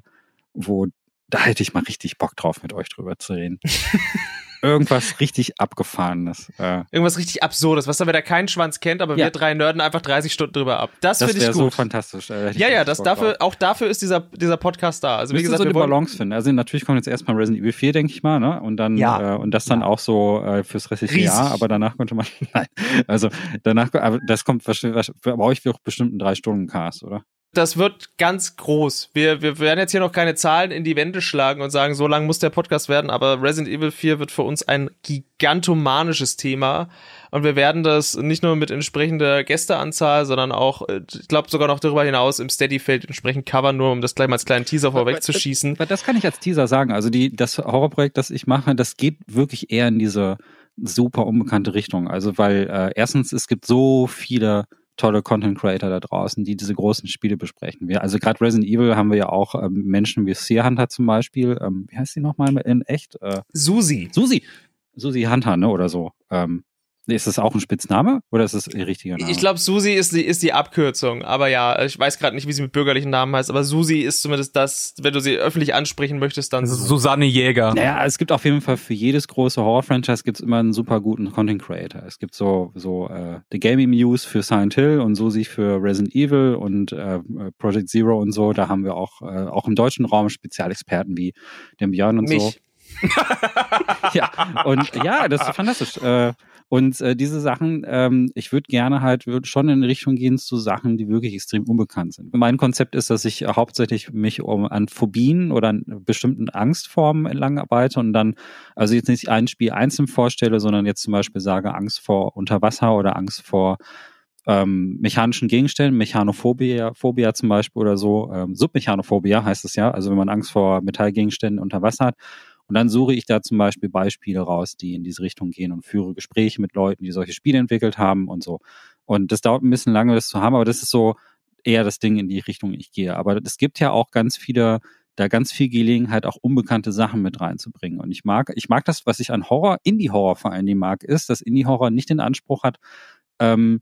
wo da hätte ich mal richtig Bock drauf, mit euch drüber zu reden. irgendwas richtig Abgefahrenes. Äh. Irgendwas richtig Absurdes, was da wieder keinen Schwanz kennt, aber ja. wir drei nörden einfach 30 Stunden drüber ab. Das, das finde ich gut. so fantastisch. Äh, ja, ja, das dafür, auch dafür ist dieser, dieser Podcast da. Also wie gesagt, so die Balance finden. Also natürlich kommt jetzt erstmal Resident Evil 4, denke ich mal, ne? Und dann ja. äh, und das dann ja. auch so äh, fürs restliche Jahr, aber danach könnte man nein. Also danach aber das kommt wahrscheinlich bei euch wird bestimmt ein drei Stunden Cast, oder? Das wird ganz groß. Wir, wir werden jetzt hier noch keine Zahlen in die Wände schlagen und sagen, so lang muss der Podcast werden, aber Resident Evil 4 wird für uns ein gigantomanisches Thema. Und wir werden das nicht nur mit entsprechender Gästeanzahl, sondern auch, äh, ich glaube sogar noch darüber hinaus im Steady-Feld entsprechend covern, nur um das gleich mal als kleinen Teaser vorwegzuschießen. Das kann ich als Teaser sagen. Also die, das Horrorprojekt, das ich mache, das geht wirklich eher in diese super unbekannte Richtung. Also weil äh, erstens, es gibt so viele tolle Content Creator da draußen, die diese großen Spiele besprechen. Wir, also gerade Resident Evil haben wir ja auch ähm, Menschen wie Seer Hunter zum Beispiel. Ähm, wie heißt sie nochmal in echt? Äh, Susi. Susi. Susi Hunter, ne? Oder so. Ähm, ist das auch ein Spitzname oder ist das ihr richtiger Name? Ich glaube, Susi ist die, ist die Abkürzung. Aber ja, ich weiß gerade nicht, wie sie mit bürgerlichen Namen heißt, aber Susi ist zumindest das, wenn du sie öffentlich ansprechen möchtest, dann. Susanne Jäger. Naja, es gibt auf jeden Fall für jedes große Horror-Franchise gibt's immer einen super guten Content Creator. Es gibt so, so äh, The Gaming Muse für Silent Hill und Susi für Resident Evil und äh, Project Zero und so. Da haben wir auch, äh, auch im deutschen Raum Spezialexperten wie den Björn und Mich. so. ja, und ja, das ist fantastisch. Äh, und äh, diese Sachen, ähm, ich würde gerne halt würd schon in Richtung gehen zu Sachen, die wirklich extrem unbekannt sind. Mein Konzept ist, dass ich hauptsächlich mich um an Phobien oder an bestimmten Angstformen entlang arbeite und dann also jetzt nicht ein Spiel einzeln vorstelle, sondern jetzt zum Beispiel sage Angst vor Unterwasser oder Angst vor ähm, mechanischen Gegenständen, Mechanophobia Phobia zum Beispiel oder so, ähm, Submechanophobia heißt es ja, also wenn man Angst vor Metallgegenständen unter Wasser hat. Und dann suche ich da zum Beispiel Beispiele raus, die in diese Richtung gehen und führe Gespräche mit Leuten, die solche Spiele entwickelt haben und so. Und das dauert ein bisschen lange, das zu haben, aber das ist so eher das Ding, in die Richtung ich gehe. Aber es gibt ja auch ganz viele, da ganz viel Gelegenheit, auch unbekannte Sachen mit reinzubringen. Und ich mag, ich mag das, was ich an Horror, Indie-Horror vor allen Dingen mag, ist, dass Indie-Horror nicht den Anspruch hat, ähm,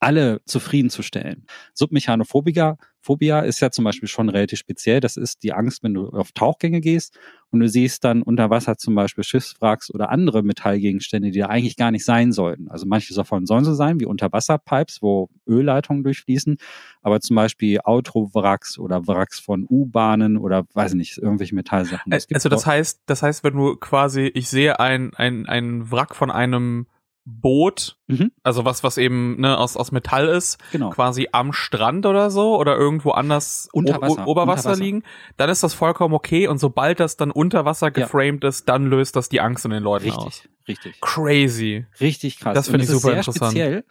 alle zufriedenzustellen. Submechanophobia Phobia ist ja zum Beispiel schon relativ speziell. Das ist die Angst, wenn du auf Tauchgänge gehst und du siehst dann unter Wasser zum Beispiel Schiffswracks oder andere Metallgegenstände, die da eigentlich gar nicht sein sollten. Also manche davon sollen so sein, wie Unterwasserpipes, wo Ölleitungen durchfließen, aber zum Beispiel Autowracks oder Wracks von U-Bahnen oder weiß nicht, irgendwelche Metallsachen. Das also das heißt, das heißt, wenn du quasi, ich sehe ein, ein, ein Wrack von einem Boot, Mhm. also was, was eben ne, aus, aus Metall ist, Genau. quasi am Strand oder so oder irgendwo anders Unter Wasser, o- Oberwasser unter Wasser. liegen, dann ist das vollkommen okay und sobald das dann unter Wasser geframed ist, dann löst das die Angst in den Leuten aus. Richtig, richtig. Crazy. Richtig krass. Das finde ich super interessant. Speziell.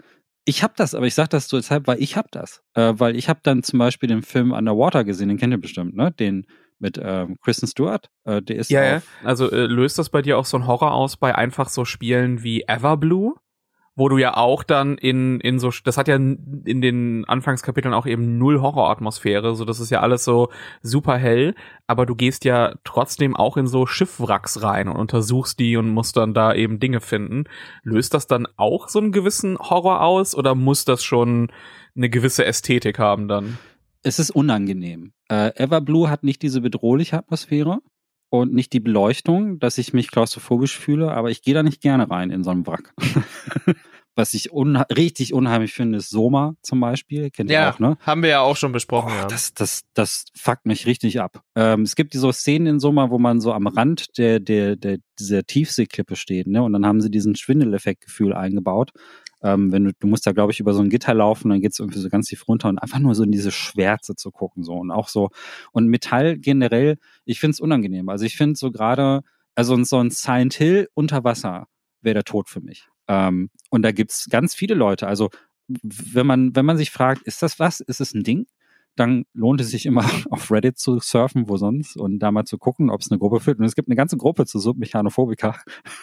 Ich habe das, aber ich sage das so deshalb, weil ich habe das. Äh, weil ich habe dann zum Beispiel den Film Underwater gesehen, den kennt ihr bestimmt, ne? Den mit ähm, Kristen Stewart. Äh, der ist Ja, ja. Also äh, löst das bei dir auch so ein Horror aus bei einfach so Spielen wie Everblue? Wo du ja auch dann in, in so, das hat ja in den Anfangskapiteln auch eben null Horroratmosphäre, so das ist ja alles so super hell, aber du gehst ja trotzdem auch in so Schiffwracks rein und untersuchst die und musst dann da eben Dinge finden. Löst das dann auch so einen gewissen Horror aus oder muss das schon eine gewisse Ästhetik haben dann? Es ist unangenehm. Äh, Everblue hat nicht diese bedrohliche Atmosphäre und nicht die Beleuchtung, dass ich mich klaustrophobisch fühle, aber ich gehe da nicht gerne rein in so einen Wrack. Was ich unha richtig unheimlich finde, ist Soma zum Beispiel. Kennt ihr Ja, auch, ne? haben wir ja auch schon besprochen. Oh, ja. das, das, das fuckt mich richtig ab. Ähm, es gibt so Szenen in Sommer, wo man so am Rand der, der, der, dieser Tiefseeklippe steht, ne? Und dann haben sie diesen Schwindeleffektgefühl eingebaut. Ähm, wenn du, du musst da, glaube ich, über so ein Gitter laufen, dann geht's irgendwie so ganz tief runter und einfach nur so in diese Schwärze zu gucken, so und auch so. Und Metall generell, ich find's unangenehm. Also ich finde so gerade, also so ein Silent Hill unter Wasser wäre der Tod für mich. Ähm, und da gibt's ganz viele Leute. Also wenn man, wenn man sich fragt, ist das was? Ist es ein Ding? Dann lohnt es sich immer auf Reddit zu surfen, wo sonst, und da mal zu gucken, ob es eine Gruppe führt. Und es gibt eine ganze Gruppe zu Submechanophobika,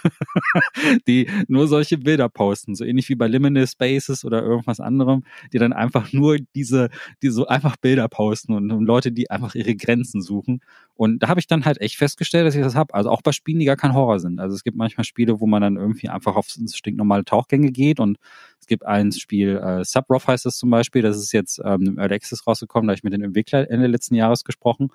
die nur solche Bilder posten, so ähnlich wie bei Liminal Spaces oder irgendwas anderem, die dann einfach nur diese, die so einfach Bilder posten und, und Leute, die einfach ihre Grenzen suchen. Und da habe ich dann halt echt festgestellt, dass ich das habe. Also auch bei Spielen, die gar kein Horror sind. Also es gibt manchmal Spiele, wo man dann irgendwie einfach auf stinknormale Tauchgänge geht und es gibt ein Spiel, äh, Subroth heißt es zum Beispiel, das ist jetzt ähm, im Early Access rausgekommen, da habe ich mit den Entwicklern Ende letzten Jahres gesprochen.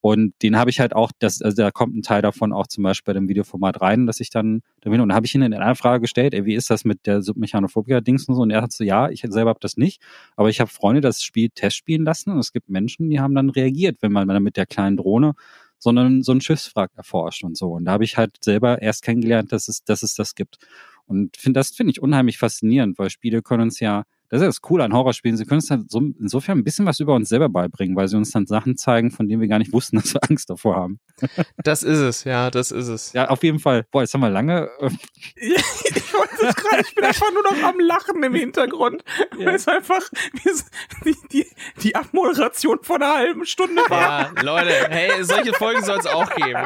Und den habe ich halt auch, das, also da kommt ein Teil davon auch zum Beispiel bei dem Videoformat rein, dass ich dann, da bin, und da habe ich ihn in einer Frage gestellt, ey, wie ist das mit der Submechanophobia-Dings und so? Und er hat so, ja, ich selber habe das nicht, aber ich habe Freunde, das Spiel testspielen lassen und es gibt Menschen, die haben dann reagiert, wenn man dann mit der kleinen Drohne sondern so ein Schiffswrack erforscht und so. Und da habe ich halt selber erst kennengelernt, dass es, dass es das gibt. Und find, das finde ich unheimlich faszinierend, weil Spiele können uns ja das ist ja das Coole an Horrorspielen. Sie können uns dann so, insofern ein bisschen was über uns selber beibringen, weil sie uns dann Sachen zeigen, von denen wir gar nicht wussten, dass wir Angst davor haben. Das ist es, ja, das ist es. Ja, auf jeden Fall. Boah, jetzt haben wir lange. Äh, ich wollte es gerade, ich bin einfach nur noch am Lachen im Hintergrund. Ja. Weil es einfach die, die, die Abmoderation von einer halben Stunde war. Ja, Leute, hey, solche Folgen soll es auch geben.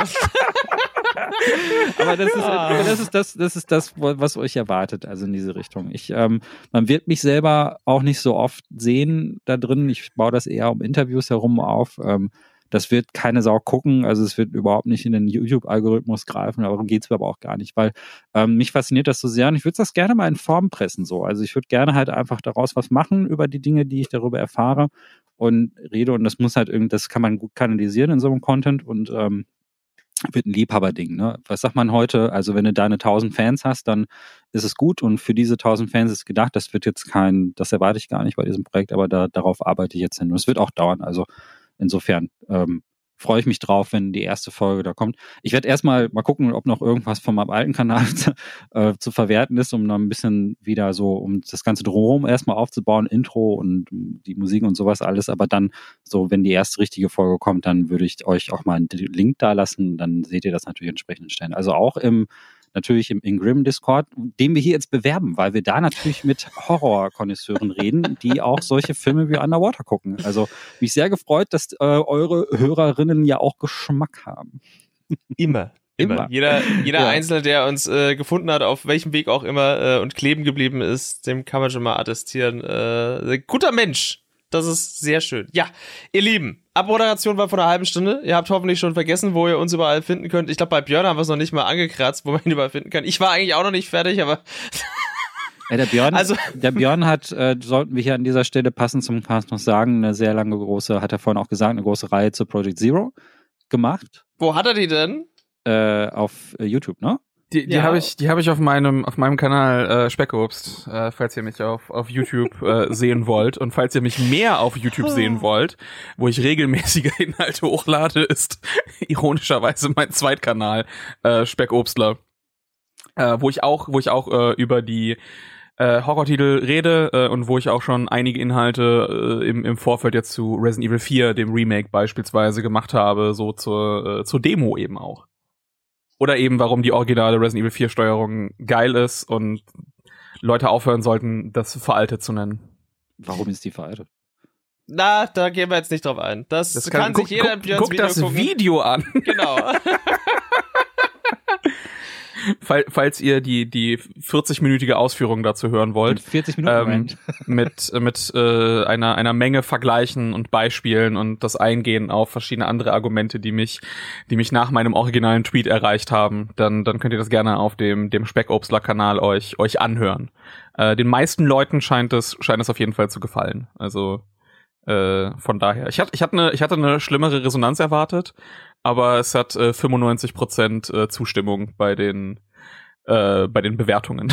aber das ist, ah. das ist das, das ist das, was euch erwartet, also in diese Richtung. Ich, ähm, man wird mich selber auch nicht so oft sehen da drin. Ich baue das eher um Interviews herum auf. Ähm, das wird keine Sau gucken, also es wird überhaupt nicht in den YouTube-Algorithmus greifen, darum geht es aber auch gar nicht, weil ähm, mich fasziniert das so sehr und ich würde das gerne mal in Form pressen so. Also ich würde gerne halt einfach daraus was machen über die Dinge, die ich darüber erfahre und rede und das muss halt irgendwie, das kann man gut kanalisieren in so einem Content und ähm, wird ein Liebhaberding. Ne? Was sagt man heute? Also wenn du deine 1000 Fans hast, dann ist es gut und für diese 1000 Fans ist gedacht, das wird jetzt kein, das erwarte ich gar nicht bei diesem Projekt, aber da, darauf arbeite ich jetzt hin. Und es wird auch dauern. Also insofern ähm, freue ich mich drauf, wenn die erste Folge da kommt. Ich werde erstmal mal gucken, ob noch irgendwas von meinem alten Kanal zu, äh, zu verwerten ist, um dann ein bisschen wieder so, um das ganze drumherum erstmal aufzubauen, Intro und die Musik und sowas alles. Aber dann, so, wenn die erste richtige Folge kommt, dann würde ich euch auch mal einen Link da lassen. Dann seht ihr das natürlich entsprechend stellen. Also auch im natürlich im Ingrim Discord, den wir hier jetzt bewerben, weil wir da natürlich mit Horror-Konnoisseuren reden, die auch solche Filme wie Underwater gucken. Also mich sehr gefreut, dass äh, eure Hörerinnen ja auch Geschmack haben. Immer. Immer. immer. Jeder, jeder ja. Einzelne, der uns äh, gefunden hat, auf welchem Weg auch immer äh, und kleben geblieben ist, dem kann man schon mal attestieren. Äh, guter Mensch. Das ist sehr schön. Ja, ihr Lieben, Abmoderation war vor einer halben Stunde. Ihr habt hoffentlich schon vergessen, wo ihr uns überall finden könnt. Ich glaube, bei Björn haben wir es noch nicht mal angekratzt, wo man ihn überall finden kann. Ich war eigentlich auch noch nicht fertig, aber. Ja, der Björn, also, der Björn hat, äh, sollten wir hier an dieser Stelle passend zum Cast noch sagen, eine sehr lange große, hat er vorhin auch gesagt, eine große Reihe zu Project Zero gemacht. Wo hat er die denn? Äh, auf äh, YouTube, ne? Die, die ja. habe ich, die habe ich auf meinem auf meinem Kanal äh, Speckobst, äh, falls ihr mich auf auf YouTube äh, sehen wollt und falls ihr mich mehr auf YouTube sehen oh. wollt, wo ich regelmäßige Inhalte hochlade, ist ironischerweise mein Zweitkanal äh, Speckobstler, äh, wo ich auch wo ich auch äh, über die äh, Horrortitel rede äh, und wo ich auch schon einige Inhalte äh, im, im Vorfeld jetzt zu Resident Evil 4, dem Remake beispielsweise gemacht habe, so zur, äh, zur Demo eben auch. Oder eben, warum die originale Resident Evil 4 Steuerung geil ist und Leute aufhören sollten, das veraltet zu nennen. Warum ist die veraltet? Na, da gehen wir jetzt nicht drauf ein. Das, das kann, kann guck, sich jeder guck, guck Video das gucken. Video an. Genau. Fall, falls ihr die die 40-minütige Ausführung dazu hören wollt, 40 Minuten ähm, mit mit äh, einer einer Menge Vergleichen und Beispielen und das Eingehen auf verschiedene andere Argumente, die mich die mich nach meinem originalen Tweet erreicht haben, dann dann könnt ihr das gerne auf dem dem Speckobstler Kanal euch euch anhören. Äh, den meisten Leuten scheint es scheint es auf jeden Fall zu gefallen. Also äh, von daher, ich hatte, ich hatte eine, ich hatte eine schlimmere Resonanz erwartet, aber es hat äh, 95 Prozent äh, Zustimmung bei den äh, bei den Bewertungen.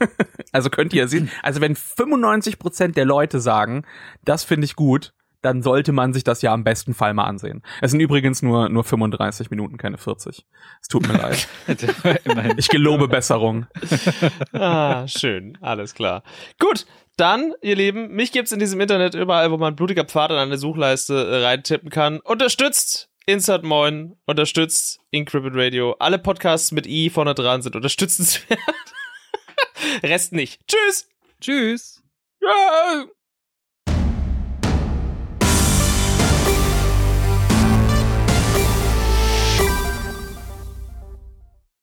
also könnt ihr sehen, also wenn 95 Prozent der Leute sagen, das finde ich gut, dann sollte man sich das ja im besten Fall mal ansehen. Es sind übrigens nur, nur 35 Minuten, keine 40. Es tut mir leid. ich gelobe Besserung. ah, schön. Alles klar. Gut. Dann, ihr Lieben, mich gibt's in diesem Internet überall, wo man blutiger Pfad in eine Suchleiste äh, reintippen kann. Unterstützt Insert Moin, unterstützt Increpid Radio. Alle Podcasts mit I vorne dran sind unterstützenswert. Rest nicht. Tschüss. Tschüss. Ja.